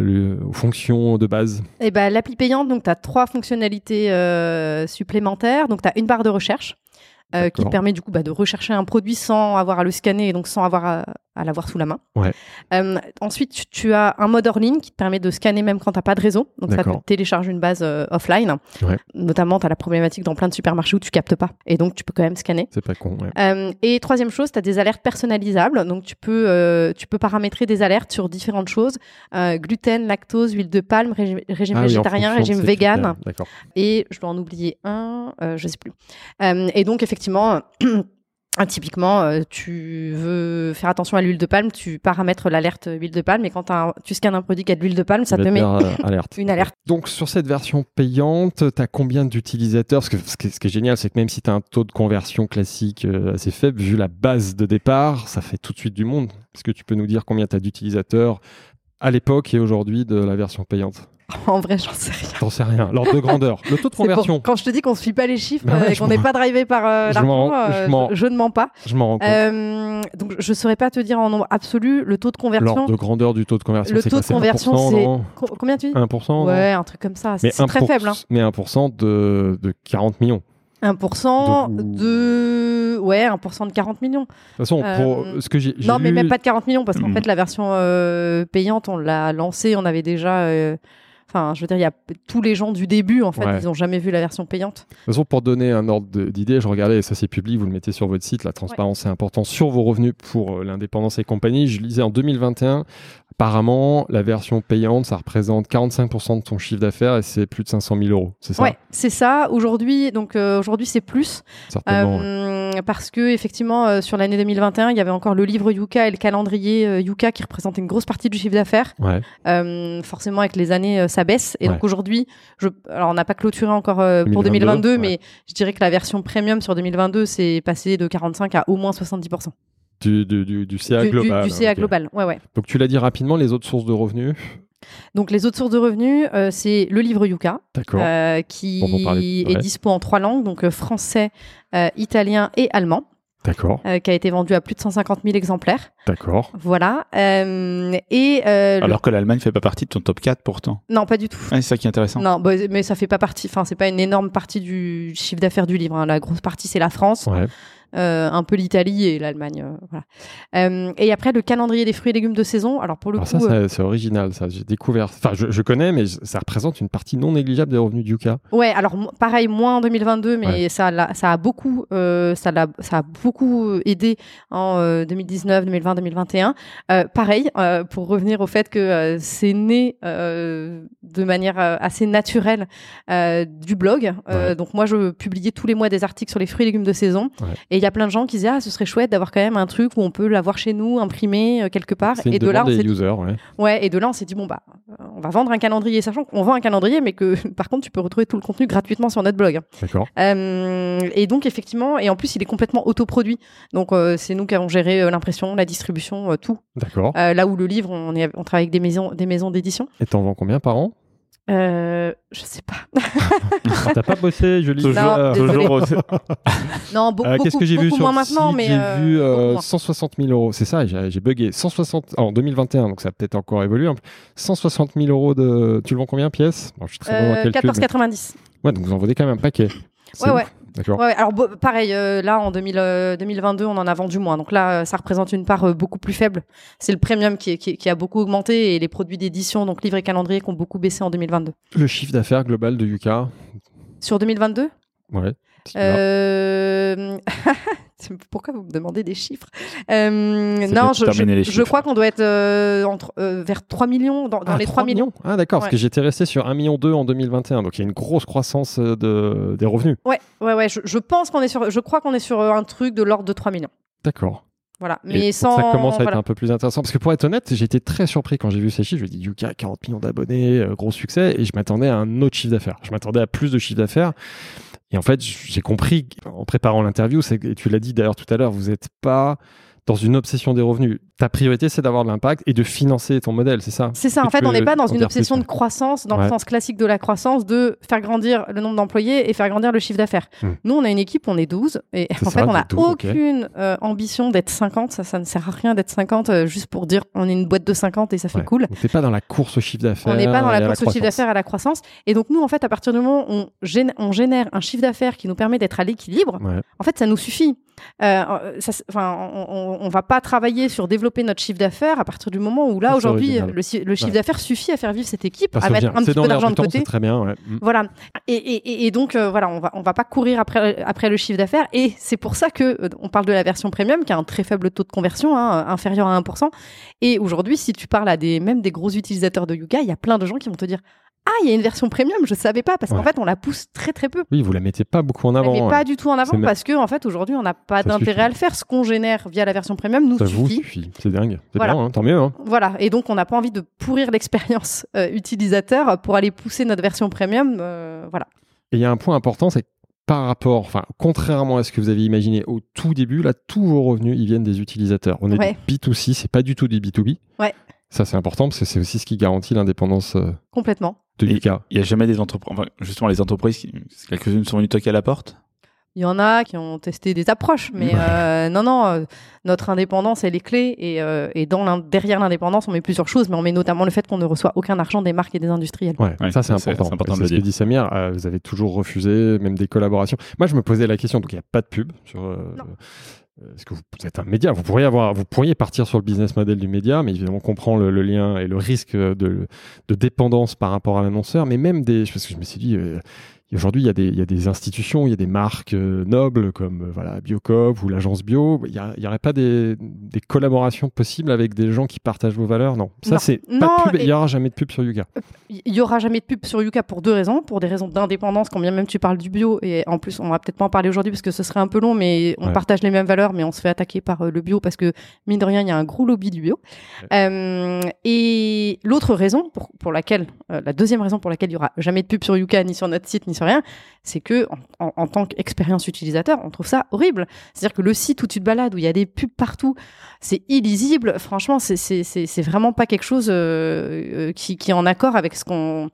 aux fonctions de base Et ben l'appli payante, donc tu as trois fonctionnalités euh, supplémentaires. Donc tu as une barre de recherche euh, qui permet du coup bah, de rechercher un produit sans avoir à le scanner et donc sans avoir à, à l'avoir sous la main. Ouais. Euh, ensuite, tu, tu as un mode hors ligne qui te permet de scanner même quand tu n'as pas de réseau. Donc ça te télécharge une base euh, offline. Ouais. Notamment, tu as la problématique dans plein de supermarchés où tu captes pas. Et donc tu peux quand même scanner. C'est pas con. ouais. Euh, et troisième chose, tu as des alertes personnalisables. Donc, tu peux, tu peux paramétrer des alertes sur différentes choses. Gluten, lactose, huile de palme, régime, régime Ah végétarien, régime vegan. Et je dois en oublier un, je sais plus. Et donc, effectivement... <clears throat> Ah, Typiquement, euh, tu veux faire attention à l'huile de palme, tu paramètres l'alerte huile de palme, et quand un- tu scannes un produit qui a de l'huile de palme, ça te met euh, <laughs> alerte. une alerte. Donc sur cette version payante, tu as combien d'utilisateurs? Parce que ce qui est, ce qui est génial, c'est que même si tu as un taux de conversion classique euh, assez faible, vu la base de départ, ça fait tout de suite du monde. Est-ce que tu peux nous dire combien tu as d'utilisateurs à l'époque et aujourd'hui de la version payante? <laughs> En vrai, j'en sais rien. T'en sais rien. L'ordre de grandeur. Le taux de <laughs> conversion, Quand je te dis qu'on ne suit pas les chiffres Bah ouais, euh, et qu'on n'est pas drivé par euh, l'argent, euh, je ne mens pas. je m'en rends compte. Euh, donc, je ne saurais pas te dire en nombre absolu le taux de conversion. L'ordre de grandeur du taux de conversion, Le c'est taux de conversion, 1%, c'est- Co- Combien tu dis 1%, non Ouais, un truc comme ça. C'est très 1%, faible. Hein. Mais 1% de, de 40 millions. 1% De- de... Ouais, 1% de 40 millions. De toute façon, pour ce que j'ai Non, mais lu- même pas de 40 millions, parce qu'en <clears throat> fait, la version euh, payante, on l'a lancée, on avait déjà... euh, Enfin, je veux dire, il y a tous les gens du début, en fait, Ouais. ils n'ont jamais vu la version payante. De toute façon, pour donner un ordre d'idée, je regardais, et ça c'est public, vous le mettez sur votre site, la transparence est importante sur vos revenus pour euh, l'indépendance et compagnie. Je lisais en 2021, apparemment, la version payante, ça représente 45% de ton chiffre d'affaires et c'est plus de 500 000 euros. C'est ça? Ouais, c'est ça. Aujourd'hui, donc euh, aujourd'hui, c'est plus. Certainement. ouais. Euh, parce que effectivement euh, sur l'année 2021 il y avait encore le livre Yuka et le calendrier Yuka qui représentaient une grosse partie du chiffre d'affaires Ouais, forcément avec les années ça baisse et Ouais. donc aujourd'hui je alors on n'a pas clôturé encore pour 2022, 2022 ouais. mais je dirais que la version premium sur 2022 c'est passé de 45 à au moins 70% du, du, du, du CA du- global. du CA global ouais ouais Donc tu l'as dit rapidement, les autres sources de revenus donc les autres sources de revenus euh, c'est le livre Yuka D'accord. euh, qui ouais. est dispo en trois langues donc euh, français euh, italien et allemand D'accord, euh, qui a été vendu à plus de 150 000 exemplaires d'accord. Voilà. Euh, et euh, le- Alors que l'Allemagne fait pas partie de ton top 4 pourtant. non, pas du tout. Ah, c'est ça qui est intéressant. Non, bah, mais ça fait pas partie. Enfin, c'est pas une énorme partie du chiffre d'affaires du livre. hein. La grosse partie, c'est la France, Ouais. Euh, un peu l'Italie et l'Allemagne. euh, voilà. Euh, et après, le calendrier des fruits et légumes de saison. Alors pour le Alors coup, ça, c'est original, ça. J'ai découvert. Enfin, je, je connais, mais ça représente une partie non négligeable des revenus du Yuka. ouais. Alors pareil, moins en 2022, mais Ouais. ça, l'a- ça a beaucoup, ça, l'a- ça a beaucoup aidé en euh, 2019, 2020, 2021. Euh, pareil, pour revenir au fait que c'est né de manière assez naturelle euh, du blog. Euh, Ouais. Donc moi, je publiais tous les mois des articles sur les fruits et légumes de saison. Ouais. Et il y a plein de gens qui disaient ah ce serait chouette d'avoir quand même un truc où on peut l'avoir chez nous imprimé euh, quelque part. Et de là on s'est dit, ouais. ouais et de là on s'est dit bon bah euh, on va vendre un calendrier sachant qu'on vend un calendrier mais que <laughs> par contre tu peux retrouver tout le contenu gratuitement sur notre blog. D'accord. Euh, et donc effectivement et en plus il est complètement autoproduit donc euh, c'est nous qui avons géré l'impression, la distribution, tout. D'accord. Là où le livre on, est, on travaille avec des maisons des maisons d'édition. Et t'en vends combien par an? Euh, je sais pas. Ah, T'as pas bossé, je lis. Toujours, Non, désolé. toujours <laughs> Non, be- Euh, beaucoup, Qu'est-ce que j'ai vu beaucoup sur maintenant, mais J'ai euh, vu euh, beaucoup moins. 160 000 euros. C'est ça, j'ai j'ai bugué. 160 en 2021, donc ça a peut-être encore évolué. un peu. 160 000 euros de. Tu le vends combien pièce? Bon, Je suis très bon en Euh, calcul. mais- 14,90. Ouais, donc vous en vendez quand même un paquet. C'est Ouais, ouf. ouais. D'accord. Ouais, ouais. alors bo- pareil, euh, là en 2000, euh, 2022, on en a vendu moins. Donc là, euh, ça représente une part beaucoup plus faible. C'est le premium qui, est- qui, est- qui a beaucoup augmenté et les produits d'édition, donc livres et calendrier, qui ont beaucoup baissé en 2022. Le chiffre d'affaires global de Yuka? Sur 2022 Ouais. Euh... <laughs> Pourquoi vous me demandez des chiffres? Euh, Non, je, crois qu'on doit être euh, entre, vers 3 millions, dans, dans Ah, les 3 millions. Ah d'accord, Ouais. parce que j'étais resté sur 1,2 million en 2021, donc il y a une grosse croissance de, des revenus. Ouais, ouais, ouais. Je, je pense qu'on est sur, je crois qu'on est sur un truc de l'ordre de 3 millions. D'accord. Voilà. Mais sans. ça commence à être un peu plus intéressant. Parce que pour être honnête, j'ai été très surpris quand j'ai vu ces chiffres. Je me dis, Yuka, 40 millions d'abonnés, gros succès. Et je m'attendais à un autre chiffre d'affaires. Je m'attendais à plus de chiffre d'affaires. Et en fait, j'ai compris en préparant l'interview, et tu l'as dit d'ailleurs tout à l'heure, vous n'êtes pas dans une obsession des revenus. Ta priorité, c'est d'avoir de l'impact et de financer ton modèle, c'est ça C'est ça, en fait, on n'est pas dans une obsession plus, de croissance, dans Ouais. le sens classique de la croissance, de faire grandir le nombre d'employés et faire grandir le chiffre d'affaires. Hmm. Nous, on a une équipe, on est 12, et en ça, fait, on n'a êtes 12, ok. aucune euh, ambition d'être 50, ça, ça ne sert à rien d'être 50 euh, juste pour dire on est une boîte de 50 et ça fait Ouais. cool. Donc, t'es pas dans la course au chiffre d'affaires. On n'est pas dans la course au chiffre d'affaires et à la croissance. Et donc, nous, en fait, à partir du moment où on, gén- on génère un chiffre d'affaires qui nous permet d'être à l'équilibre, Ouais. en fait, ça nous suffit. Euh, ça enfin, on, on va pas travailler sur développer notre chiffre d'affaires à partir du moment où là, aujourd'hui, le, chiffre Ouais. d'affaires suffit à faire vivre cette équipe, à mettre bien, un petit peu d'argent de temps, côté. Très bien, ouais. Mm. Voilà. Et, et- et donc, euh, voilà, on va, on va pas courir après, après le chiffre d'affaires. Et c'est pour ça que euh, on parle de la version premium, qui a un très faible taux de conversion, hein, inférieur à 1%. Et aujourd'hui, si tu parles à des, même des gros utilisateurs de Yuga, il y a plein de gens qui vont te dire Ah, il y a une version premium, je savais pas, parce qu'en Ouais. fait, on la pousse très très peu. Oui, vous la mettez pas beaucoup en On la avant. met ouais. pas du tout en avant parce que en fait aujourd'hui on n'a pas d'intérêt suffit. à le faire. Ce qu'on génère via la version premium nous Ça vous suffit. suffit. C'est dingue. C'est Voilà. bien, hein, tant mieux. hein. Voilà. Et donc on n'a pas envie de pourrir l'expérience euh, utilisateur pour aller pousser notre version premium. euh, voilà. Et il y a un point important, c'est par rapport, enfin, contrairement à ce que vous avez imaginé au tout début, là, tous vos revenus, ils viennent des utilisateurs. On est Ouais. du B2C, c'est pas du tout du B2B. Ouais. Ça, c'est important parce que c'est aussi ce qui garantit l'indépendance euh, Complètement. De Et-. Il n'y a jamais des entreprises, enfin, justement, les entreprises, quelques-unes sont venues toquer à la porte? Il y en a qui ont testé des approches, mais euh, non, non, euh, notre indépendance, elle est clé. Et, euh, et dans l'in- derrière l'indépendance, on met plusieurs choses, mais on met notamment le fait qu'on ne reçoit aucun argent des marques et des industriels. Ouais, Ouais, ça c'est c'est- important. c'est important Et de c'est le ce que dit Samir. euh, vous avez toujours refusé, même des collaborations. Moi, je me posais la question. Donc, il n'y a pas de pub sur. Euh, Est-ce que vous, êtes un média Vous pourriez avoir, vous pourriez partir sur le business model du média, mais évidemment, on comprend le, lien et le risque de, de dépendance par rapport à l'annonceur. Mais même des, parce que je me suis dit, euh, aujourd'hui, il y, a des- il y a des institutions, il y a des marques euh, nobles comme euh, voilà Biocop ou l'agence Bio. Il n'y aurait pas des, des collaborations possibles avec des gens qui partagent vos valeurs? Non, ça c'est pas de pub. Il n'y aura jamais de pub sur Yuga. Il y aura jamais de pub sur Yuka pour deux raisons. Pour des raisons d'indépendance, quand bien même tu parles du bio. Et en plus, on va peut-être pas en parler aujourd'hui parce que ce serait un peu long, mais on Ouais. partage les mêmes valeurs, mais on se fait attaquer par euh, le bio parce que, mine de rien, il y a un gros lobby du bio. Euh, et l'autre raison, pour, pour laquelle, euh, la deuxième raison pour laquelle il y aura jamais de pub sur Yuka, ni sur notre site, ni sur rien, c'est que, en, en- en tant qu'expérience utilisateur, on trouve ça horrible. C'est-à-dire que le site où tu te balades, où il y a des pubs partout, c'est illisible. Franchement, c'est- vraiment pas quelque chose euh, euh, qui, qui est en accord avec ce qu'on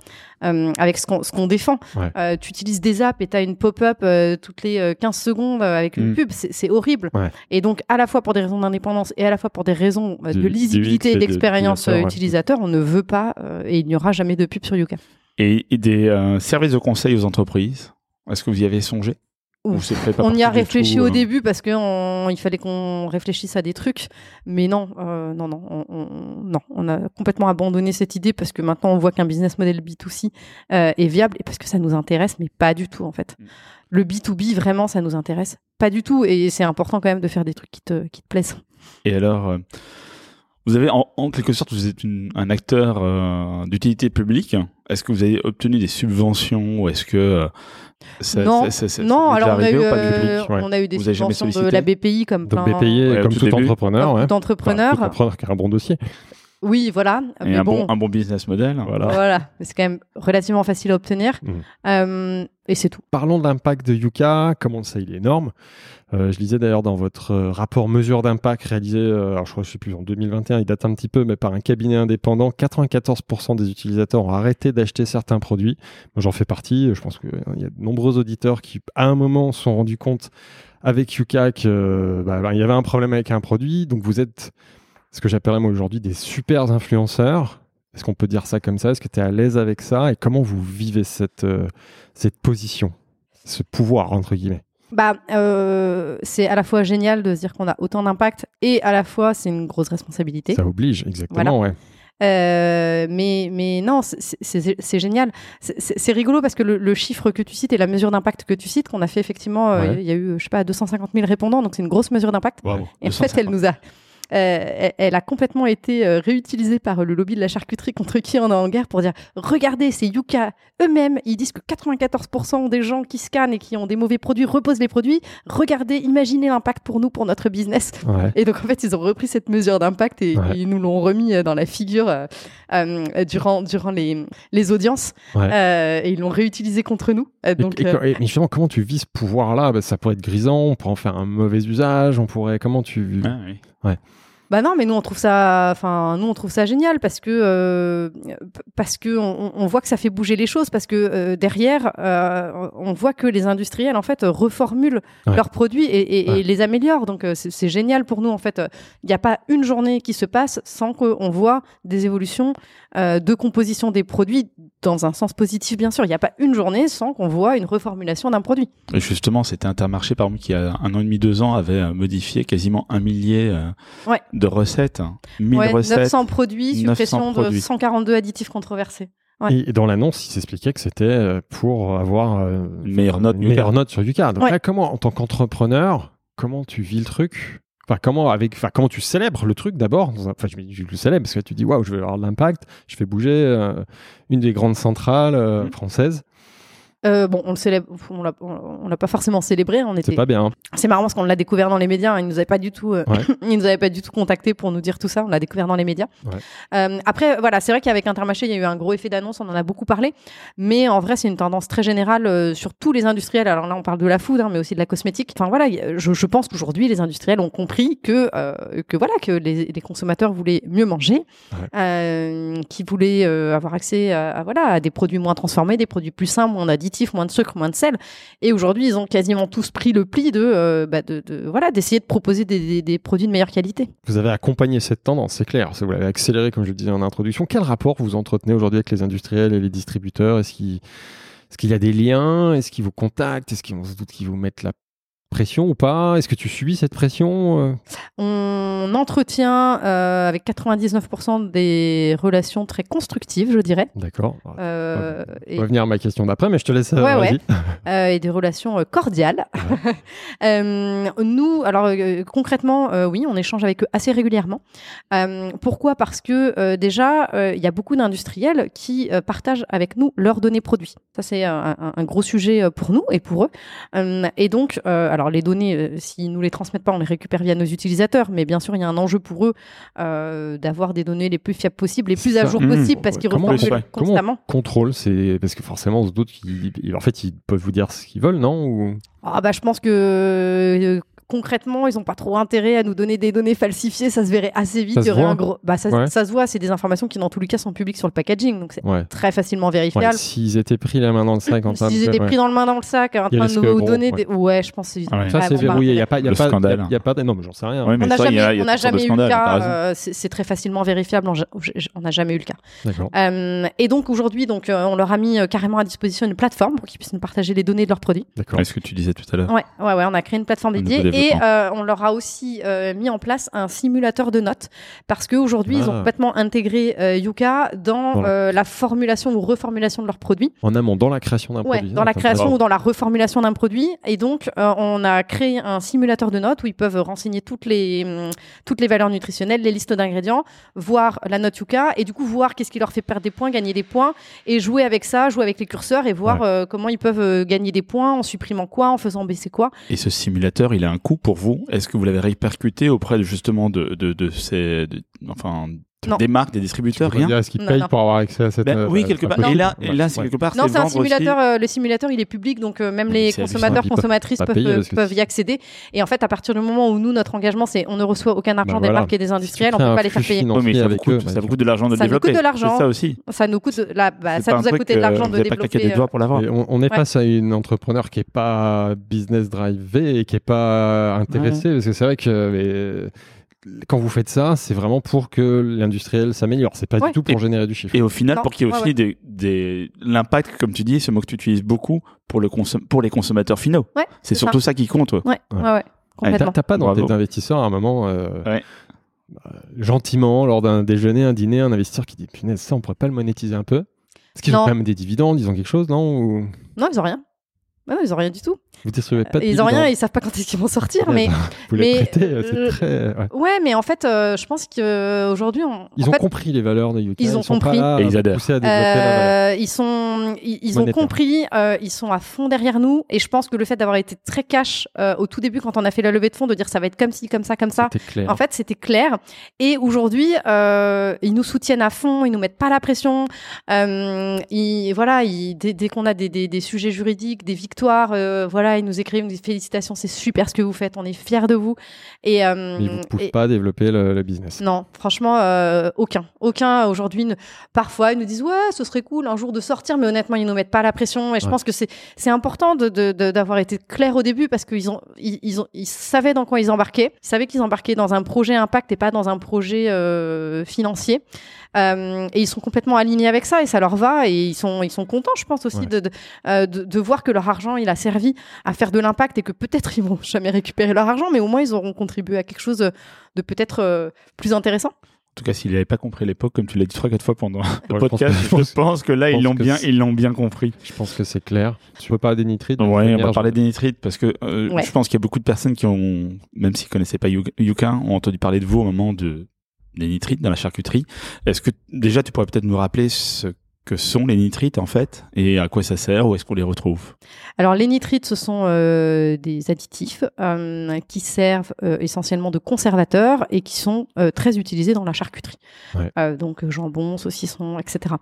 euh, avec ce qu'on ce qu'on défend. Ouais. Euh, tu utilises des apps et tu as une pop-up toutes les euh, 15 secondes avec une Mm. pub, c'est horrible. Ouais. Et donc, à la fois pour des raisons d'indépendance et à la fois pour des raisons de lisibilité et et de d'expérience utilisateur, on ne veut pas et il n'y aura jamais de pub sur Yuka. Et, et des euh, services de conseil aux entreprises. Est-ce que vous y avez songé? Ou Ouf. c'est fait pas On y a réfléchi tout, au euh, début parce que on- il fallait qu'on réfléchisse à des trucs, mais non, euh, non, non, on, on- non, on a complètement abandonné cette idée parce que maintenant on voit qu'un business model B2C euh, est viable et parce que ça nous intéresse, mais pas du tout en fait. Mm. Le B2B vraiment ça nous intéresse pas du tout et c'est important quand même de faire des trucs qui te, qui te plaisent. Et alors, Vous avez en, en quelque sorte, vous êtes une- un acteur euh, d'utilité publique. Est-ce que vous avez obtenu des subventions ou est-ce que euh, ça, non, ça- ça- ça- non. Alors on a eu, euh, public? Ouais. on a eu des Vous avez jamais subventions de la BPI comme Donc plein, BPI, Ouais, comme tout entrepreneur, comme ouais. tout entrepreneur. Enfin, tout entrepreneur qui a un bon dossier. Oui, voilà. Et mais un bon, bon, un bon business model. Voilà. voilà. C'est quand même relativement facile à obtenir. Mhm. Euh, et c'est tout. Parlons de l'impact de Yuka. Comme on le sait, il est énorme. Euh, je lisais d'ailleurs dans votre euh, rapport mesure d'impact réalisé, euh, alors je crois que je sais plus, en 2021, il date un petit peu, mais par un cabinet indépendant, 94% des utilisateurs ont arrêté d'acheter certains produits. Moi, j'en fais partie. Je pense qu'il y a de nombreux auditeurs qui, à un moment, se sont rendus compte avec Yuka que bah, bah, il y avait un problème avec un produit. Donc, vous êtes ce que j'appellerais moi aujourd'hui des super influenceurs. Est-ce qu'on peut dire ça comme ça? Est-ce que tu es à l'aise avec ça? Et comment vous vivez cette, euh, cette position, ce pouvoir, entre guillemets? Bah, euh, c'est à la fois génial de se dire qu'on a autant d'impact et à la fois c'est une grosse responsabilité. Ça oblige, exactement, ouais. Euh, mais, mais non, c'est- génial. C'est- rigolo parce que le, le chiffre que tu cites et la mesure d'impact que tu cites, qu'on a fait effectivement, euh, Ouais. il y a eu, je sais pas, 250 000 répondants, donc c'est une grosse mesure d'impact. Et en fait, elle nous a. euh, elle, elle a complètement été euh, réutilisée par le lobby de la charcuterie contre qui on est en guerre pour dire regardez, c'est Yuka eux-mêmes, ils disent que 94% des gens qui scannent et qui ont des mauvais produits reposent les produits. Regardez, imaginez l'impact pour nous, pour notre business. Ouais. Et donc en fait, ils ont repris cette mesure d'impact et, Ouais. et ils nous l'ont remis euh, dans la figure euh, euh, durant, durant les, les audiences. Ouais. Euh, et ils l'ont réutilisé contre nous. Euh, Et- donc, et- et- mais justement, comment tu vis ce pouvoir-là? Bah, Ça pourrait être grisant, on pourrait en faire un mauvais usage, on pourrait. Comment tu. Ah, oui. Bah non, mais nous on trouve ça, enfin nous on trouve ça génial parce que euh, parce que on, on voit que ça fait bouger les choses parce que euh, derrière euh, on voit que les industriels en fait reformulent Ouais. leurs produits et, et- et les améliorent. Donc euh, c'est c'est génial pour nous en fait. Il n'y a pas une journée qui se passe sans qu'on voit des évolutions euh, de composition des produits dans un sens positif bien sûr. Il n'y a pas une journée sans qu'on voit une reformulation d'un produit. Et justement, c'était Intermarché, par exemple, qui a un an et demi, deux ans, avait euh, modifié quasiment un millier euh, Ouais. de recettes. hein. 1000 Ouais, recettes. 900 produits, 900 suppression de produits. 142 additifs controversés. Ouais. Et, dans l'annonce, il s'expliquait que c'était pour avoir euh, Une meilleure note une meilleure note sur Yuka. Donc Ouais. là, comment, en tant qu'entrepreneur, comment tu vis le truc? Enfin, comment, avec, enfin, comment tu célèbres le truc d'abord Enfin, je, je le célèbre parce que tu dis, waouh, je vais avoir de l'impact, je fais bouger euh, une des grandes centrales euh, Mhm. françaises. Euh, bon, on le célèbre, on l'a, on l'a pas forcément célébré. On C'est était, pas bien. hein. c'est marrant parce qu'on l'a découvert dans les médias. hein, Ils nous avaient pas du tout, euh, Ouais. <laughs> ils nous avaient pas du tout contacté pour nous dire tout ça. On l'a découvert dans les médias. Ouais. Euh, après, voilà, c'est vrai qu'avec Intermarché, il y a eu un gros effet d'annonce. On en a beaucoup parlé, mais en vrai, c'est une tendance très générale sur tous les industriels. Alors là, on parle de la food, hein, mais aussi de la cosmétique. Enfin voilà, je, je pense qu'aujourd'hui, les industriels ont compris que que voilà que les, les consommateurs voulaient mieux manger, Ouais. qui voulaient avoir accès à, à, voilà à des produits moins transformés, des produits plus sains, moins moins de sucre, moins de sel. Et aujourd'hui, ils ont quasiment tous pris le pli de, euh, bah, voilà d'essayer de proposer des, produits de meilleure qualité. Vous avez accompagné cette tendance, c'est clair. Vous l'avez accéléré, comme je le disais en introduction. Quel rapport vous entretenez aujourd'hui avec les industriels et les distributeurs? Est-ce qu'il y a des liens? Est-ce qu'ils vous contactent? Est-ce qu'ils qu'ils vous mettent la pression ou pas? Est-ce que tu subis cette pression euh? On entretient euh, avec 99% des relations très constructives, je dirais, D'accord. euh, On va venir à ma question d'après, mais je te laisse. euh, Ouais, ouais. <laughs> euh, et des relations cordiales. <laughs> Nous, alors concrètement, oui, on échange avec eux assez régulièrement. Pourquoi? Parce que déjà, il y a beaucoup d'industriels qui partagent avec nous leurs données produits. Ça, c'est un, un- gros sujet pour nous et pour eux. Et donc, alors les données, euh, s'ils nous les transmettent pas, on les récupère via nos utilisateurs. Mais bien sûr, il y a un enjeu pour eux euh, d'avoir des données les plus fiables possibles, les plus à jour Mmh. possibles, parce qu'ils ouais. Comment constamment. on contrôle C'est parce que forcément, on se doute fait, ils peuvent vous dire ce qu'ils veulent, non? Ou Ah bah je pense que euh, concrètement ils ont pas trop intérêt à nous donner des données falsifiées, ça se verrait assez vite. Ça se voit un gros, bah ça, Ouais. ça se voit, c'est des informations qui dans tous les cas sont publiques sur le packaging, donc c'est ouais. très facilement vérifiable. S'ils étaient pris la main dans le sac en train de S'ils étaient pris dans le main dans le sac, en Il train de nous gros, donner ouais. des, ouais, je pense que c'est Ah ouais. Ça, c'est verrouillé. Il n'y a pas, y a Le pas, il y a- scandale. il y a pas. Non, mais j'en sais rien. Ouais, mais On n'a jamais, eu le cas. c'est c'est très facilement vérifiable. on n'a jamais eu le cas. D'accord. Et donc aujourd'hui, donc euh, on leur a mis euh, carrément à disposition une plateforme pour qu'ils puissent nous partager les données de leurs produits. D'accord. Ouais, ce que tu disais tout à l'heure. Ouais, ouais, ouais, on a créé une plateforme dédiée et euh, on leur a aussi euh, mis en place un simulateur de notes parce qu'aujourd'hui, ils ont Ah. complètement intégré euh, Yuka dans la- euh, la formulation ou reformulation de leurs produits. En amont, dans la création d'un Ouais, produit. dans la Ah, création ou dans la reformulation d'un produit. Et donc, euh, on a créé un simulateur de notes où ils peuvent renseigner toutes les, hum, toutes les valeurs nutritionnelles, les listes d'ingrédients, voir la note Yuka et du coup voir qu'est-ce qui leur fait perdre des points, gagner des points et jouer avec ça, jouer avec les curseurs et voir Ouais. euh, comment ils peuvent gagner des points en supprimant quoi, en faisant baisser quoi. Et ce simulateur, il a un pour vous Est-ce que vous l'avez répercuté auprès de, justement de, de, de ces, de- enfin, Non. des marques, des distributeurs, rien Est-ce qu'ils payent non. pour avoir accès à cette. Ben euh, Oui, quelque part. Et là, produit et là, c'est Ouais. quelque part, Non, c'est un simulateur. euh, le simulateur, il est public, donc euh, même Mais les consommateurs, consommatrices peuvent payer y accéder. Et en fait, à partir du moment où nous, notre engagement, c'est on ne reçoit aucun argent Bah des voilà. marques et des Si industriels, on crées peut pas les faire payer. Oui, mais ça vous avec coûte, eux, ça bah, vous coûte de l'argent de Ça nous développer. coûte de l'argent. Ça aussi. Ça nous coûte, là, bah, ça nous a coûté de l'argent de développer. des doigts pour l'avoir. On, est face à une entrepreneur qui est pas business drivé et qui est pas intéressée parce que c'est vrai que quand vous faites ça, c'est vraiment pour que l'industriel s'améliore. C'est pas Ouais. du tout pour générer du chiffre. Et au final, Non, pour qu'il y ait aussi ouais. des, des l'impact, comme tu dis, ce mot que tu utilises beaucoup pour le consom- pour les consommateurs finaux. Ouais, c'est surtout ça. qui compte. ouais. Ouais, ouais, ouais, T'as complètement. t'as pas dans tes investisseurs à un moment, euh, Ouais. bah, gentiment, lors d'un déjeuner, un dîner, un investisseur qui dit Punaise, ça, on pourrait pas le monétiser un peu? Est-ce qu'ils ont quand même des dividendes Ils ont quelque chose, non Ou? Non, ils ont rien. Ouais, non, ils ont rien du tout. Vous distribuez pas de ils ont rien, ils savent pas quand est-ce qu'ils vont sortir. Punaise, mais Vous les mais, prêtez, euh, c'est euh, très. ouais. ouais, mais en fait, euh, je pense qu'aujourd'hui, on... Ils en ont fait, compris les valeurs de Yuka. Ils ont sont compris. Pas là Et ils adhèrent. à développer la valeur. Euh, ils sont, ils, ils ont compris, euh, ils sont à fond derrière nous, et je pense que le fait d'avoir été très cash euh, au tout début quand on a fait la levée de fonds, de dire ça va être comme ci, comme ça, comme ça. C'était clair. En fait, c'était clair. Et aujourd'hui, euh, ils nous soutiennent à fond, ils nous mettent pas la pression. Euh, ils, voilà, ils, dès, dès qu'on a des, des, des sujets juridiques, des victoires, euh, voilà, ils nous écrivent, ils nous disent félicitations, c'est super ce que vous faites, on est fiers de vous. Et, euh, Mais ils vous poussent et- pas à développer le, le business. non, franchement, euh, aucun. Aucun aujourd'hui. ne- Parfois, ils nous disent Ouais, ce serait cool un jour de sortir, mais honnêtement, ils nous mettent pas la pression. Et je Ouais. pense que c'est c'est important de- de- de- d'avoir été clair au début parce qu'ils ont, ils, ils ont, ils savaient dans quoi ils embarquaient. Ils savaient qu'ils embarquaient dans un projet impact et pas dans un projet euh, financier. Euh, et ils sont complètement alignés avec ça et ça leur va et ils sont, ils sont contents, je pense aussi, Ouais. de, de, euh, de, de voir que leur argent, il a servi à faire de l'impact et que peut-être ils vont jamais récupérer leur argent, mais au moins ils auront contribué à quelque chose de peut-être euh, plus intéressant. En tout cas, s'il n'avait pas compris l'époque, comme tu l'as dit trois quatre fois pendant <laughs> le je pense podcast, que- je je pense- pense que là, ils l'ont bien, ils l'ont bien compris. Je pense que c'est clair. Tu peux pas des nitrites. Ouais, on va parler des nitrites parce que euh, Ouais. je pense qu'il y a beaucoup de personnes qui ont, même s'ils connaissaient pas Yu- Yuka, ont entendu parler de vous au moment de des nitrites dans la charcuterie. Est-ce que déjà tu pourrais peut-être nous rappeler ce que sont les nitrites en fait et à quoi ça sert où est-ce qu'on les retrouve? Alors les nitrites, ce sont euh, des additifs euh, qui servent euh, essentiellement de conservateurs et qui sont euh, très utilisés dans la charcuterie. Ouais. Euh, donc jambon, saucisson, etc.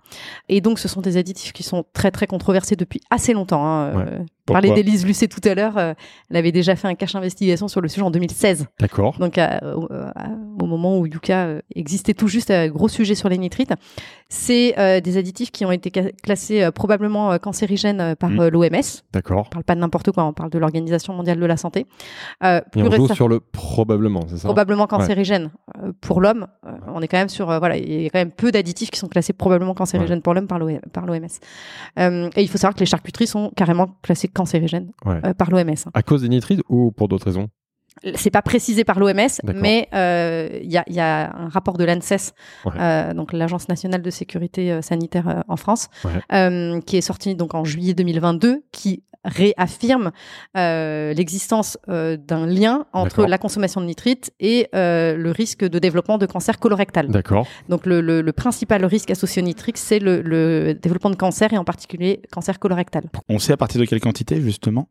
Et donc ce sont des additifs qui sont très très controversés depuis assez longtemps. Hein. Ouais. Euh, parlait d'Élise Lucet tout à l'heure. euh, elle avait déjà fait un cache investigation sur le sujet en 2016. D'accord. Donc à- au, moment où Yuka euh, existait tout juste, euh, gros sujet sur les nitrites, c'est euh, des additifs qui ont été classés euh, probablement euh, cancérigènes euh, par Mm. euh, l'OMS. D'accord. On parle pas de n'importe quoi, on parle de l'Organisation mondiale de la santé. Euh, Et plus on joue récem- sur le probablement, c'est ça? Probablement cancérigène euh, pour l'homme. Euh, on est quand même sur euh, voilà, il y a quand même peu d'additifs qui sont classés probablement cancérigènes pour l'homme par l'OM par l'OMS. Euh, et il faut savoir que les charcuteries sont carrément classées cancérigènes Ouais. euh, par l'OMS. À cause des nitrites ou pour d'autres raisons C'est pas précisé par l'OMS, mais euh, il y, a, il y a un rapport de l'ANSES, Ouais. euh, donc l'Agence nationale de sécurité euh, sanitaire euh, en France, Ouais. euh, qui est sorti donc en juillet 2022, qui réaffirme euh, l'existence euh, d'un lien entre la consommation de nitrites et euh, le risque de développement de cancer colorectal. D'accord. Donc le, le- le principal risque associé au nitrite, c'est le, le développement de cancer et en particulier cancer colorectal. On sait à partir de quelle quantité justement?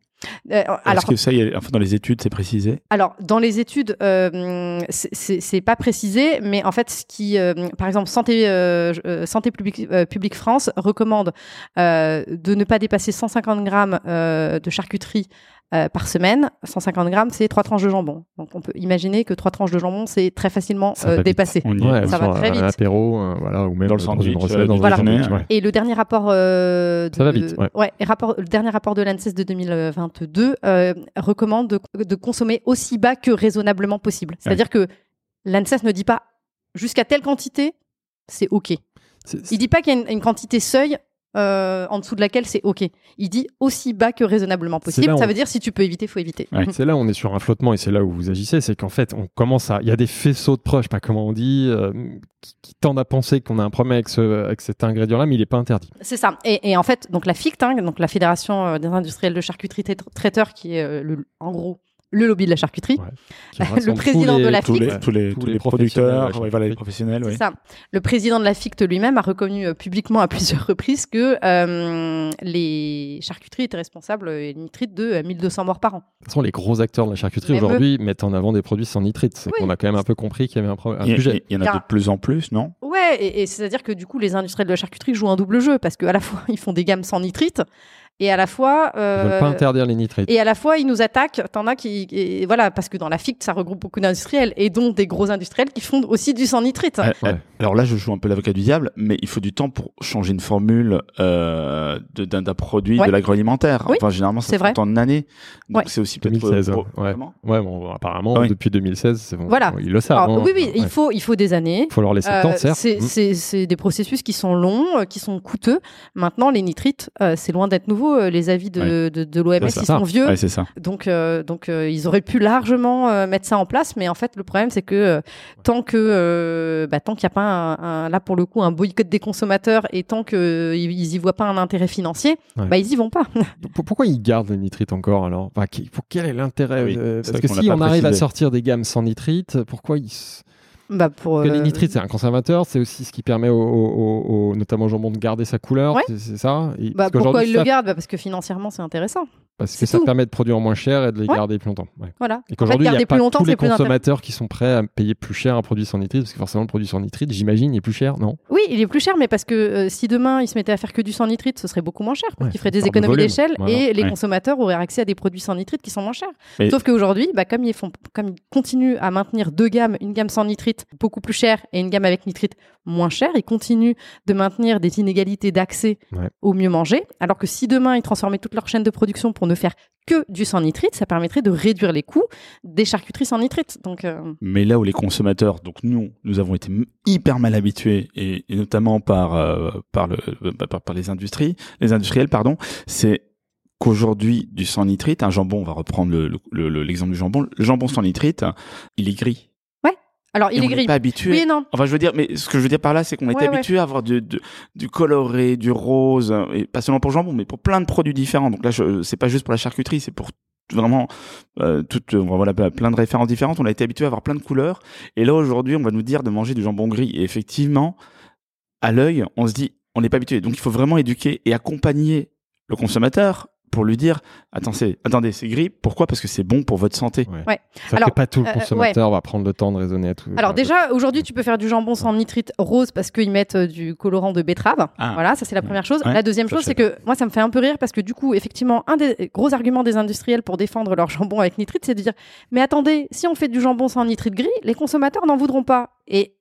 Euh, alors, Est-ce que ça, il y a- enfin, dans les études, c'est précisé? Alors, dans les études, euh, c'est- pas précisé, mais en fait, ce qui, euh, par exemple, Santé, euh, euh, Santé publique, France recommande de ne pas dépasser 150 grammes de charcuterie euh, par semaine. 150 grammes, c'est trois tranches de jambon. Donc, on peut imaginer que trois tranches de jambon, c'est très facilement euh, dépassé. On y est. Ouais, Ça va sur très un vite. apéro, euh, voilà, ou même Dans le une sandwich, recette, euh, dans un ouais. Et le dernier rapport, euh, de, Ça va vite, ouais. et rapport, le dernier rapport de l'ANSES de 2022 euh, recommande de, de consommer aussi bas que raisonnablement possible. C'est-à-dire que l'ANSES ne dit pas jusqu'à telle quantité, c'est ok. Il dit pas qu'il y a une, une quantité seuil euh, en dessous de laquelle c'est OK. Il dit aussi bas que raisonnablement possible. Ça veut dire si tu peux éviter, faut éviter. Ouais. C'est là où on est sur un flottement et c'est là où vous agissez, c'est qu'en fait, on commence à. Il y a des faisceaux de preuves, je sais pas comment on dit, euh, qui, qui tendent à penser qu'on a un problème avec, ce, avec cet ingrédient-là, mais il n'est pas interdit. C'est ça. Et, et en fait, donc la FICT, hein, donc la Fédération euh, des industriels de charcuterie trai- traiteurs, qui est le, en gros le lobby de la charcuterie. Ouais. <laughs> Le président les- de la tous les, FIC. tous les, Tous tous les producteurs, ouais, ouais, voilà, les professionnels, oui. C'est ça. Le président de la FICT lui-même a reconnu euh, publiquement à <laughs> plusieurs reprises que euh, les charcuteries étaient responsables euh, et nitrites de euh, 1200 morts par an. De toute façon, les gros acteurs de la charcuterie aujourd'hui mettent en avant des produits sans nitrite. C'est Oui. qu'on a quand même un peu compris qu'il y avait un, pro- un Il y, a- sujet. il y en a de plus en plus, non? Ouais, et, et c'est-à-dire que du coup, les industriels de la charcuterie jouent un double jeu parce qu'à la fois <laughs> ils font des gammes sans nitrite et à la fois Ils euh, veulent pas interdire les nitrites. et à la fois ils nous attaquent. T'en as qui et voilà parce que dans la FICT ça regroupe beaucoup d'industriels et dont des gros industriels qui font aussi du sans nitrite. Euh, Ouais. euh, Alors là, je joue un peu l'avocat du diable, mais il faut du temps pour changer une formule euh, de- d'un produit Ouais. de l'agroalimentaire. Oui, enfin, généralement, ça c'est prend vrai. tant d'années. Donc Ouais. c'est aussi peut-être 2016. pour- ouais. Comment Ouais, bon, apparemment, Ah oui. depuis 2016, c'est bon. Voilà. Ils le savent. Alors, hein. oui, oui, il faut il faut des années. faut leur laisser le Euh, temps, certes. c'est Mm. c'est des processus qui sont longs, euh, qui sont coûteux. Maintenant, les nitrites, euh, c'est loin d'être nouveau. Euh, Les avis de, de, de l'OMS, ils ça. sont vieux. Ouais, c'est ça. Donc, euh, donc euh, ils auraient pu largement euh, mettre ça en place, mais en fait, le problème, c'est que euh, tant que euh, bah, tant qu'il n'y a pas un, un- là pour le coup un boycott des consommateurs et tant que euh, ils y voient pas un intérêt financier, Ouais. bah ils y vont pas. <laughs> Pour- Pourquoi ils gardent les nitrites encore alors? Enfin, pour Quel est l'intérêt Oui, euh, Parce que si on arrive à sortir des gammes sans nitrite, pourquoi ils. Bah pour que les euh, nitrites, c'est un conservateur, c'est aussi ce qui permet au, au- au- au- notamment au jambon de garder sa couleur, Ouais. c'est- ça Et- bah, pourquoi ils le gardent? Bah, Parce que financièrement, c'est intéressant. Parce que ça tout. permet de produire moins cher et de les Ouais. garder plus longtemps. ouais. Voilà. Et qu'aujourd'hui, il n'y a pas tous les consommateurs qui sont prêts à payer plus cher un produit sans nitrite, parce que forcément, le produit sans nitrite, j'imagine, il est plus cher, non? Oui, il est plus cher, mais parce que euh, si demain ils se mettaient à faire que du sans nitrite, ce serait beaucoup moins cher, parce Ouais, qu'ils feraient des économies d'échelle Voilà. et les consommateurs auraient accès à des produits sans nitrite qui sont moins chers. Mais- Sauf qu'aujourd'hui, bah, comme ils font, comme ils continuent à maintenir deux gammes, une gamme sans nitrite beaucoup plus chère et une gamme avec nitrite moins chère, ils continuent de maintenir des inégalités d'accès au mieux manger. Alors que si demain ils transformaient toute leur chaîne de production pour ne faire que du sans nitrite, ça permettrait de réduire les coûts des charcuteries sans nitrite. Euh, Mais là où les consommateurs, donc nous, nous avons été hyper mal habitués, et, notamment par, euh, euh, par, par les industries, les industriels, pardon, c'est qu'aujourd'hui, du sans nitrite, un jambon, on va reprendre le- le- le- l'exemple du jambon, le jambon sans nitrite, il est gris. Alors il Et est on n'est gris. pas habitué. Oui non. Enfin, je veux dire, mais ce que je veux dire par là, c'est qu'on ouais. habitué à avoir du, du, du coloré, du rose, et pas seulement pour le jambon, mais pour plein de produits différents. Donc là, c'est pas juste pour la charcuterie, c'est pour vraiment euh, toutes, euh, voilà, plein de références différentes. On a été habitué à avoir plein de couleurs. Et là, aujourd'hui, on va nous dire de manger du jambon gris. Et effectivement, à l'œil, on se dit, on n'est pas habitué. Donc, il faut vraiment éduquer et accompagner le consommateur pour lui dire, attends, c'est, attendez, c'est gris. Pourquoi? Parce que c'est bon pour votre santé. Ouais. Ça Alors, fait pas tout le euh, consommateur va prendre le temps de raisonner à tout. Alors enfin, déjà, aujourd'hui, tu peux faire du jambon sans nitrite rose parce qu'ils mettent euh, du colorant de betterave. Ah. Voilà, ça c'est la première chose. Ouais, la deuxième ça, chose, c'est que moi, ça me fait un peu rire parce que du coup, effectivement, un des gros arguments des industriels pour défendre leur jambon avec nitrite, c'est de dire, mais attendez, si on fait du jambon sans nitrite gris, les consommateurs n'en voudront pas. Et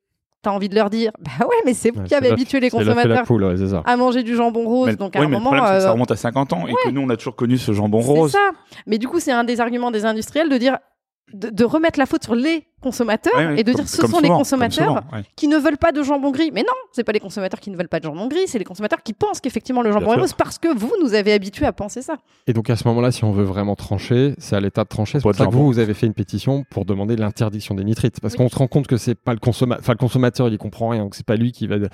t'as envie de leur dire, <laughs> bah ouais, mais c'est vous ouais, qui avez c'est habitué les c'est consommateurs poule, ouais, c'est ça. à manger du jambon rose. Mais- donc à oui, un mais le moment, problème, c'est que ça euh, remonte à 50 ans et que nous, on a toujours connu ce jambon c'est rose. ça. Mais du coup, c'est un des arguments des industriels de dire de, de remettre la faute sur les consommateurs Ouais, ouais, et de comme- dire ce sont les souvent, consommateurs souvent, ouais. qui ne veulent pas de jambon gris. Mais non, c'est pas les consommateurs qui ne veulent pas de jambon gris, c'est les consommateurs qui pensent qu'effectivement le jambon est sûr. rose parce que vous nous avez habitués à penser ça. Et donc à ce moment-là, si on veut vraiment trancher, c'est à l'état de trancher. C'est Pas pour ça que vous, vous avez fait une pétition pour demander l'interdiction des nitrites. Parce Oui. qu'on se rend compte que c'est pas le consommateur, enfin le consommateur, il y comprend rien. Donc c'est pas lui qui va dire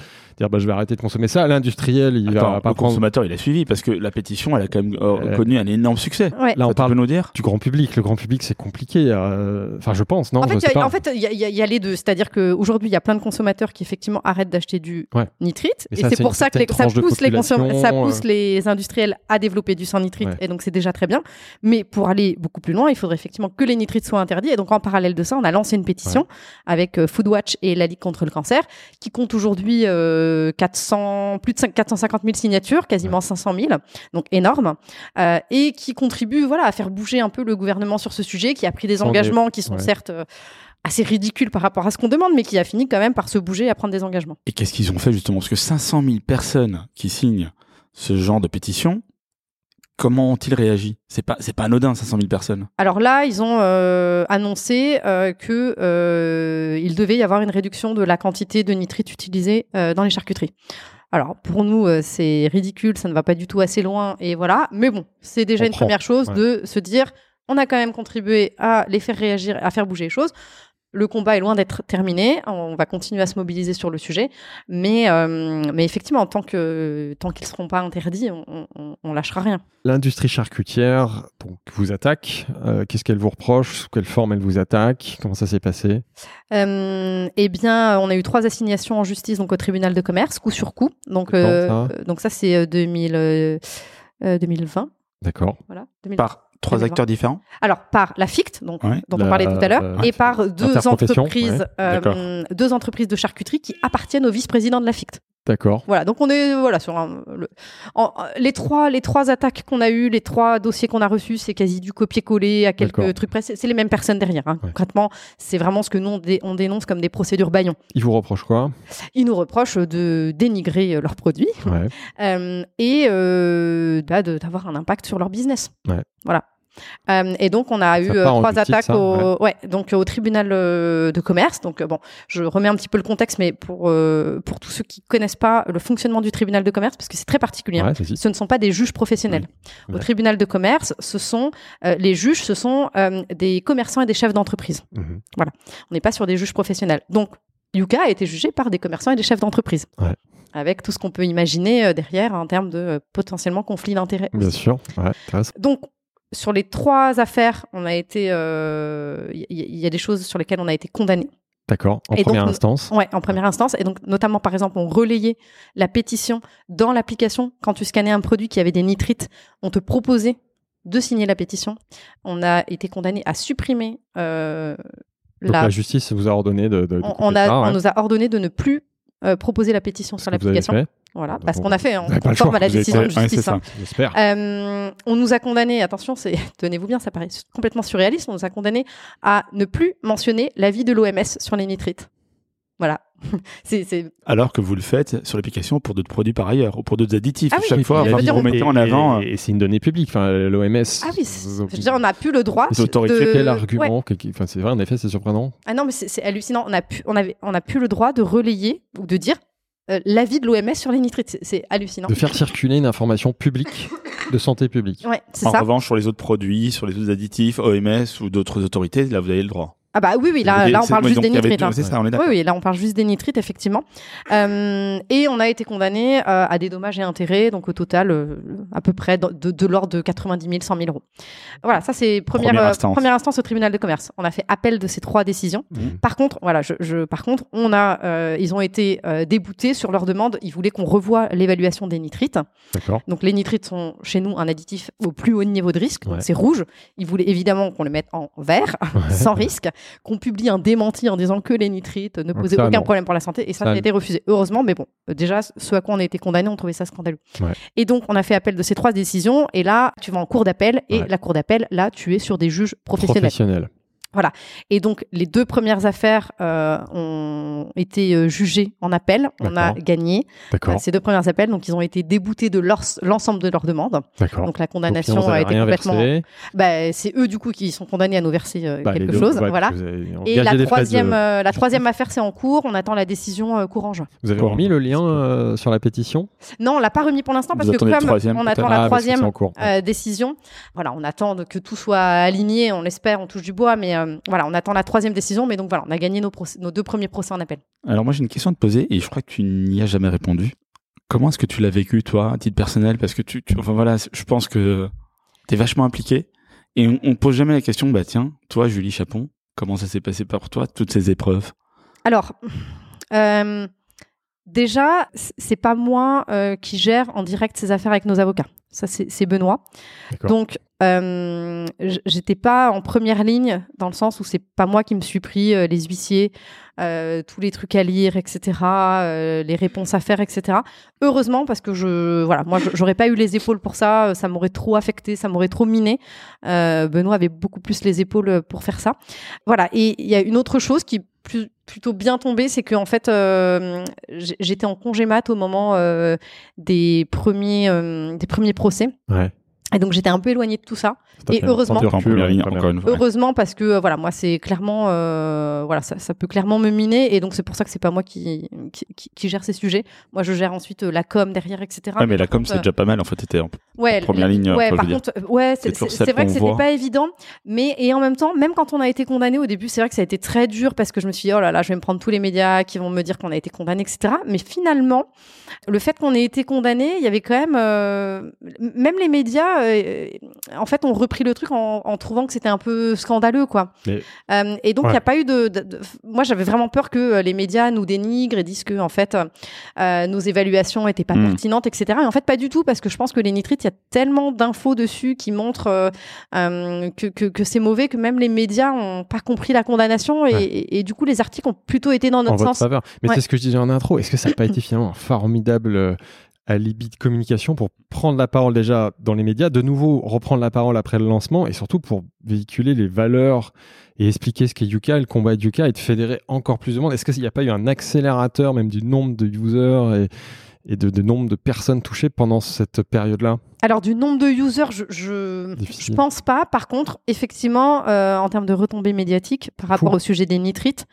bah je vais arrêter de consommer ça. L'industriel, il Attends, va pas le prendre consommateur, il a suivi parce que la pétition, elle a quand même euh, Euh, connu un énorme succès. Ouais. Là, on parle peux nous dire? du grand public. Le grand public, c'est compliqué. euh, Enfin, je pense, non En fait, en fait, il y, a- y y les deux. C'est-à-dire qu'aujourd'hui, il y a plein de consommateurs qui effectivement arrêtent d'acheter du Ouais. nitrite. Mais et c'est pour ça que les- ça pousse, les, consom- ça pousse euh. les industriels à développer du sans nitrite. Ouais. Et donc, c'est déjà très bien. Mais pour aller beaucoup plus loin, il faudrait effectivement que les nitrites soient interdits. Et donc, en parallèle de ça, on a lancé une pétition avec euh, Foodwatch et la Ligue contre le cancer qui compte aujourd'hui euh, 400, plus de 5 450 000 signatures, quasiment 500 000. Donc, énorme. Euh, et qui contribue voilà, à faire bouger un peu le gouvernement sur ce sujet, qui a pris des engagements qui sont certes assez ridicules par rapport à ce qu'on demande, mais qui a fini quand même par se bouger et à prendre des engagements. Et qu'est-ce qu'ils ont fait justement? Parce que 500 000 personnes qui signent ce genre de pétition, comment ont-ils réagi? C'est pas, c'est pas anodin, 500 000 personnes. Alors là, ils ont euh, annoncé euh, que euh, il devait y avoir une réduction de la quantité de nitrite utilisée euh, dans les charcuteries. Alors pour nous, c'est ridicule, ça ne va pas du tout assez loin, et voilà. Mais bon, c'est déjà On une prend, première chose ouais. de se dire, on a quand même contribué à les faire réagir, à faire bouger les choses. Le combat est loin d'être terminé. On va continuer à se mobiliser sur le sujet, mais euh, mais effectivement, tant que tant qu'ils seront pas interdits, on, on, on lâchera rien. L'industrie charcutière donc, vous attaque. Euh, Qu'est-ce qu'elle vous reproche? Sous quelle forme elle vous attaque? Comment ça s'est passé? Euh, eh bien, on a eu trois assignations en justice, donc au tribunal de commerce, coup sur coup. Donc, euh, ça? donc ça, c'est euh, 2000, euh, euh, 2020. D'accord. Voilà. 2020. Par trois 2020. acteurs différents Alors, par la FICT, donc, Ouais. dont La- on parlait tout à l'heure, euh, et par deux entreprises, ouais. euh, deux entreprises de charcuterie qui appartiennent au vice-président de la FICT. D'accord. Voilà, donc on est voilà sur un, le- en- les trois les trois attaques qu'on a eues, les trois dossiers qu'on a reçus, c'est quasi du copier-coller à quelques trucs près. C'est les mêmes personnes derrière. hein. Ouais. Concrètement, c'est vraiment ce que nous on, dé- on dénonce comme des procédures baillons. Il vous reproche quoi? Ils nous reprochent de dénigrer euh, leurs produits Ouais. <laughs> euh, et euh, bah, de- d'avoir un impact sur leur business. Ouais. Voilà. Euh, et donc on a eu euh, trois attaques ça, au, ouais. donc au tribunal euh, de commerce. Donc euh, bon, je remets un petit peu le contexte, mais pour euh, pour tous ceux qui connaissent pas le fonctionnement du tribunal de commerce, parce que c'est très particulier. Ouais. Ce ne sont pas des juges professionnels. Ouais. Au tribunal de commerce, ce sont euh, les juges, ce sont euh, des commerçants et des chefs d'entreprise. Mhm. On n'est pas sur des juges professionnels. Donc, Yuka a été jugé par des commerçants et des chefs d'entreprise. Ouais. Avec tout ce qu'on peut imaginer euh, derrière en termes de euh, potentiellement conflit d'intérêts. Bien sûr. Ouais. Donc, sur les trois affaires, on a été, euh, il y, il y a des choses sur lesquelles on a été condamné. D'accord. En Et première instance. Ouais, en première instance. Et donc, notamment, par exemple, on relayait la pétition dans l'application. Quand tu scannais un produit qui avait des nitrites, on te proposait de signer la pétition. On a été condamné à supprimer euh, Donc la. la justice vous a ordonné de. de- de on, a, ça, ouais. on nous a ordonné de ne plus euh, proposer la pétition sur l'application. Voilà, Donc, parce on- qu'on a fait, on conforme choix, à la décision de justice. hein. J'espère. Euh, on nous a condamné, attention, c'est <laughs> tenez-vous bien, ça paraît complètement surréaliste. On nous a condamné à ne plus mentionner l'avis de l'OMS sur les nitrites. Voilà. <laughs> c'est, c'est- Alors que vous le faites sur l'application pour d'autres produits par ailleurs ou pour d'autres additifs. Ah oui, Chaque fois, vous remettez en avant. Et, et c'est une donnée publique. Enfin, l'OMS. Ah oui, c'est- je veux dire, on n'a plus le droit Les autorités, de... Quel Ouais. argument que- qui- Enfin, c'est vrai, en effet, c'est surprenant. Ah non, mais c'est, c'est hallucinant. On a pu, on avait, on a plus le droit de relayer ou de dire euh, l'avis de l'OMS sur les nitrites. C'est, hallucinant. De faire circuler une information publique de santé publique. Ouais, c'est En ça. revanche, sur les autres produits, sur les autres additifs, OMS ou d'autres autorités, là, vous avez le droit. Ah bah oui, oui, là, là on parle juste des avait nitrites. hein. C'est ça, on est Oui, oui, là on parle juste des nitrites, effectivement. Euh, et on a été condamné euh, à des dommages et intérêts, donc au total euh, à peu près de, de, de l'ordre de 90 000, 100 000 euros. Voilà, ça c'est première, Première euh, instance. première instance au tribunal de commerce. On a fait appel de ces trois décisions. Mhm. Par contre, voilà, je, je- par contre, on a, euh, ils ont été euh, déboutés sur leur demande. Ils voulaient qu'on revoie l'évaluation des nitrites. D'accord. Donc les nitrites sont chez nous un additif au plus haut niveau de risque, Ouais. c'est rouge. Ils voulaient évidemment qu'on le mette en vert, sans risque, qu'on publie un démenti en disant que les nitrites ne posaient ça, aucun non. problème pour la santé, et ça, a été refusé. Heureusement, mais bon, euh, déjà, ce à quoi on a été condamné, on trouvait ça scandaleux. Ouais. Et donc on a fait appel de ces trois décisions, et là, tu vas en cour d'appel, et Ouais. la cour d'appel, là, tu es sur des juges professionnels. Professionnel. Et donc, les deux premières affaires euh, ont été euh, jugées en appel. On a gagné euh, D'accord. ces deux premières appels. Donc, ils ont été déboutés de l'ensemble de leurs demandes. D'accord. Donc, la condamnation a été rien complètement. versé. Bah, c'est eux, du coup, qui sont condamnés à nous verser euh, Bah, quelque deux, chose. ouais, voilà. avez Et la de- troisième, euh, la troisième affaire, c'est en cours. On attend la décision euh, courant juin. Vous avez remis le lien euh, sur la pétition? Non, on l'a pas remis pour l'instant parce Vous que comme on attend Ah, la c'est troisième cours. euh, décision, voilà, on attend que tout soit aligné. On l'espère, on touche du bois, mais euh, voilà, on attend la troisième décision. Mais donc voilà, on a gagné nos, procès- nos deux premiers procès en appel. Alors moi j'ai une question à te poser et je crois que tu n'y as jamais répondu. Comment est-ce que tu l'as vécu toi, à titre personnel? Parce que tu, tu- enfin voilà, je pense que t'es vachement impliqué et on, on pose jamais la question. Bah tiens, toi Julie Chapon, comment ça s'est passé pour toi toutes ces épreuves? Alors, euh, déjà, c'est pas moi euh, qui gère en direct ces affaires avec nos avocats. Ça, c'est Benoît. Donc, euh, j'étais pas en première ligne dans le sens où c'est pas moi qui me suis pris euh, les huissiers, euh, tous les trucs à lire, etc., euh, les réponses à faire, etc. Heureusement, parce que je, voilà, moi, je- j'aurais pas eu les épaules pour ça. Ça m'aurait trop affecté, ça m'aurait trop miné. Benoît avait beaucoup plus les épaules pour faire ça. Voilà. Et il y a une autre chose qui est plus, plutôt bien tombée, c'est que en fait, j'étais en congé mat au moment des premiers, des premiers procès. Et donc j'étais un peu éloignée de tout ça. Et heureusement- ligne, première encore une fois. Heureusement parce que euh, voilà moi c'est clairement euh, voilà ça, ça peut clairement me miner et donc c'est pour ça que c'est pas moi qui, qui, qui- qui gère ces sujets. Moi je gère ensuite euh, la com derrière etc. Ouais, mais la com, c'est euh, déjà pas mal. En fait, t'étais en ouais, première la- ligne, Ouais, par contre, ouais, C'est vrai que c'était pas évident, mais et en même temps, même quand on a été condamné au début, c'est vrai que ça a été très dur parce que je me suis dit oh là là, je vais me prendre tous les médias qui vont me dire qu'on a été condamné, etc. Mais finalement, le fait qu'on ait été condamné, il y avait quand même, même les médias, euh, en fait, ont repris le truc en, en trouvant que c'était un peu scandaleux, quoi. Mais- Euh, et donc, il Ouais. n'y a pas eu de, de- de- moi, j'avais vraiment peur que euh, les médias nous dénigrent et disent que, en fait, euh, nos évaluations étaient pas Mm. pertinentes, etc. Et en fait, pas du tout, parce que je pense que les nitrites, il y a tellement d'infos dessus qui montrent que, que, que c'est mauvais que même les médias ont pas compris la condamnation et, Ouais. et, et du coup, les articles ont plutôt été dans en notre votre sens. faveur. Mais Ouais. c'est ce que je disais en intro. Est-ce que ça n'a pas été finalement un formidable alibi de communication pour prendre la parole déjà dans les médias, de nouveau reprendre la parole après le lancement et surtout pour véhiculer les valeurs et expliquer ce qu'est Yuka, le combat de Yuka et de fédérer encore plus de monde Est-ce qu'il n'y a pas eu un accélérateur même du nombre de users et, et de, de nombre de personnes touchées pendant cette période-là? Alors du nombre de users, je je pense pas. Par contre, effectivement, euh, en termes de retombées médiatiques par rapport Fou. au sujet des nitrites,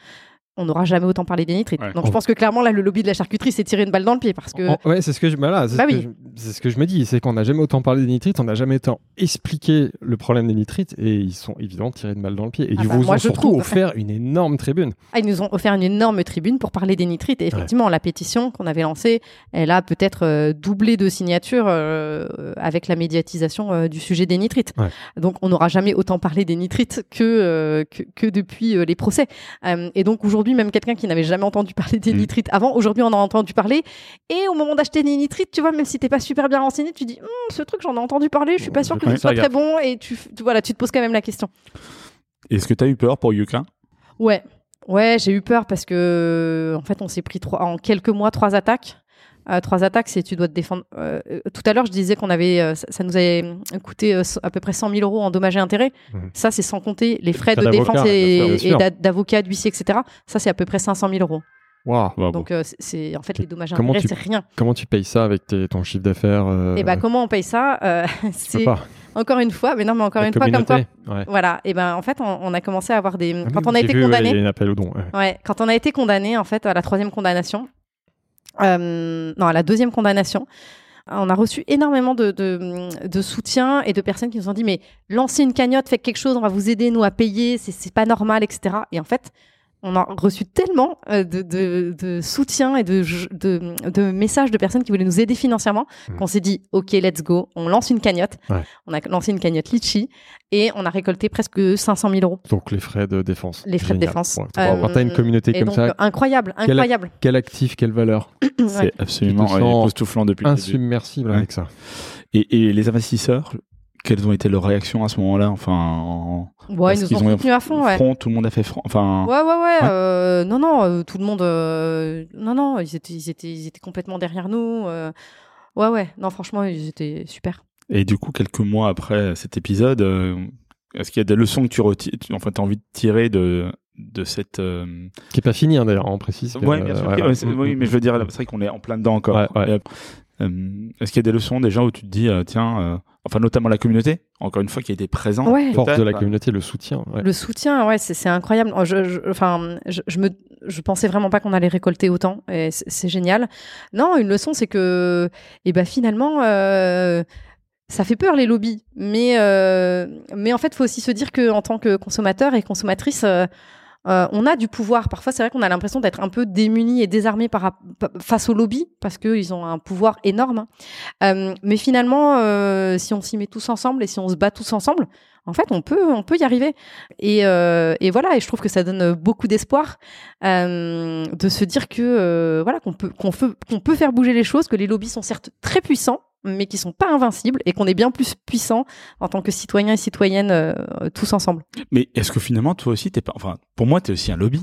on n'aura jamais autant parlé des nitrites. Ouais. Donc je pense que clairement là, le lobby de la charcuterie s'est tiré une balle dans le pied parce que ouais, c'est ce que je, voilà, c'est Bah ce, oui. ce que je me dis, c'est qu'on n'a jamais autant parlé des nitrites, on n'a jamais autant expliqué le problème des nitrites et ils sont évidemment tirés de balle dans le pied. Et Ah ils bah, vous moi, ont je surtout trouve. offert une énorme tribune. ah, ils nous ont offert une énorme tribune pour parler des nitrites. Et effectivement, la pétition qu'on avait lancée, elle a peut-être euh, doublé de signatures euh, avec la médiatisation euh, du sujet des nitrites. Ouais. Donc on n'aura jamais autant parlé des nitrites que euh, que, que depuis euh, les procès. Euh, et donc aujourd'hui, même quelqu'un qui n'avait jamais entendu parler des Mm. nitrites avant, aujourd'hui on en a entendu parler. Et au moment d'acheter des nitrites, tu vois, même si t'es pas super bien renseigné, tu dis Hum, ce truc j'en ai entendu parler, je suis pas sûr que ce soit très bon. Et tu, tu- voilà, tu te poses quand même la question. Est-ce que t'as eu peur pour Yuka Ouais, ouais, j'ai eu peur parce que en fait, on s'est pris trois, en quelques mois trois attaques. Euh, trois attaques, c'est tu dois te défendre. Euh, euh, tout à l'heure, je disais qu'on avait, euh, ça, ça nous avait coûté euh, à peu près 100 000 euros en dommages et intérêts. Mhm. Ça, c'est sans compter les frais de défense et, et d'avocat, d'huissier, etc. Ça, c'est à peu près 500 000 euros. Waouh. Ouais, Donc, euh, c'est- en fait les dommages et Comment intérêts, c'est rien. Comment tu payes ça avec tes- ton chiffre d'affaires euh, Et bah, comment on paye ça Euh, <laughs> C'est encore une fois, mais non, mais encore La une fois, comme quoi. ouais. Voilà. Et ben, en fait, on, on a commencé à avoir des. Ah quand on a été vu, ouais, condamné. Il y a un appel au don. ouais. Ouais, quand on a été condamné, en fait, à la troisième condamnation, euh, non, à la deuxième condamnation, on a reçu énormément de, de, de soutien et de personnes qui nous ont dit mais lancez une cagnotte, faites quelque chose, on va vous aider nous à payer, c'est pas normal, etc. Et en fait, on a reçu tellement euh, de, de, de soutien et de, de, de messages de personnes qui voulaient nous aider financièrement Mhm. qu'on s'est dit ok let's go, on lance une cagnotte. Ouais. On a lancé une cagnotte Litchi et on a récolté presque 500 000 euros. Donc les frais de défense. Les frais de défense. Ouais, Euh, Quand t'as une communauté comme donc, ça, incroyable, Quel- incroyable. quel actif, quelle valeur. <clears throat> C'est absolument ouais, époustouflant depuis le début. insubmersible avec ça. Et, et les investisseurs, quelles ont été leurs réactions à ce moment-là Enfin, en... Ouais, parce ils nous ont soutenus à fond, ouais. front, tout le monde a fait front. Enfin, Ouais, ouais, ouais. Ouais. euh, non, non, euh, tout le monde. euh, non, non, ils étaient, ils, étaient, ils étaient complètement derrière nous. euh, ouais, ouais. Non, franchement, ils étaient super. Et du coup, quelques mois après cet épisode, euh, est-ce qu'il y a des leçons que tu retires, tu- enfin, as envie de tirer de de cette euh, Qui est pas fini hein, d'ailleurs, on précise. Ouais, bien sûr. euh, que- ouais, ouais, c'est- ouais. oui, mais je veux dire, c'est vrai qu'on est en plein dedans encore. Ouais, ouais. Et, Est-ce qu'il y a des leçons déjà où tu te dis, euh, tiens, euh, enfin notamment la communauté, encore une fois, qui a été présente. Ouais. Force de la communauté, le soutien. ouais. Le soutien, ouais, c'est c'est incroyable. Je, je- enfin, je, je me, je pensais vraiment pas qu'on allait récolter autant. Et c'est génial. Non, une leçon, c'est que, et ben finalement. euh, ça fait peur les lobbies, mais euh, mais en fait, faut aussi se dire que en tant que consommateur et consommatrice, euh, euh, on a du pouvoir. Parfois, c'est vrai qu'on a l'impression d'être un peu démunis et désarmés par, face aux lobbies parce qu'ils ont un pouvoir énorme. Euh, mais finalement, euh, si on s'y met tous ensemble et si on se bat tous ensemble, en fait, on peut, on peut y arriver. Et, euh, et voilà, et je trouve que ça donne beaucoup d'espoir euh, de se dire que euh, voilà qu'on peut, qu'on peut faire bouger les choses, que les lobbies sont certes très puissants, mais qui sont pas invincibles et qu'on est bien plus puissants en tant que citoyens et citoyennes euh, tous ensemble. Mais est-ce que finalement, toi aussi, t'es pas, enfin, pour moi, t'es aussi un lobby.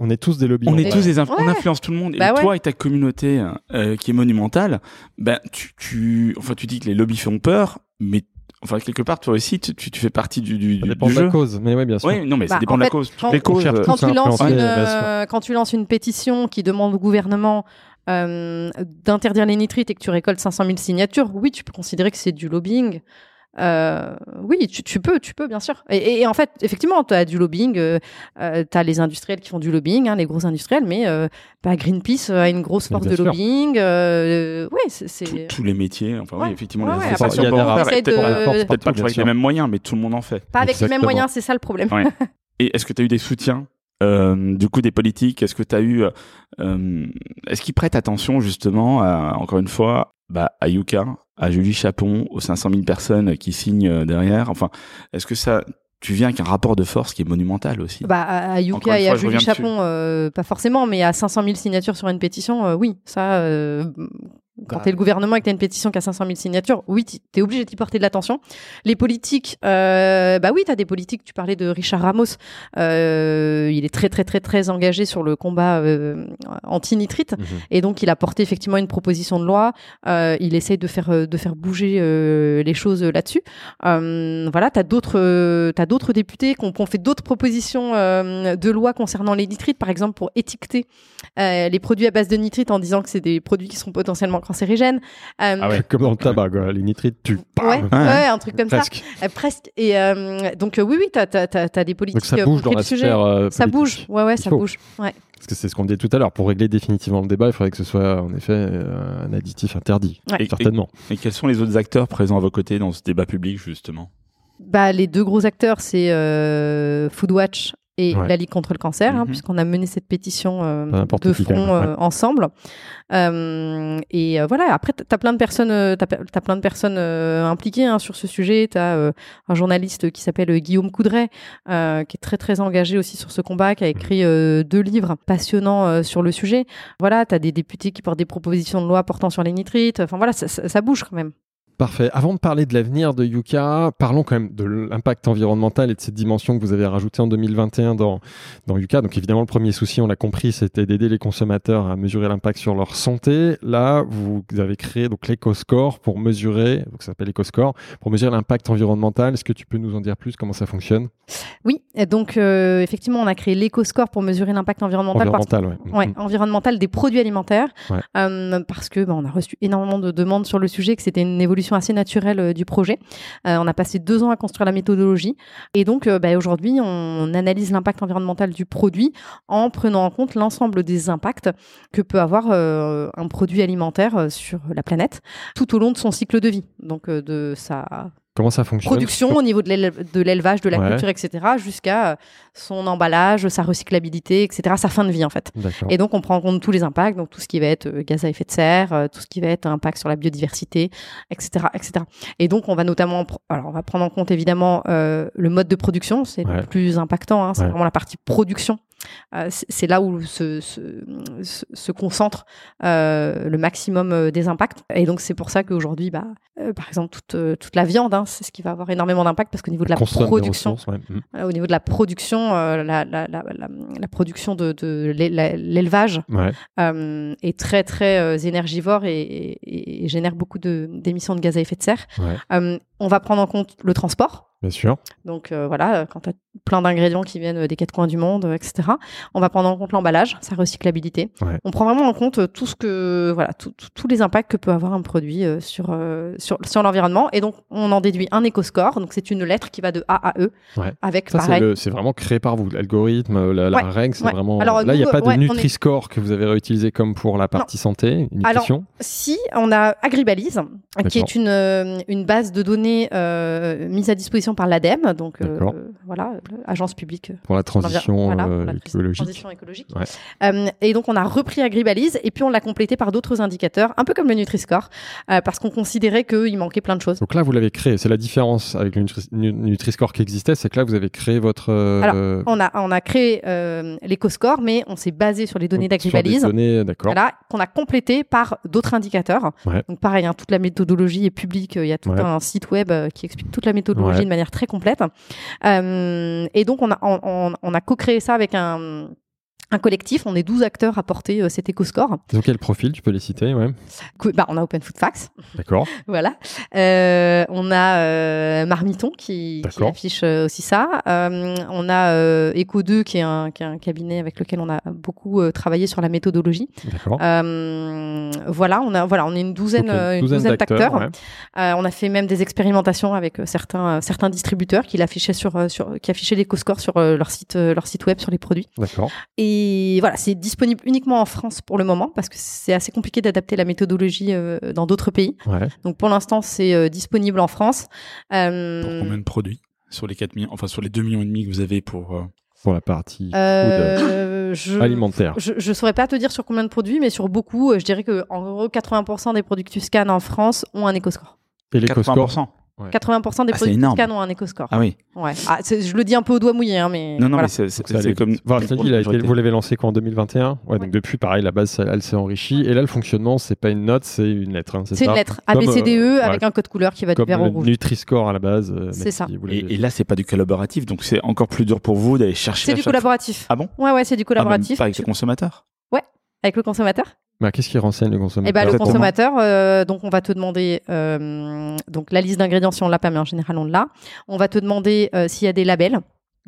On est tous des lobbies. On est tous des inf- on Ouais. influence tout le monde. Bah et ouais. toi et ta communauté euh, qui est monumentale, ben tu, tu, enfin, tu dis que les lobbies font peur, mais enfin quelque part, toi aussi, tu, tu, tu fais partie du, du, Ça dépend du de la cause, mais oui, bien sûr. Oui, non, mais ça Bah, dépend en de la fait, cause. Toutes quand- les causes. cherche euh, quand tu, lances une, euh, quand tu lances une pétition qui demande au gouvernement euh, d'interdire les nitrites et que tu récoltes 500 000 signatures, oui, tu peux considérer que c'est du lobbying. euh, oui, tu, tu, peux, tu peux, bien sûr. Et, et en fait, effectivement, tu as du lobbying, euh, euh tu as les industriels qui font du lobbying, hein, les gros industriels, mais euh, bah, Greenpeace a une grosse force de sûr. lobbying. Euh, oui, c'est. Tous les métiers, enfin, ouais. oui, effectivement, ouais, les ouais, associations peut-être pas avec les mêmes moyens, mais tout le monde en fait. Pas avec Exactement. les mêmes moyens, c'est ça le problème. Et est-ce que tu as eu des soutiens euh, du coup des politiques Est-ce que tu as eu euh, Est-ce qu'ils prêtent attention justement, à, encore une fois, bah, à Yuka, à Julie Chapon, aux 500 000 personnes qui signent euh, derrière? Enfin, est-ce que ça tu viens avec un rapport de force qui est monumental aussi? Bah, à Yuka et à Julie Chapon, euh, pas forcément, mais à 500 000 signatures sur une pétition, euh, oui, ça, euh, quand t'es le gouvernement et que t'as une pétition qui a 500 000 signatures, oui, t'es obligé d'y porter de l'attention. Les politiques, euh, bah oui, t'as des politiques. Tu parlais de Richard Ramos. Euh, il est très, très, très, très engagé sur le combat euh, anti-nitrite. Mmh. Et donc, il a porté effectivement une proposition de loi. Euh, il essaye de faire, de faire bouger euh, les choses là-dessus. Euh, voilà, t'as d'autres, t'as d'autres députés qui ont, qui ont fait d'autres propositions de loi concernant les nitrites, par exemple, pour étiqueter les produits à base de nitrite en disant que c'est des produits qui sont potentiellement cancérigène. Euh, ah ouais, comme dans le tabac, quoi. les nitrites, tu ouais, ouais, un truc comme presque. ça. Euh, presque. Et euh, donc, euh, oui, oui, t'as as, des politiques. Donc ça bouge dans la sujet. sphère Ça bouge, ouais, ouais, ça bouge. Ouais. Parce que c'est ce qu'on disait tout à l'heure. Pour régler définitivement le débat, il faudrait que ce soit en effet un additif interdit, ouais. certainement. Et, et, quels sont les autres acteurs présents à vos côtés dans ce débat public, justement? Bah, les deux gros acteurs, c'est euh, Foodwatch et ouais. la Ligue contre le cancer, hein, mm -hmm. puisqu'on a mené cette pétition euh, de front euh, ouais. ensemble. Euh, et euh, voilà, après, tu as plein de personnes, euh, t'as as plein de personnes impliquées hein, sur ce sujet. Tu as un journaliste qui s'appelle Guillaume Coudray, qui est très très engagé aussi sur ce combat, qui a écrit deux livres passionnants sur le sujet. Voilà, tu as des députés qui portent des propositions de loi portant sur les nitrites. Enfin voilà, ça, ça, ça bouge quand même. Parfait. Avant de parler de l'avenir de Yuka, parlons quand même de l'impact environnemental et de cette dimension que vous avez rajoutée en 2021 dans, dans Yuka. Donc évidemment, le premier souci, on l'a compris, c'était d'aider les consommateurs à mesurer l'impact sur leur santé. Là, vous avez créé donc l'EcoScore pour mesurer, donc ça s'appelle EcoScore, pour mesurer l'impact environnemental. Est-ce que tu peux nous en dire plus? Comment ça fonctionne? Oui, donc euh, effectivement, on a créé l'EcoScore pour mesurer l'impact environnemental, environnemental, parce... ouais. ouais. environnemental des produits alimentaires, ouais. euh, parce que bah, on a reçu énormément de demandes sur le sujet, que c'était une évolution assez naturelle euh, du projet. Euh, on a passé deux ans à construire la méthodologie et donc euh, bah, aujourd'hui on analyse l'impact environnemental du produit en prenant en compte l'ensemble des impacts que peut avoir un produit alimentaire sur la planète tout au long de son cycle de vie. Donc de sa Comment ça fonctionne Production au niveau de l'élevage, de la ouais. culture, etc., jusqu'à son emballage, sa recyclabilité, etc., sa fin de vie en fait. Et donc on prend en compte tous les impacts, donc tout ce qui va être gaz à effet de serre, tout ce qui va être impact sur la biodiversité, etc., etc. Et donc on va notamment, alors on va prendre en compte évidemment euh, le mode de production, c'est ouais. le plus impactant, hein, c'est ouais. vraiment la partie production euh, c'est là où se, se, se concentre euh, le maximum euh, des impacts. Et donc c'est pour ça qu'aujourd'hui, bah, euh, par exemple, toute, euh, toute la viande, hein, c'est ce qui va avoir énormément d'impact parce qu'au niveau de la production, ouais. mmh. au niveau de la production, la, la, la, la, production de, de l'élevage ouais. est très très énergivore et, et, et génère beaucoup d'émissions de, de, gaz à effet de serre. Ouais. On va prendre en compte le transport. Bien sûr. Donc euh, voilà, quand tu as plein d'ingrédients qui viennent des quatre coins du monde, euh, etc. On va prendre en compte l'emballage, sa recyclabilité. Ouais. On prend vraiment en compte euh, tout ce que voilà, tous les impacts que peut avoir un produit euh, sur euh, sur sur l'environnement. Et donc on en déduit un éco-score. Donc c'est une lettre qui va de A à E. Ouais. Avec Ça. C'est vraiment créé par vous, l'algorithme, la, la règle, c'est vraiment. Alors, là, il n'y a pas de Nutri-Score est... que vous avez réutilisé comme pour la partie non. santé, nutrition. Alors si, on a Agribalise, qui est une une base de données mise à disposition par l'ADEME. Donc donc euh, voilà, agence publique pour la transition voilà, euh, la écologique. Transition écologique. Ouais. Euh, et donc on a repris Agribalise et puis on l'a complété par d'autres indicateurs, un peu comme le Nutri-Score, euh, parce qu'on considérait qu'il manquait plein de choses. Donc là vous l'avez créé, c'est la différence avec le Nutri-Score qui existait, c'est que là vous avez créé votre. Euh, Alors on a on a créé l'éco-score, mais on s'est basé sur les données d'Agribalise, données, d'accord. Voilà, qu'on a complété par d'autres indicateurs. Ouais. Donc pareil, hein, toute la méthodologie est publique, il y a tout ouais. un site web qui explique toute la méthodologie de manière très complète. Euh, et donc, on a, on, on a co-créé ça avec un un collectif. On est 12 acteurs à porter euh, cet éco-score. Ils ont quel profil? Tu peux les citer, ouais. Bah, on a Open Food Facts, D'accord. <laughs> voilà. Euh, on a euh, Marmiton qui, affiche aussi ça. On a euh, Eco2 qui est, un, qui est un cabinet avec lequel on a beaucoup travaillé sur la méthodologie. D'accord. Voilà, on a voilà, on est une douzaine, Ok, une douzaine d'acteurs. ouais. On a fait même des expérimentations avec certains certains distributeurs qui l'affichaient sur sur qui affichaient l'éco-score sur leur site leur site web sur les produits. D'accord. Et voilà, c'est disponible uniquement en France pour le moment parce que c'est assez compliqué d'adapter la méthodologie euh, dans d'autres pays. Ouais. Donc pour l'instant, c'est euh, disponible en France. Euh, Pour combien de produits? Sur les 4 millions, enfin sur les 2 millions et demi que vous avez pour. euh, Pour la partie food euh, je, alimentaire. je, je saurais pas te dire sur combien de produits, mais sur beaucoup, euh, je dirais que en gros 80% des produits que tu scannes en France ont un éco-score. Et l'éco-score 80%. 80% des Ah, produits scannes ont un éco-score. Ah oui. Ouais. Ah, je le dis un peu au doigt mouillé, hein, mais Non, non, voilà. mais c'est- comme. la majorité. vous l'avez lancé qu'en 2021. Ouais, donc depuis, pareil, la base, elle, elle s'est enrichie. Et là, le fonctionnement, c'est pas une note, c'est une lettre. hein, c'est une lettre ABCDE euh, E avec un code couleur qui va du vert au le rouge. Nutri-Score à la base. euh, C'est ça. si Et, et là, c'est pas du collaboratif, donc c'est encore plus dur pour vous d'aller chercher. C'est du chaque collaboratif. Ah bon? Ouais, ouais, c'est du Ah, collaboratif. pas avec le consommateur. avec le consommateur Bah, Qu'est-ce qui renseigne le consommateur Eh ben, le consommateur, euh, donc on va te demander euh, donc la liste d'ingrédients si on l'a pas, mais en général on l'a. On va te demander euh, s'il y a des labels,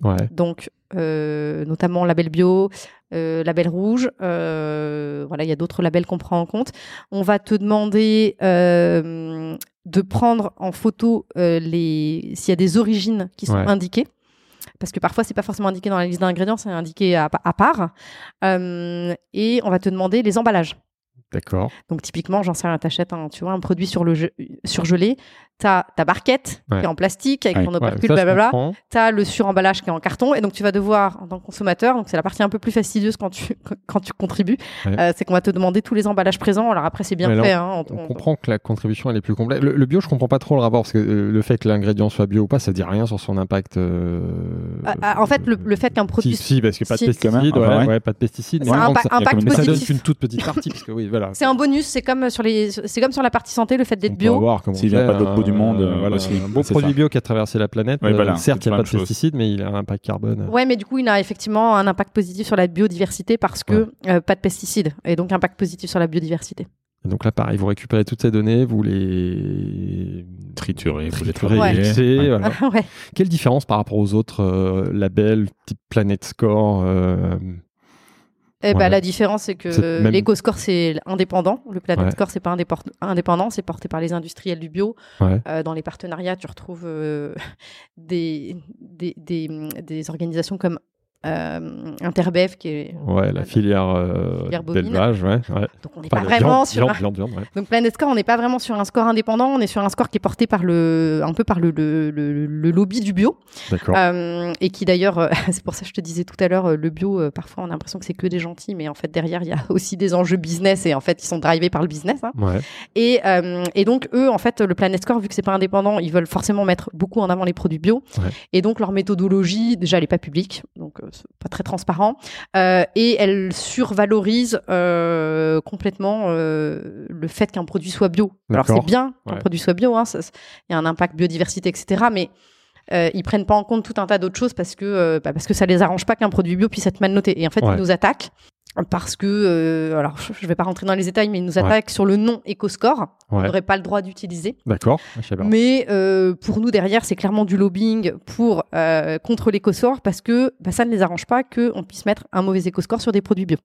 Ouais. donc notamment label bio, label rouge. voilà, il y a d'autres labels qu'on prend en compte. On va te demander de prendre en photo les s'il y a des origines qui sont Ouais. indiquées. Parce que parfois, c'est pas forcément indiqué dans la liste d'ingrédients, c'est indiqué à, à part. Euh, et on va te demander les emballages. D'accord. Donc typiquement, j'en sais rien, t'achètes un, tu vois, un produit sur le ge- surgelé, t'as ta barquette Ouais. qui est en plastique avec Ouais. ton Ouais, opercule, je blablabla. T'as le suremballage qui est en carton, et donc tu vas devoir, en tant que consommateur, donc c'est la partie un peu plus fastidieuse quand tu <laughs> quand tu contribues, Ouais. euh, c'est qu'on va te demander tous les emballages présents. Alors après, c'est bien là, fait. hein, on- On on- comprend que la contribution elle est plus complète. Le, le bio, je comprends pas trop le rapport parce que euh, le fait que l'ingrédient soit bio ou pas, ça dit rien sur son impact. euh, Ah, ah, en fait, le, le fait qu'un produit Si, si, parce que pas de Si. pesticides, Quand même, ouais, ouais. ouais, pas de pesticides. C'est un ça- impact ça donne qu'une toute petite partie parce que oui, voilà. C'est un bonus, c'est comme sur les, c'est comme sur la partie santé, le fait On d'être bio. Du euh, monde, euh, voilà, aussi. un produit ça. bio qui a traversé la planète. Oui, euh, voilà, certes, il n'y a pas de chose. pesticides, mais il a un impact carbone. Ouais, mais du coup, il a effectivement un impact positif sur la biodiversité parce que euh, pas de pesticides et donc impact positif sur la biodiversité. Et donc là, pareil, vous récupérez toutes ces données, vous les Trituré, vous les triturez, travaillez. Ouais. voilà. <laughs> ouais. Quelle différence par rapport aux autres euh, labels type Planet Score euh, Eh ben, Ouais. la différence, c'est que même- l'éco-score, c'est indépendant. Le Planet Ouais. Score, c'est pas indépor- indépendant, c'est porté par les industriels du bio. Ouais. Euh, dans les partenariats, tu retrouves euh, <laughs> des, des, des, des organisations comme euh, Interbev, qui est. Ouais, la filière, euh, Filière d'élevage, ouais. ouais. Donc, on n'est pas vraiment viande, sur. viande, viande, viande, ouais. Donc Planet Score, on n'est pas vraiment sur un score indépendant, on est sur un score qui est porté par le, un peu par le, le, le- le lobby du bio, D'accord. Euh, et qui d'ailleurs, euh, <laughs> c'est pour ça que je te disais tout à l'heure, euh, le bio, euh, parfois on a l'impression que c'est que des gentils, mais en fait derrière il y a <laughs> aussi des enjeux business et en fait ils sont drivés par le business. hein. Ouais. Et, euh, et donc eux, en fait, le Planet Score, vu que c'est pas indépendant, ils veulent forcément mettre beaucoup en avant les produits bio, et donc leur méthodologie, déjà elle est pas publique, donc euh, pas très transparent, euh, et elle survalorise euh, complètement euh, le fait qu'un produit soit bio. Alors c'est bien qu'un Ouais. produit soit bio, hein, il y a un impact biodiversité, etc. Mais euh, ils prennent pas en compte tout un tas d'autres choses parce que euh, bah, parce que ça les arrange pas qu'un produit bio puisse être mal noté. Et en fait, Ouais. ils nous attaquent parce que euh, alors je je vais pas rentrer dans les détails, mais ils nous attaquent sur le nom EcoScore. On Ouais. n'aurait pas le droit d'utiliser. D'accord. Mais euh, pour nous derrière, c'est clairement du lobbying pour euh, contre l'éco-score parce que bah, ça ne les arrange pas qu'on puisse mettre un mauvais éco-score sur des produits bio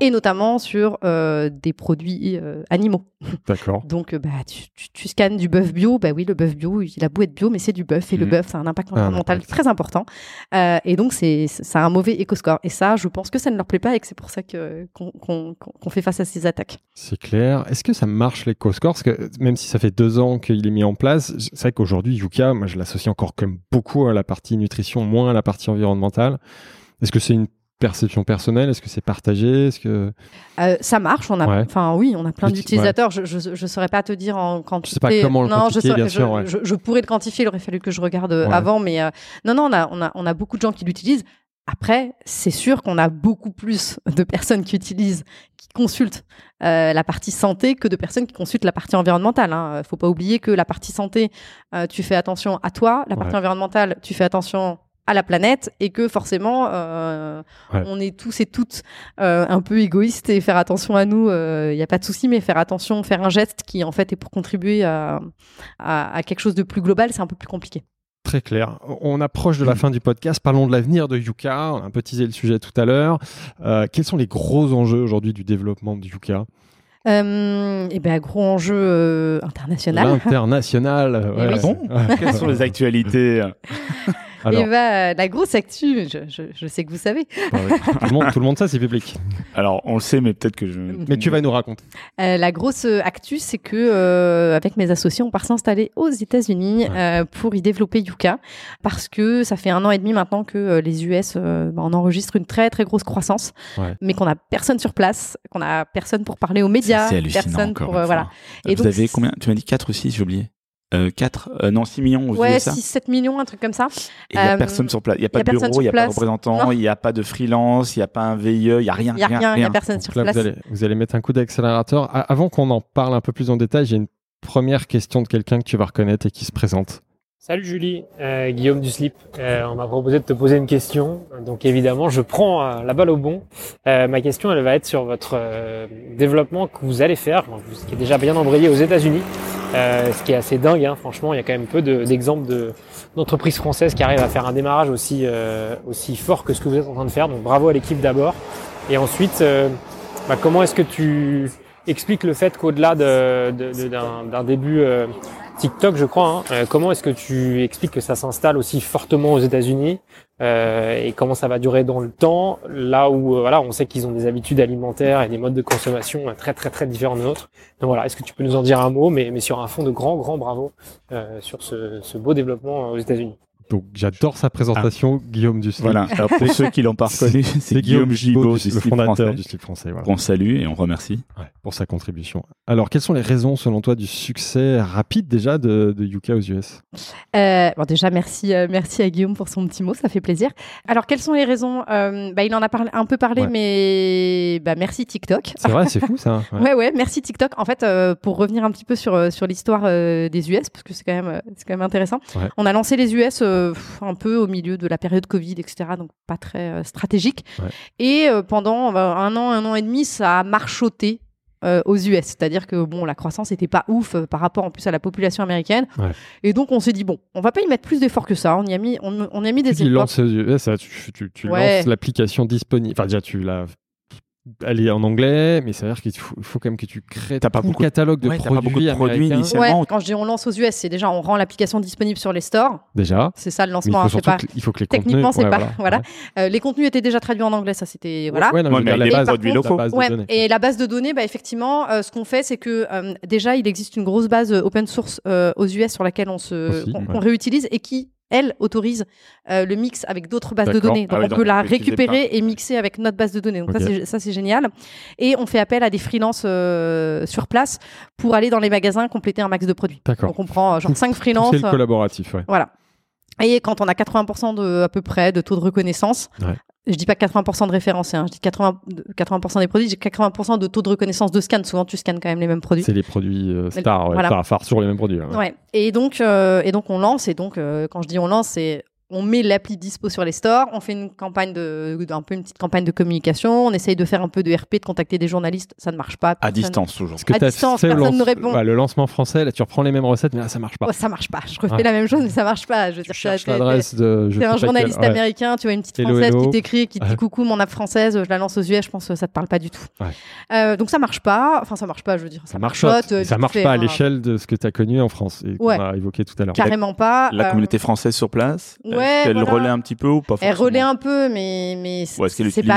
et notamment sur des produits animaux. D'accord. <laughs> Donc, bah, tu, tu- tu scannes du bœuf bio. Bah oui, le bœuf bio, il a beau être bio, mais c'est du bœuf. Et le Mhm. bœuf, ça a un impact environnemental très important. Et donc, c'est, ça a un mauvais éco-score. Et ça, je pense que ça ne leur plaît pas et que c'est pour ça que, qu'on, fait face à ces attaques. C'est clair. Est-ce que ça marche Parce que même si ça fait deux ans qu'il est mis en place, c'est vrai qu'aujourd'hui, Yuka, moi je l'associe encore comme beaucoup à la partie nutrition, moins à la partie environnementale. Est-ce que c'est une perception personnelle? Est-ce que c'est partagé? Est-ce que Euh, ça marche. On a, Ouais. enfin, oui, on a plein d'utilisateurs. Je, je, je saurais pas te dire en quantité. sais pas comment le non, je, quantifier, saurais- bien je- sûr, ouais. je, je pourrais le quantifier. Il aurait fallu que je regarde euh, avant, mais euh, non, non, on a, on a, on a beaucoup de gens qui l'utilisent. Après, c'est sûr qu'on a beaucoup plus de personnes qui utilisent, qui consultent euh, la partie santé que de personnes qui consultent la partie environnementale. Hein. Faut pas oublier que la partie santé, euh, tu fais attention à toi. La partie Ouais. environnementale, tu fais attention à la planète et que forcément euh, Ouais. on est tous et toutes euh, un peu égoïstes et faire attention à nous il n'y a pas de souci mais faire attention faire un geste qui en fait est pour contribuer à, à, à quelque chose de plus global c'est un peu plus compliqué Très clair. On approche de la fin du podcast. Parlons de l'avenir de Yuka. On a un peu teasé le sujet tout à l'heure. Euh, quels sont les gros enjeux aujourd'hui du développement de Yuka? Euh, et ben gros enjeu euh, international L'international. euh, Eh oui. Bon, quelles sont les actualités? <laughs> Alors, et ben la grosse actu je, je, je sais que vous savez bah oui, <laughs> tout, le monde, tout le monde sait, c'est public. Alors, on le sait, mais peut-être que je. Mais tu vas nous raconter. Euh, la grosse euh, actu, c'est que euh, avec mes associés, on part s'installer aux États-Unis euh, pour y développer Yuka, parce que ça fait un an et demi maintenant que euh, les US, euh, bah, on enregistre une très très grosse croissance, Ouais. mais qu'on a personne sur place, qu'on a personne pour parler aux médias, C'est hallucinant. personne pour euh, voilà. Et Vous donc, avez combien? Tu m'as dit 4 ou 6, j'ai oublié. Euh, 4 euh, Non, 6 millions aux Ouais, USA. 6-7 millions, un truc comme ça. Et il n'y a Euh, personne sur place. Il n'y a pas y a de bureau, il n'y a pas de représentant, il n'y a pas de freelance, il n'y a pas un VIE, il n'y a rien. Il y a rien, il y a personne Donc sur là, place. vous allez, vous allez mettre un coup d'accélérateur. Avant qu'on en parle un peu plus en détail, j'ai une première question de quelqu'un que tu vas reconnaître et qui se présente. Salut Julie, euh, Guillaume du Slip. Euh, on m'a proposé de te poser une question, donc évidemment je prends euh, la balle au bon. Ma question elle va être sur votre développement que vous allez faire, vous- qui est déjà bien embrayé aux États-Unis, ce qui est assez dingue. Hein, franchement, il y a quand même peu de- d'exemples de, d'entreprises françaises qui arrivent à faire un démarrage aussi fort que ce que vous êtes en train de faire. Donc bravo à l'équipe d'abord. Et ensuite, bah, comment est-ce que tu expliques le fait qu'au-delà de, de- de- d'un, début TikTok, je crois. hein. Euh, comment est-ce que tu expliques que ça s'installe aussi fortement aux États-Unis euh, et comment ça va durer dans le temps, là où euh, voilà, on sait qu'ils ont des habitudes alimentaires et des modes de consommation très très très différents de nôtres. Donc voilà, est-ce que tu peux nous en dire un mot, mais, mais sur un fond de grand grand bravo sur ce, ce beau développement aux États-Unis? Donc j'adore sa présentation, Guillaume Duslip. Voilà. Alors, pour ceux qui l'ont pas reconnu, c'est Guillaume Gibaud, du- du le Slip fondateur français, du slip français. voilà. qu'on salue et on remercie. Ouais, pour sa contribution. Alors, quelles sont les raisons, selon toi, du succès rapide déjà de, de Yuka aux US Euh, bon, déjà, merci, euh, merci à Guillaume pour son petit mot, ça fait plaisir. Alors, quelles sont les raisons? Euh, bah, Il en a parlé, un peu parlé, Ouais. mais bah, merci TikTok. C'est vrai, c'est fou ça. Ouais. <laughs> Ouais, ouais, merci TikTok. En fait, euh, pour revenir un petit peu sur, sur l'histoire euh, des US, parce que c'est quand même, c'est quand même intéressant. Ouais. On a lancé les US euh, un peu au milieu de la période Covid, etc. Donc pas très euh, stratégique. Ouais. Et euh, pendant euh, un an, un an et demi, ça a marchoté. aux US, c'est-à-dire que bon, la croissance était pas ouf par rapport en plus à la population américaine, Ouais. et donc on s'est dit bon, on va pas y mettre plus d'efforts que ça. On y a mis, on, on y a mis des Tu efforts. lances tu, tu- tu Ouais. lances l'application disponible. Enfin, déjà, tu l'as. Elle est en anglais, mais ça veut dire qu'il faut, quand même que tu crées T'as pas tout le beaucoup de- catalogue de Ouais, t'as pas produits beaucoup de produits initialement. Ouais, quand je dis on lance aux US, c'est déjà on rend l'application disponible sur les stores. Déjà. C'est ça le Mais il lancement. faut hein, pas... que, il faut que les Techniquement, contenus. c'est ouais, pas- voilà. Euh, les contenus étaient déjà traduits en anglais, ça c'était voilà. Ouais, non, mais mais la les base, produits la locaux. base de et la base de données, bah, effectivement, euh, ce qu'on fait, c'est que euh, déjà, il existe une grosse base open source euh, aux US sur laquelle on se Aussi, on, ouais. on réutilise et qui elle autorise euh, le mix avec d'autres bases de données. Donc Ah oui, on donc peut on la peut utiliser récupérer et mixer avec notre base de données. Donc ça, c'est, c'est génial. Et on fait appel à des freelances euh, sur place pour aller dans les magasins compléter un max de produits. Donc on prend euh, genre 5 C'est freelances. le collaboratif, ouais. Voilà. Et quand on a 80% de, à peu près de taux de reconnaissance, Ouais. Je dis pas 80% de référencés, hein, je dis 80, de- 80% des produits, j'ai 80% de taux de reconnaissance de scan. Souvent, tu scans quand même les mêmes produits. C'est les produits euh, stars, ouais, Voilà. stars, phares sur les mêmes produits. ouais. Ouais. Et donc, euh, et donc on lance. Et donc, euh, quand je dis on lance, c'est on met l'appli dispo sur les stores, on fait une campagne de, un peu une petite campagne de communication, on essaye de faire un peu de RP, de contacter des journalistes, ça ne marche pas. À distance toujours. Ce que À distance, personne lance- ne répond. ouais, le lancement français, là, tu reprends les mêmes recettes, mais là, ça marche pas. Oh, ça marche pas. Je refais Ouais. la même chose, mais ça marche pas. Je veux Tu dire, cherches t'es- t'es- l'adresse de. je T'es sais un pas journaliste quel- ouais. américain, tu vois une petite Hello, française hello. qui t'écrit, qui te dit coucou mon app française, je la lance aux US, je pense que ça te parle pas du tout. Ouais. Euh, donc ça marche pas, enfin ça marche pas, je veux dire. Ça marchote, euh, Ça marche fait, pas à hein. l'échelle de ce que tu as connu en France et qu'on a évoqué tout à l'heure. Carrément pas. La euh, communauté française sur place, ouais, est-ce qu'elle voilà. relaie un petit peu ou pas Elle forcément relaie un peu, mais mais c'est pas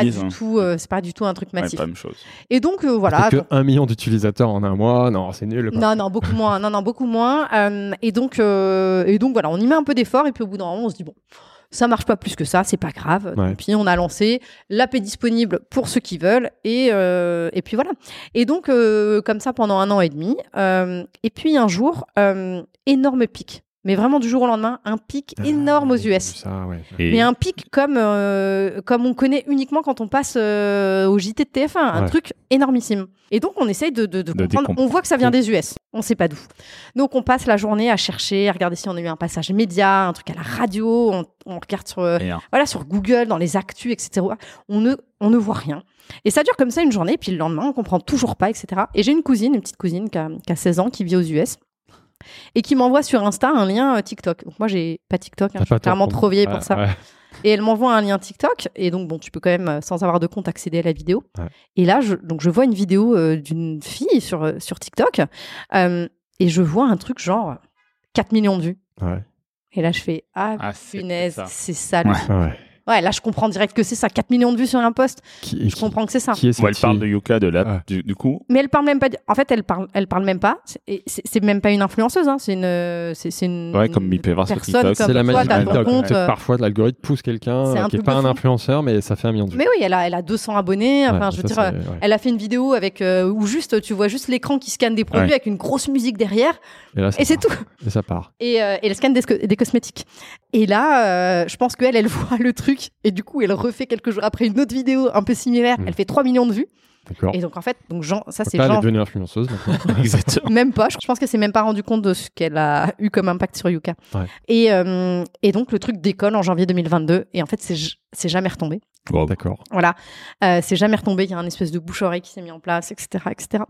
utilise, du hein tout, euh, c'est pas du tout un truc Ouais, massif. pas la même chose. Et donc euh, voilà. Que un million d'utilisateurs en un mois, non, c'est nul. quoi. Non, non, beaucoup moins. Non, non, beaucoup moins. Euh, et donc, euh, et donc voilà, on y met un peu d'effort et puis au bout d'un moment, on se dit bon, ça marche pas plus que ça, c'est pas grave. Ouais. Et puis on a lancé, l'app est disponible pour ceux qui veulent et euh, et puis voilà. Et donc euh, comme ça pendant un an et demi. Euh, et puis un jour, euh, énorme pic mais vraiment du jour au lendemain, un pic énorme aux US. Ça, ouais. Et Mais un pic comme, euh, comme on connaît uniquement quand on passe euh, au JT de TF1, un Ouais. truc énormissime. Et donc on essaye de, de, de De comprendre. On voit que ça vient des US, on sait pas d'où. Donc on passe la journée à chercher, à regarder si on a eu un passage média, un truc à la radio, on, on regarde sur, euh, voilà, sur Google, dans les actus, etc. On ne, on ne voit rien. Et ça dure comme ça une journée, puis le lendemain, on comprend toujours pas, etc. Et j'ai une cousine, une petite cousine qui a, qui a 16 ans, qui vit aux US, et qui m'envoie sur Insta un lien euh, TikTok. Donc moi, j'ai pas TikTok, hein, je suis clairement trop vieille Ouais, pour ça. ouais. Et elle m'envoie un lien TikTok, et donc bon, tu peux quand même, euh, sans avoir de compte, accéder à la vidéo. Ouais. Et là, je, donc je vois une vidéo euh, d'une fille sur, euh, sur TikTok, euh, et je vois un truc genre 4 millions de vues. Ouais. Et là, je fais Ah, Ah, c'est punaise, ça. c'est ça. Ouais. Ouais. Là, je comprends direct que c'est ça. 4 millions de vues sur un post. Qui, Je qui- comprends que c'est ça. Qui est elle parle de Yuka de l'app, Ouais. du, du coup. Mais elle parle même pas. En fait, elle parle, elle parle même pas. C'est- et C'est c'est même pas une influenceuse. Hein. C'est une, c'est une. Ouais, comme sur TikTok. C'est la magie compte, euh, Parfois, l'algorithme pousse quelqu'un un euh, qui n'est pas un influenceur, mais ça fait un million de vues. Mais oui, elle a, elle a 200 abonnés. Enfin, Ouais, je veux ça, dire, ouais. elle a fait une vidéo avec euh, où juste tu vois juste l'écran qui scanne des produits avec une grosse musique derrière, Et c'est tout. Et ça part. Et, euh, elle scanne des, cosmétiques. Et là, euh, je pense qu'elle, elle <laughs> voit le truc, et du coup, elle refait quelques jours après une autre vidéo un peu similaire. Mm. Elle fait 3 millions de vues. D'accord. Et donc en fait, donc Jean, ça c'est là, elle est Jean. devenue influenceuse. Exactement. <laughs> <laughs> Même pas. Je pense qu'elle s'est même pas rendu compte de ce qu'elle a eu comme impact sur Yuka. Ouais. Et, euh, et donc le truc décolle en janvier 2022. Et en fait, c'est c'est jamais retombé. Wow. D'accord. Voilà, euh, c'est jamais retombé. Il y a un espèce de bouche-oreille qui s'est mis en place, etc., etc.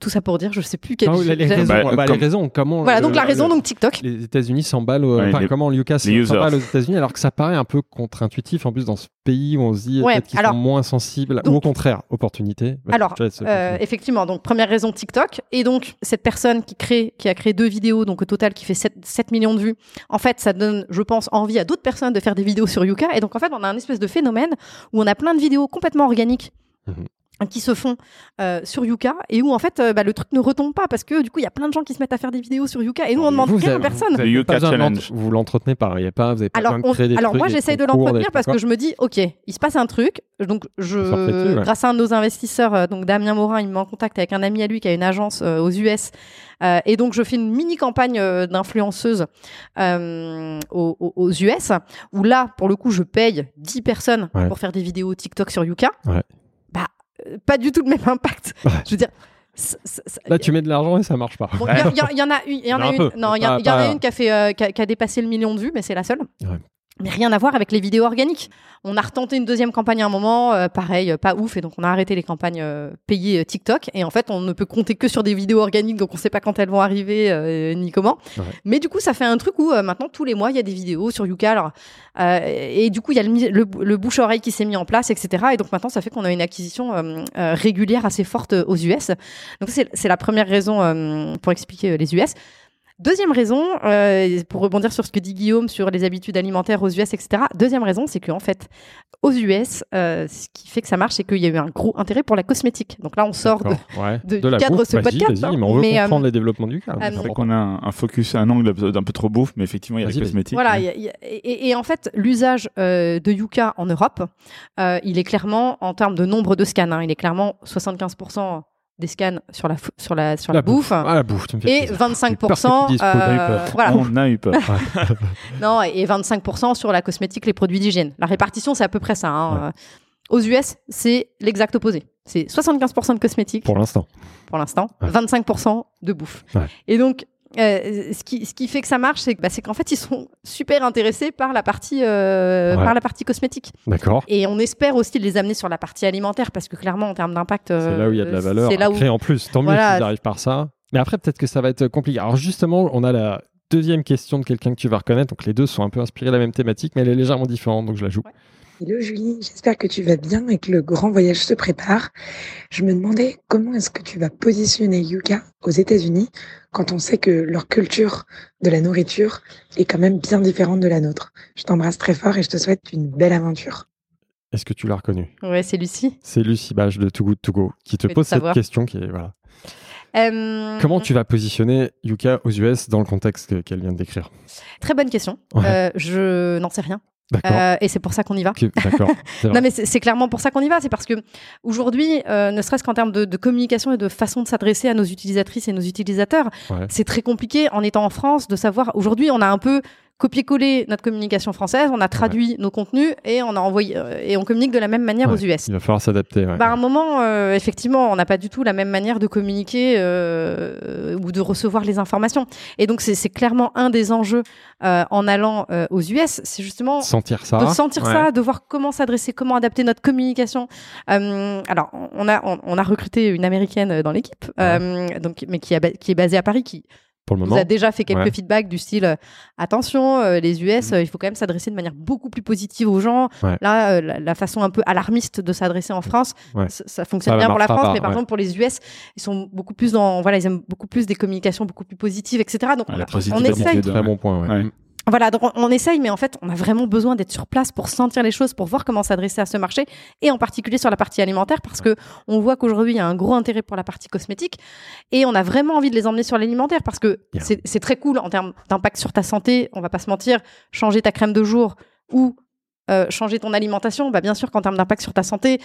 Tout ça pour dire, je sais plus quel. Ah les, raisons, Bah, bah, comme- les raisons, comment Voilà, le- donc la raison, le- donc TikTok. les États-Unis s'emballent, au- Ouais, enfin les- comment Lucas s'emballe aux États-Unis alors que ça paraît un peu contre-intuitif en plus dans ce pays où on se dit Ouais, qu'ils sont moins sensibles ou donc- au contraire opportunité. Bah, Alors, Euh, effectivement, donc première raison TikTok. Et donc, cette personne qui crée, qui a créé deux vidéos, donc au total qui fait 7, 7 millions de vues, en fait, ça donne, je pense, envie à d'autres personnes de faire des vidéos sur Yuka. Et donc, en fait, on a un espèce de phénomène où on a plein de vidéos complètement organiques. Mhm. Qui se font euh, sur Yuka et où en fait euh, bah, le truc ne retombe pas parce que du coup il y a plein de gens qui se mettent à faire des vidéos sur Yuka et nous on demande Vous, rien avez- à personne. vous pas Vous l'entretenez pas, il y a pas, vous avez pas Alors, besoin de on- créer des alors trucs, moi j'essaye de l'entretenir parce que je me dis ok il se passe un truc donc je ouais. grâce à un de nos investisseurs euh, donc Damien Morin il me met en contact avec un ami à lui qui a une agence euh, aux US euh, et donc je fais une mini campagne euh, d'influenceuse euh, aux, aux- aux US où là pour le coup je paye 10 personnes Ouais. pour faire des vidéos TikTok sur Yuka Ouais. Pas du tout le même impact Ouais. je veux dire c- c- c- Là, tu mets de l'argent et ça marche pas. Bon, Il y, en a une, il y en a Un une, non, il y, en a qui a fait, euh, qui a, qui a dépassé le million de vues, mais c'est la seule. Ouais. Mais rien à voir avec les vidéos organiques. On a retenté une deuxième campagne à un moment, euh, pareil, euh, pas ouf, et donc on a arrêté les campagnes euh, payées euh, TikTok. Et en fait, on ne peut compter que sur des vidéos organiques, donc on sait pas quand elles vont arriver euh, ni comment. Ouais. Mais du coup, ça fait un truc où euh, maintenant tous les mois il y a des vidéos sur Yuka. Alors, euh, et du coup, il y a le, le, le bouche-oreille qui s'est mis en place, etc. Et donc maintenant, ça fait qu'on a une acquisition régulière assez forte aux US. Donc c'est la première raison euh, pour expliquer les US. Deuxième raison, euh, pour rebondir sur ce que dit Guillaume sur les habitudes alimentaires aux US, etc. Deuxième raison, c'est qu'en fait, aux US, euh, ce qui fait que ça marche, c'est qu'il y a eu un gros intérêt pour la cosmétique. Donc là, on sort de, ouais. de- de la du cadre bouffe. ce podcast, vas-y, hein. mais on veut Mais, euh, comprendre les développements du cas. euh, c'est vrai qu'on a un, un focus, un angle d'un peu trop bouffe, mais effectivement, il y a la cosmétique. Voilà, mais- il y a- il y a- et, et en fait, l'usage euh, de Yuka en Europe, euh, il est clairement, en termes de nombre de scans, hein, il est clairement 75% des scans sur la, sur la, sur la, bouffe. Ah, la bouffe, tu me fais Et plaisir. 25%, J'ai peur que tu dises qu'on a eu euh, peur. voilà, On a eu peur. <laughs> <laughs> non, et 25% sur la cosmétique, les produits d'hygiène. La répartition, c'est à peu près ça. hein. Ouais. Euh, Aux US, c'est l'exact opposé. C'est 75% de cosmétique Pour l'instant. pour l'instant, Ouais. 25% de bouffe. Ouais. Et donc, euh, ce, qui, ce qui fait que ça marche, c'est bah, c'est qu'en fait, ils sont super intéressés par la partie, euh, Ouais. par la partie cosmétique. D'accord. Et on espère aussi les amener sur la partie alimentaire, parce que clairement, en termes d'impact, C'est euh, là où il y a de la valeur C'est là où créer en plus. Tant mieux s'ils arrivent par ça. Mais après, peut-être que ça va être compliqué. Alors justement, on a la deuxième question de quelqu'un que tu vas reconnaître. Donc les deux sont un peu inspirés de la même thématique, mais elle est légèrement différente, donc je la joue. Hello Julie, j'espère que tu vas bien et que le grand voyage se prépare. Je me demandais comment est-ce que tu vas positionner Yuka aux États-Unis quand on sait que leur culture de la nourriture est quand même bien différente de la nôtre. Je t'embrasse très fort et je te souhaite une belle aventure. Est-ce que tu l'as reconnu Ouais, c'est Lucie. C'est Lucie Bage de Too Good To Go qui te pose te cette question qui est voilà. Euh, Comment tu vas positionner Yuka aux US dans le contexte que- qu'elle vient de décrire? Très bonne question. Ouais. Euh, je n'en sais rien. Euh, et c'est pour ça qu'on y va. <laughs> Non, mais c'est c'est clairement pour ça qu'on y va. C'est parce que aujourd'hui, euh, ne serait-ce qu'en termes de, de communication et de façon de s'adresser à nos utilisatrices et nos utilisateurs, Ouais. c'est très compliqué en étant en France de savoir. Aujourd'hui, on a un peu copié-collé notre communication française, on a traduit nos contenus et on a envoyé euh, et on communique de la même manière Ouais. aux US. Il va falloir s'adapter. ouais. Bah, à un moment, euh, effectivement, on n'a pas du tout la même manière de communiquer euh, ou de recevoir les informations. Et donc, c'est c'est clairement un des enjeux euh, en allant euh, aux US, c'est justement Sentir ça. de sentir ça, de voir comment s'adresser, comment adapter notre communication. Euh, alors, on a on, on a recruté une américaine dans l'équipe, euh, donc mais qui, a qui est basée à Paris, qui Pour le moment. a déjà fait quelques Ouais. feedbacks du style euh, attention, euh, les US, Mhm. euh, il faut quand même s'adresser de manière beaucoup plus positive aux gens. Ouais. Là, euh, la, la façon un peu alarmiste de s'adresser en France, Ouais. ça, ça fonctionne Ça bien pour la France, pas, mais par ouais. exemple pour les US, ils sont beaucoup plus dans voilà, ils aiment beaucoup plus des communications beaucoup plus positives, etc. Donc Ouais, on, la on essaye attitude. Très bon point. Voilà, donc on, essaye, mais en fait, on a vraiment besoin d'être sur place pour sentir les choses, pour voir comment s'adresser à ce marché, et en particulier sur la partie alimentaire, parce que on voit qu'aujourd'hui, il y a un gros intérêt pour la partie cosmétique, et on a vraiment envie de les emmener sur l'alimentaire, parce que c'est très cool en termes d'impact sur ta santé, on va pas se mentir, changer ta crème de jour ou euh, changer ton alimentation, bah bien sûr qu'en termes d'impact sur ta santé,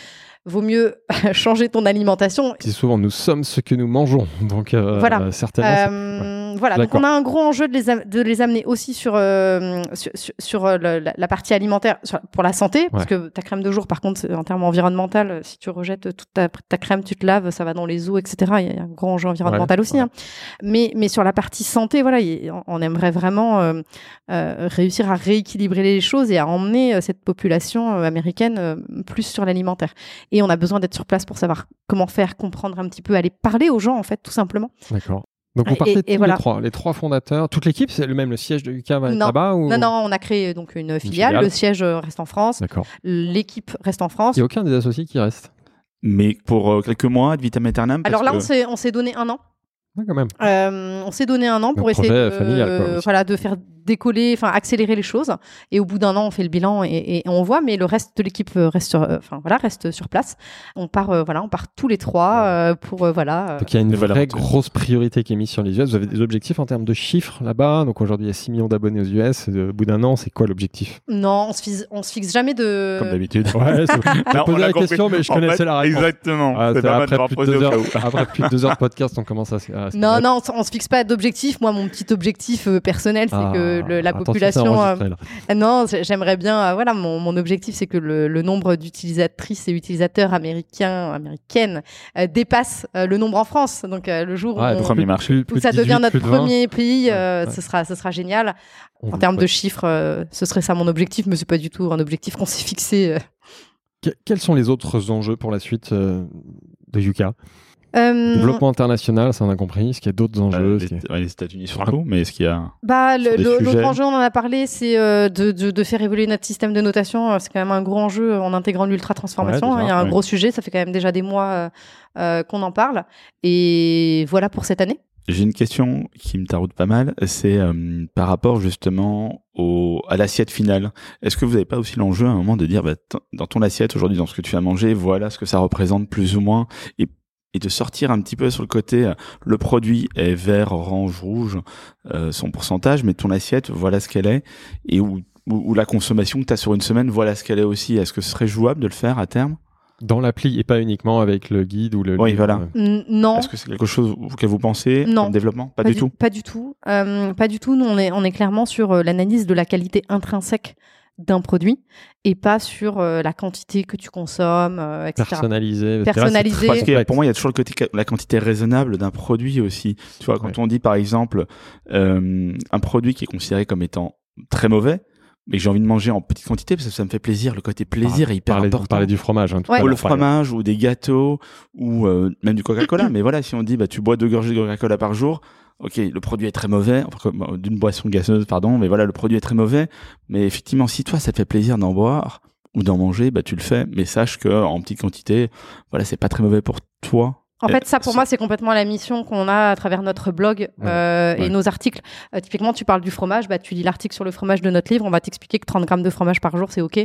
vaut mieux <laughs> changer ton alimentation dis souvent, nous sommes ce que nous mangeons. Donc, euh, Voilà. certainement. Euh, Voilà, donc on a un gros enjeu de les, de les amener aussi sur, euh, sur, sur- sur, euh, le- la, la partie alimentaire pour la santé, parce que ta crème de jour, par contre, en termes environnemental, si tu rejettes toute ta, ta crème, tu te laves, ça va dans les eaux, etc. Il y a un gros enjeu environnemental Ouais, aussi. ouais. hein. Mais, mais sur la partie santé, voilà, il- on- aimerait vraiment euh, euh, réussir à rééquilibrer les choses et à emmener euh, cette population euh, américaine euh, plus sur l'alimentaire. Et on a besoin d'être sur place pour savoir comment faire, comprendre un petit peu, aller parler aux gens, en fait, tout simplement. Donc, vous partez et tous voilà. les trois, les trois fondateurs, toute l'équipe, c'est le même le siège de UK va être là-bas ou... Non, non, on a créé donc une filiale. filiale. Le siège euh, reste en France. D'accord. L'équipe reste en France. Il n'y a aucun des associés qui reste. Mais pour euh, quelques mois, de vitam aeternam. Alors là, que- on s'est, on s'est donné un an. Ah, quand même. Euh, on s'est donné un an pour Le essayer projet de, familial, quoi, aussi. voilà, de faire décoller, enfin accélérer les choses. Et au bout d'un an, on fait le bilan et, et on voit, mais le reste de l'équipe euh, reste sur, euh, enfin voilà, reste sur place. On part, euh, voilà, on part tous les trois euh, pour euh, voilà. euh, Donc il y a une vraie grosse priorité qui est mise sur les US. Vous avez des objectifs en termes de chiffres là-bas? Donc aujourd'hui, il y a 6 millions d'abonnés aux US. Euh, Au bout d'un an, c'est quoi l'objectif? Non, on se fixe, on se fixe jamais de. Comme d'habitude. Ouais, <laughs> Non, on posé l'a compris. question, mais je En connaissais fait, la réponse. Exactement. Ah, c'est après, plus de deux heures, après plus de deux heures de podcast, on commence à. Non, non, on, on se fixe pas d'objectif. Moi, mon petit objectif euh, personnel, c'est Ah, que le- la population. euh. Ah Non, j'ai- j'aimerais bien. euh, voilà, mon, mon objectif, c'est que le, le nombre d'utilisatrices et utilisateurs américains, américaines, euh, dépasse euh, le nombre en France. Donc, euh, le jour où, on- Premier marché. plus- où plus ça de devient 18, notre plus de 20. premier pays, Ouais, euh, ouais. ce sera, ce sera génial. On En termes de chiffres, euh, ce serait ça mon objectif, mais c'est pas du tout un objectif qu'on s'est fixé. euh. Que- Quels sont les autres enjeux pour la suite euh, de Yuka? Euh, Développement international, ça on a compris. Est-ce qu'il y a d'autres Euh, enjeux les, ouais, États-Unis sur un coup, mais est-ce qu'il y a. Bah, l'autre enjeu, on en a parlé, c'est euh, de, de, de faire évoluer notre système de notation. Euh, C'est quand même un gros enjeu en intégrant l'ultra transformation. Ouais, déjà, Il y a un ouais. gros sujet, ça fait quand même déjà des mois euh, euh, qu'on en parle. Et voilà pour cette année. J'ai une question qui me taraude pas mal, c'est euh, par rapport justement au, à l'assiette finale. Est-ce que vous n'avez pas aussi l'enjeu à un moment de dire, bah, t- dans ton assiette aujourd'hui, dans ce que tu as mangé, voilà ce que ça représente plus ou moins, et, et de sortir un petit peu sur le côté, euh, le produit est vert, orange, rouge, euh, son pourcentage, mais ton assiette, voilà ce qu'elle est, et où, où, où la consommation que tu as sur une semaine, voilà ce qu'elle est aussi. Est-ce que ce serait jouable de le faire à terme? Dans l'appli et pas uniquement avec le guide ou le. Oui, livre, voilà. euh. Non. Est-ce que c'est quelque chose auquel vous pensez Non. comme développement? Pas, du tout Pas du tout. Euh, pas du tout. Nous, on est, on est clairement sur euh, l'analyse de la qualité intrinsèque d'un produit et pas sur euh, la quantité que tu consommes, euh, etc. Personnalisé. Personnalisé. Parce que pour moi, il y a toujours le côté la quantité raisonnable d'un produit aussi. Tu vois, quand Ouais. on dit par exemple euh, un produit qui est considéré comme étant très mauvais, mais que j'ai envie de manger en petite quantité parce que ça me fait plaisir. Le côté plaisir est hyper Parler- important. Parler du fromage. Hein, tout Ouais. à Ou le fromage, ou des gâteaux, ou euh, même du Coca-Cola. <coughs> mais voilà, si on dit bah tu bois deux gorgées de Coca-Cola par jour, ok, le produit est très mauvais, d'une boisson gazeuse, pardon, mais voilà, le produit est très mauvais. Mais effectivement, si toi ça te fait plaisir d'en boire ou d'en manger, bah tu le fais. Mais sache que en petite quantité, voilà, c'est pas très mauvais pour toi. En fait, ça pour moi, c'est complètement la mission qu'on a à travers notre blog euh, Ouais. et nos articles. Euh, typiquement, tu parles du fromage, bah, tu lis l'article sur le fromage de notre livre, on va t'expliquer que 30 grammes de fromage par jour, c'est OK.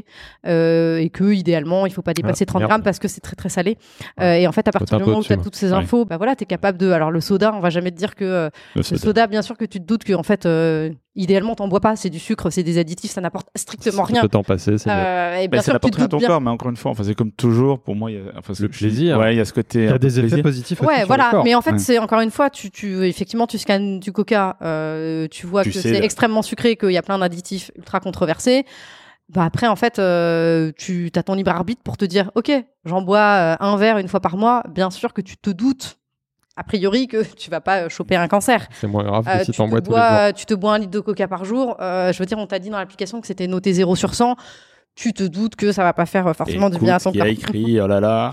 Euh, et que, idéalement, il faut pas dépasser Ah, 30 merde. grammes parce que c'est très, très salé. Euh, et en fait, à partir du moment où tu as toutes ces infos, bah voilà, tu es capable de. Alors, le soda, on va jamais te dire que. euh, Le le soda. soda, bien sûr que tu te doutes que, en fait, euh, idéalement, t'en bois pas. C'est du sucre, c'est des additifs, ça n'apporte strictement Si tu rien. peux t'en passer, c'est bien. Euh, et Bah, bien ça sûr, tu n'apporte te rien à doutes ton bien. corps, mais encore une fois, enfin, c'est comme toujours, pour moi, il y a, enfin, Le que je- plaisir. Ouais, il y a ce côté. Il y a des effets plaisir. positifs aussi Ouais, sur voilà. le corps. Mais en fait, Ouais. c'est encore une fois, tu, tu, effectivement, tu scannes du coca, euh, tu vois Tu que c'est extrêmement sucré, qu'il y a plein d'additifs ultra controversés. Bah après, en fait, euh, tu as ton libre arbitre pour te dire, ok, j'en bois euh, un verre une fois par mois. Bien sûr que tu te doutes, a priori, que tu vas pas euh, choper un cancer. C'est moins grave Euh, que si tu, te bois tous les jours. bois, tu te bois un litre de coca par jour. Euh, je veux dire, on t'a dit dans l'application que c'était noté 0 sur 100. Tu te doutes que ça va pas faire euh, forcément du bien à ton qui corps. a écrit, <laughs> oh là là.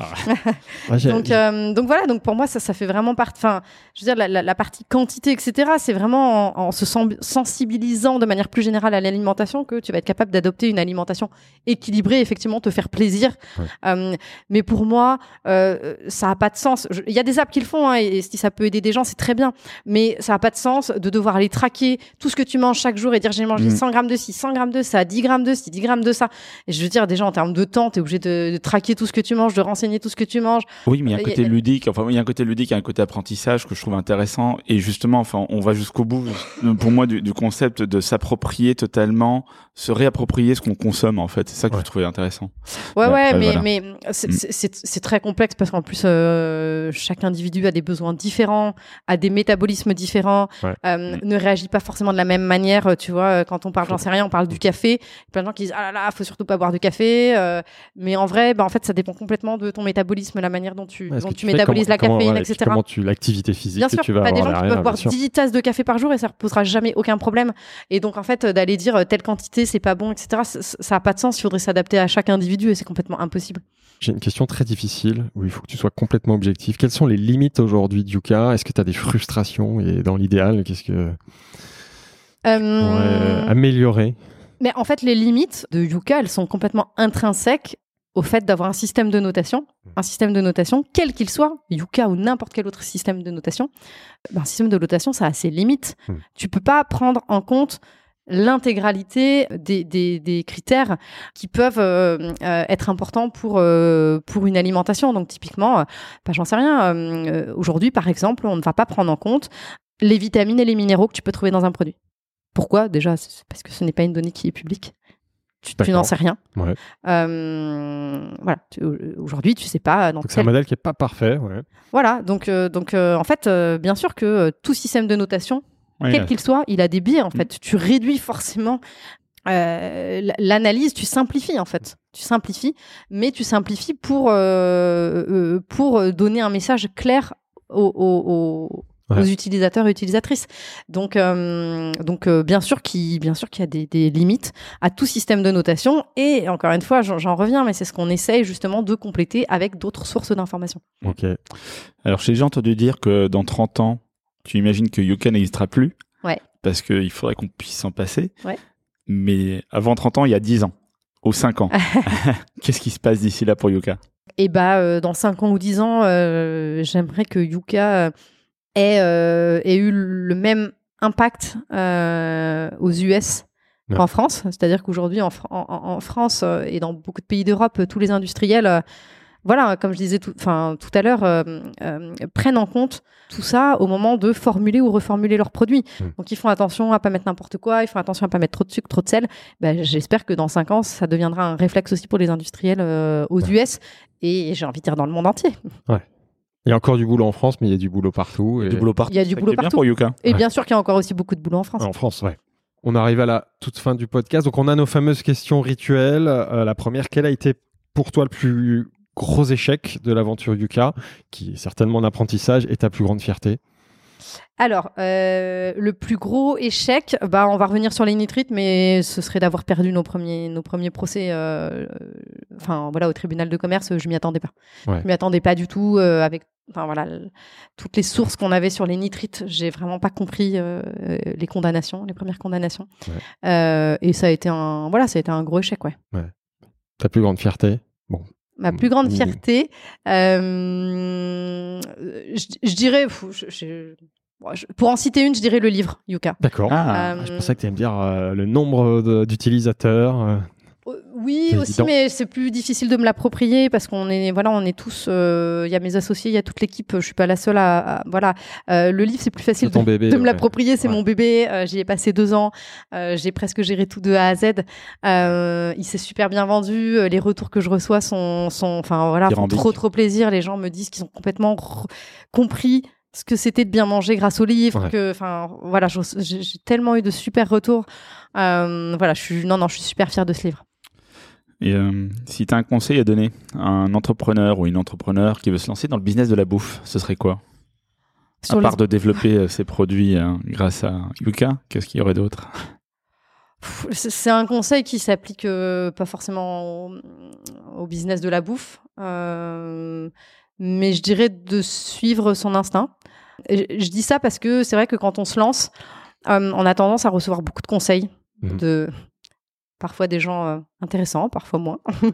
Donc, euh, donc voilà, donc pour moi, ça, ça fait vraiment partie. Enfin, je veux dire, la, la- la partie quantité, etc. C'est vraiment en, en se sen- sensibilisant de manière plus générale à l'alimentation que tu vas être capable d'adopter une alimentation équilibrée, effectivement, te faire plaisir. Ouais. Euh, mais pour moi, euh, ça a pas de sens. Il y a des apps qui le font, hein, et si ça peut aider des gens, c'est très bien. Mais ça a pas de sens de devoir aller traquer tout ce que tu manges chaque jour et dire j'ai mangé Mm. 100 grammes de ci, 100 grammes de ça, 10 grammes de ci, 10 grammes de ça. Et je veux dire, déjà en termes de temps, tu es obligé de, de traquer tout ce que tu manges, de renseigner tout ce que tu manges. Oui, mais il y a un a- côté ludique. Enfin, il y a un côté ludique, il y a un côté apprentissage que je trouve intéressant. Et justement, enfin, on va jusqu'au bout, <laughs> pour moi, du, du concept de s'approprier totalement, se réapproprier ce qu'on consomme, en fait. C'est ça que Ouais. je trouvais intéressant. Ouais, Mais ouais, après, mais, voilà. mais c'est- Mm. c'est très complexe parce qu'en plus, euh, chaque individu a des besoins différents, a des métabolismes différents, Ouais. euh, Mm. ne réagit pas forcément de la même manière. euh, Tu vois, quand on parle, j'en sais rien, on parle du café. Il y a plein de gens qui disent Ah là là, faut surtout pas boire de café. euh, mais en vrai, bah, en fait, ça dépend complètement de ton métabolisme, la manière dont tu, Ouais, dont tu fais, métabolises comment- la comment- caféine, etc. Comment tu l'activité physique Bien que sûr, tu vas t'as des avoir gens qui peuvent boire bien sûr. 10 tasses de café par jour et ça ne posera jamais aucun problème. Et donc, en fait, d'aller dire telle quantité, c'est pas bon, etc., ça- n'a pas de sens. Il faudrait s'adapter à chaque individu et c'est complètement impossible. J'ai une question très difficile où il faut que tu sois complètement objectif. Quelles sont les limites aujourd'hui du Yuka? Est-ce que tu as des frustrations? Et dans l'idéal, qu'est-ce que Euh, améliorer? Mais en fait, les limites de Yuka, elles sont complètement intrinsèques au fait d'avoir un système de notation. Un système de notation, quel qu'il soit, Yuka ou n'importe quel autre système de notation, ben, un système de notation, ça a ses limites. Hmm. Tu peux pas prendre en compte l'intégralité des, des, des critères qui peuvent euh, euh, être importants pour, euh, pour une alimentation. Donc typiquement, euh, bah, j'en sais rien, aujourd'hui par exemple, on ne va pas prendre en compte les vitamines et les minéraux que tu peux trouver dans un produit. Pourquoi? Déjà, parce que ce n'est pas une donnée qui est publique. Tu, n'en sais rien. Ouais. Voilà. Aujourd'hui, tu sais pas. Donc c'est un modèle qui est pas parfait. Ouais. Voilà. Donc, donc en fait, bien sûr que tout système de notation, Quel qu'il soit, il a des biais. En fait, tu réduis forcément euh, l'analyse. Tu simplifies en fait. Tu simplifies, mais tu simplifies pour euh, euh, pour donner un message clair aux, aux- aux- Ouais. aux utilisateurs et utilisatrices. Donc, euh, donc bien sûr qu'il bien sûr qu'il y a des, des limites à tout système de notation. Et encore une fois, j'en j'en reviens, mais c'est ce qu'on essaye justement de compléter avec d'autres sources d'informations. Ok. Alors, j'ai déjà entendu dire que dans 30 ans, tu imagines que Yuka n'existera plus. Ouais. Parce qu'il faudrait qu'on puisse s'en passer. Ouais. Mais avant 30 ans, il y a 10 ans. Ou 5 ans. <laughs> <laughs> Qu'est-ce qui se passe d'ici là pour Yuka? Et bah, euh, dans 5 ans ou 10 ans, euh, j'aimerais que Yuka euh, ait, euh, ait eu le même impact euh, aux US Ouais. qu'en France. C'est-à-dire qu'aujourd'hui, en, Fran- en- en- en France et dans beaucoup de pays d'Europe, tous les industriels, euh, voilà, comme je disais tout, enfin, tout à l'heure, euh, euh, prennent en compte tout ça au moment de formuler ou reformuler leurs produits. Mm. Donc, ils font attention à pas mettre n'importe quoi, ils font attention à pas mettre trop de sucre, trop de sel. Ben, J'espère que dans 5 ans, ça deviendra un réflexe aussi pour les industriels euh, aux US et j'ai envie de dire dans le monde entier. Il y a encore du boulot en France, mais il y a du boulot partout. et- Du boulot partout. Il y a du boulot est bien partout. pour Yuka. Et Ouais. bien sûr qu'il y a encore aussi beaucoup de boulot en France. En France, ouais. On arrive à la toute fin du podcast. Donc, on a nos fameuses questions rituelles. Euh, la première, quel a été pour toi le plus gros échec de l'aventure Yuka, qui est certainement un apprentissage, et ta plus grande fierté Alors, euh, le plus gros échec, bah, on va revenir sur les nitrites, mais ce serait d'avoir perdu nos premiers, nos premiers procès. euh, euh, Enfin, voilà, au tribunal de commerce, je m'y attendais pas. Ouais. Je m'y attendais pas du tout. euh, avec, enfin voilà, toutes les sources qu'on avait sur les nitrites, j'ai vraiment pas compris les condamnations, les premières condamnations. Et ça a été un, voilà, ça a été un gros échec, ouais. Ta plus grande fierté? Ma plus grande fierté, euh, je, je dirais, je- je- pour en citer une, je dirais le livre Yuka. D'accord. Ah, Euh, Je pensais que tu allais me dire euh, le nombre d'utilisateurs. Euh. Euh, Oui, aussi, évident. mais c'est plus difficile de me l'approprier parce qu'on est, voilà, on est tous. euh, Il y a mes associés, il y a toute l'équipe. Je suis pas la seule à, à- voilà. Euh, le livre, c'est plus facile de, bébé, de me ouais. l'approprier. C'est Ouais. mon bébé. euh, J'y ai passé deux ans. euh, J'ai presque géré tout de A à Z. Euh, il s'est super bien vendu. euh, Les retours que je reçois sont, sont, enfin voilà, font trop trop plaisir. Les gens me disent qu'ils ont complètement r- compris ce que c'était de bien manger grâce au livre. Ouais. Que, enfin voilà, j'ai j'ai tellement eu de super retours. Euh, voilà, je suis, non non, je suis super fière de ce livre. Et euh, si tu as un conseil à donner à un entrepreneur ou une entrepreneur qui veut se lancer dans le business de la bouffe, ce serait quoi? Sur À les- part de développer euh, ses produits euh, grâce à Yuka, qu'est-ce qu'il y aurait d'autre? C'est un conseil qui s'applique euh, pas forcément au, au business de la bouffe, euh, mais je dirais de suivre son instinct. Et Je, dis ça parce que c'est vrai que quand on se lance, euh, on a tendance à recevoir beaucoup de conseils Mhm. de parfois des gens intéressants, parfois moins. <laughs>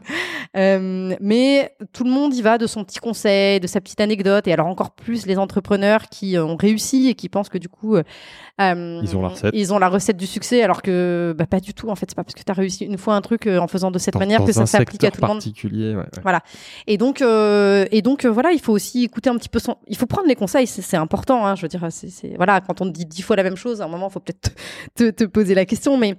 Euh, mais tout le monde y va de son petit conseil, de sa petite anecdote, et alors encore plus les entrepreneurs qui euh, ont réussi et qui pensent que du coup, euh, Ils ont la recette. Ils ont la recette du succès, alors que bah, pas du tout. En fait, c'est pas parce que tu as réussi une fois un truc en faisant de cette Dans- manière dans que ça s'applique à tout le monde. particulier, ouais, ouais. Et donc, euh, et donc voilà, il faut aussi écouter un petit peu son. Il faut prendre les conseils, c'est important. Hein, je veux dire, c'est voilà, quand on te dit dix fois la même chose, à un moment, il faut peut-être <laughs> te, te poser la question, mais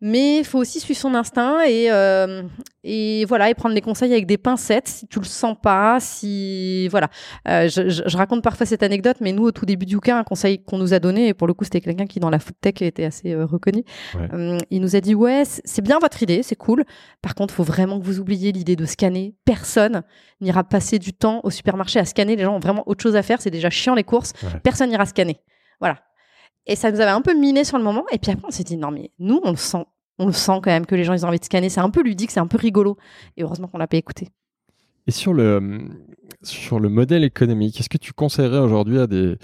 mais il faut aussi suivre son instinct et euh, et voilà et prendre les conseils avec des pincettes si tu le sens pas, si voilà. Euh, je, je- je raconte parfois cette anecdote, mais nous au tout début du cas, un conseil qu'on nous a donné et pour le coup c'était quelqu'un qui dans la food tech était assez euh, reconnu. Ouais. Il nous a dit ouais, c'est c'est bien votre idée, c'est cool. Par contre, faut vraiment que vous oubliez l'idée de scanner. Personne n'ira passer du temps au supermarché à scanner. Les gens ont vraiment autre chose à faire. C'est déjà chiant les courses. Ouais. Personne n'ira scanner. Voilà. Et ça nous avait un peu miné sur le moment. Et puis après, on s'est dit non mais nous, on le sent. On le sent quand même que les gens ils ont envie de scanner. C'est un peu ludique, c'est un peu rigolo. Et heureusement qu'on l'a pas écouté. Et sur le, sur le modèle économique, est-ce que tu conseillerais aujourd'hui à des,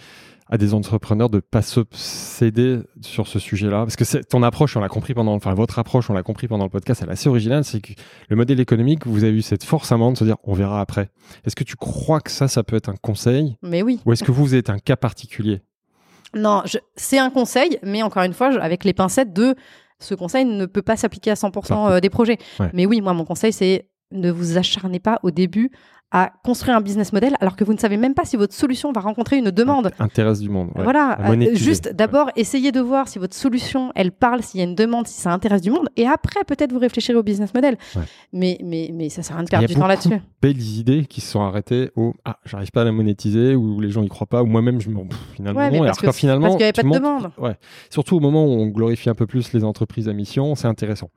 à des entrepreneurs de pas s'obséder sur ce sujet-là? Parce que ton approche, on l'a compris pendant, enfin votre approche, on l'a compris pendant le podcast, elle est assez originale. C'est que le modèle économique, vous avez eu cette force à un moment de se dire, on verra après. Est-ce que tu crois que ça, ça peut être un conseil? Mais oui. Ou est-ce que vous êtes un cas particulier? Non, c'est un conseil, mais encore une fois, je- avec les pincettes de ce conseil ne peut pas s'appliquer à 100% euh, des projets. Ouais. Mais oui, moi, mon conseil, c'est ne vous acharnez pas au début à construire un business model alors que vous ne savez même pas si votre solution va rencontrer une demande. Intéresse du monde. ouais. Voilà, euh, juste Ouais. d'abord essayez de voir si votre solution elle parle, s'il y a une demande, si ça intéresse du monde, et après peut-être vous réfléchirez au business model. Ouais. Mais mais mais ça sert à rien de Il perdre y a du temps là-dessus. Belles idées qui se sont arrêtées au ah j'arrive pas à la monétiser ou les gens y croient pas ou moi-même je me finalement Ouais, non. parce alors que finalement parce qu'il y avait pas de demande. Ouais. Surtout au moment où on glorifie un peu plus les entreprises à mission, c'est intéressant.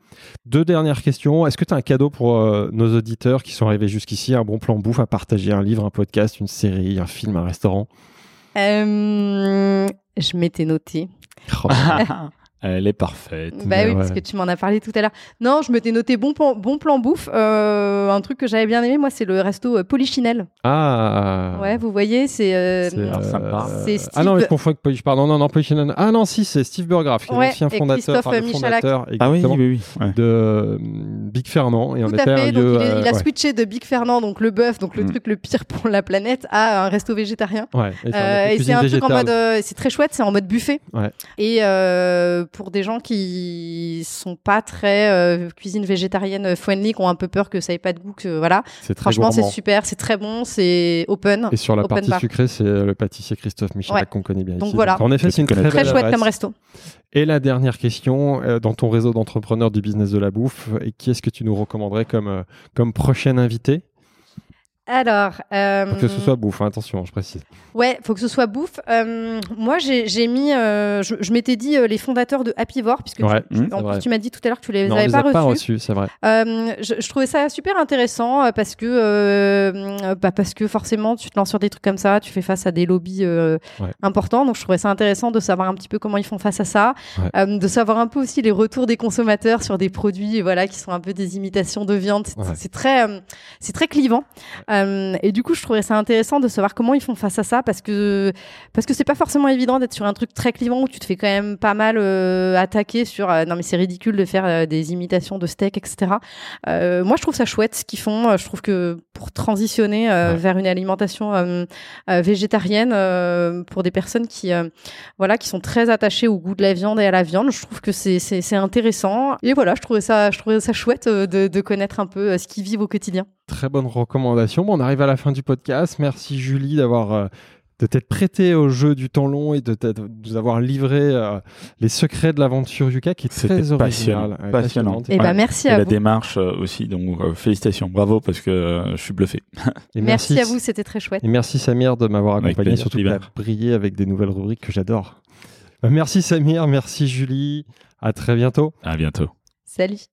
Deux dernières questions. Est-ce que tu as un cadeau pour euh, nos auditeurs qui sont arrivés jusqu'ici Un bon plan bouffe à partager Un livre, un podcast, une série, un film, un restaurant Euh, je m'étais noté. <laughs> Elle est parfaite. Bah oui, parce ouais. que tu m'en as parlé tout à l'heure. Non, je m'étais noté bon plan, bon plan bouffe. Euh, un truc que j'avais bien aimé, moi, c'est le resto euh, Polichinelle. Ah Ouais, vous voyez, c'est. euh, C'est, euh, sympa. C'est Ah non, mais Steve- je confonds avec Polish. Pardon, non, non, Polichinelle. Ah non, si, c'est Steve Burgraff, qui est Ouais, l'ancien fondateur, Christophe enfin, le fondateur Ah oui, oui, oui. ouais. de euh, Big Fernand. Et on Tout à fait. Donc, lieu. il, est- il a euh, ouais. switché de Big Fernand, donc le bœuf, donc le Mm. truc le pire pour la planète, à un resto végétarien. Ouais, et c'est un- Euh, truc en mode, euh, c'est très chouette, c'est en mode buffet. Ouais. Et euh, pour des gens qui sont pas très euh, cuisine végétarienne friendly, qui ont un peu peur que ça ait pas de goût, que voilà. C'est très Franchement, c'est super, c'est très bon, c'est open. Et sur la partie bar. sucrée, c'est euh, le pâtissier Christophe Ouais. qu'on connaît bien Donc ici. voilà. en effet, c'est une très, chouette adresse. comme resto. Et la dernière question, euh, dans ton réseau d'entrepreneurs du business de la bouffe, et qui est-ce que tu nous recommanderais comme, euh, comme prochain invité Alors, euh, Faut que ce soit bouffe, hein, attention, je précise. ouais, faut que ce soit bouffe. Euh, moi, j'ai mis, euh, je, je m'étais dit euh, les fondateurs de Happyvore, puisque tu- Ouais, tu, mmh, en plus tu m'as dit tout à l'heure que tu les non, on avais les pas, a pas reçus. reçus, c'est vrai. Euh, je, je trouvais ça super intéressant euh, parce que euh, euh, bah, parce que forcément tu te lances sur des trucs comme ça, tu fais face à des lobbies euh, Ouais. importants, donc je trouvais ça intéressant de savoir un petit peu comment ils font face à ça, Ouais. Euh, de savoir un peu aussi les retours des consommateurs sur des produits voilà qui sont un peu des imitations de viande. C'est très euh, c'est très clivant. Euh, et du coup, je trouvais ça intéressant de savoir comment ils font face à ça parce que parce que c'est pas forcément évident d'être sur un truc très clivant où tu te fais quand même pas mal euh, attaquer sur euh, non mais c'est ridicule de faire des imitations de steak, etc. Moi, je trouve ça chouette ce qu'ils font. Je trouve que pour transitionner Ouais. vers une alimentation végétarienne pour des personnes qui voilà qui sont très attachées au goût de la viande et à la viande, je trouve que c'est c'est intéressant. Et voilà, je trouvais ça je trouvais ça chouette de de connaître un peu ce qu'ils vivent au quotidien. Très bonne recommandation. Bon, on arrive à la fin du podcast. Merci Julie d'avoir euh, de t'être prêtée au jeu du temps long et de, de nous avoir livré euh, les secrets de l'aventure Yuka qui est très passionnant, original. Ouais, passionnant. passionnante. Et Ouais. ben merci Et à la vous. démarche euh, aussi, donc euh, félicitations, bravo parce que euh, je suis bluffé. Et Merci à vous, c'était très chouette. Et merci Samir de m'avoir accompagné, plaisir, surtout pour briller avec des nouvelles rubriques que j'adore. Merci Samir, merci Julie. À très bientôt. À bientôt. Salut.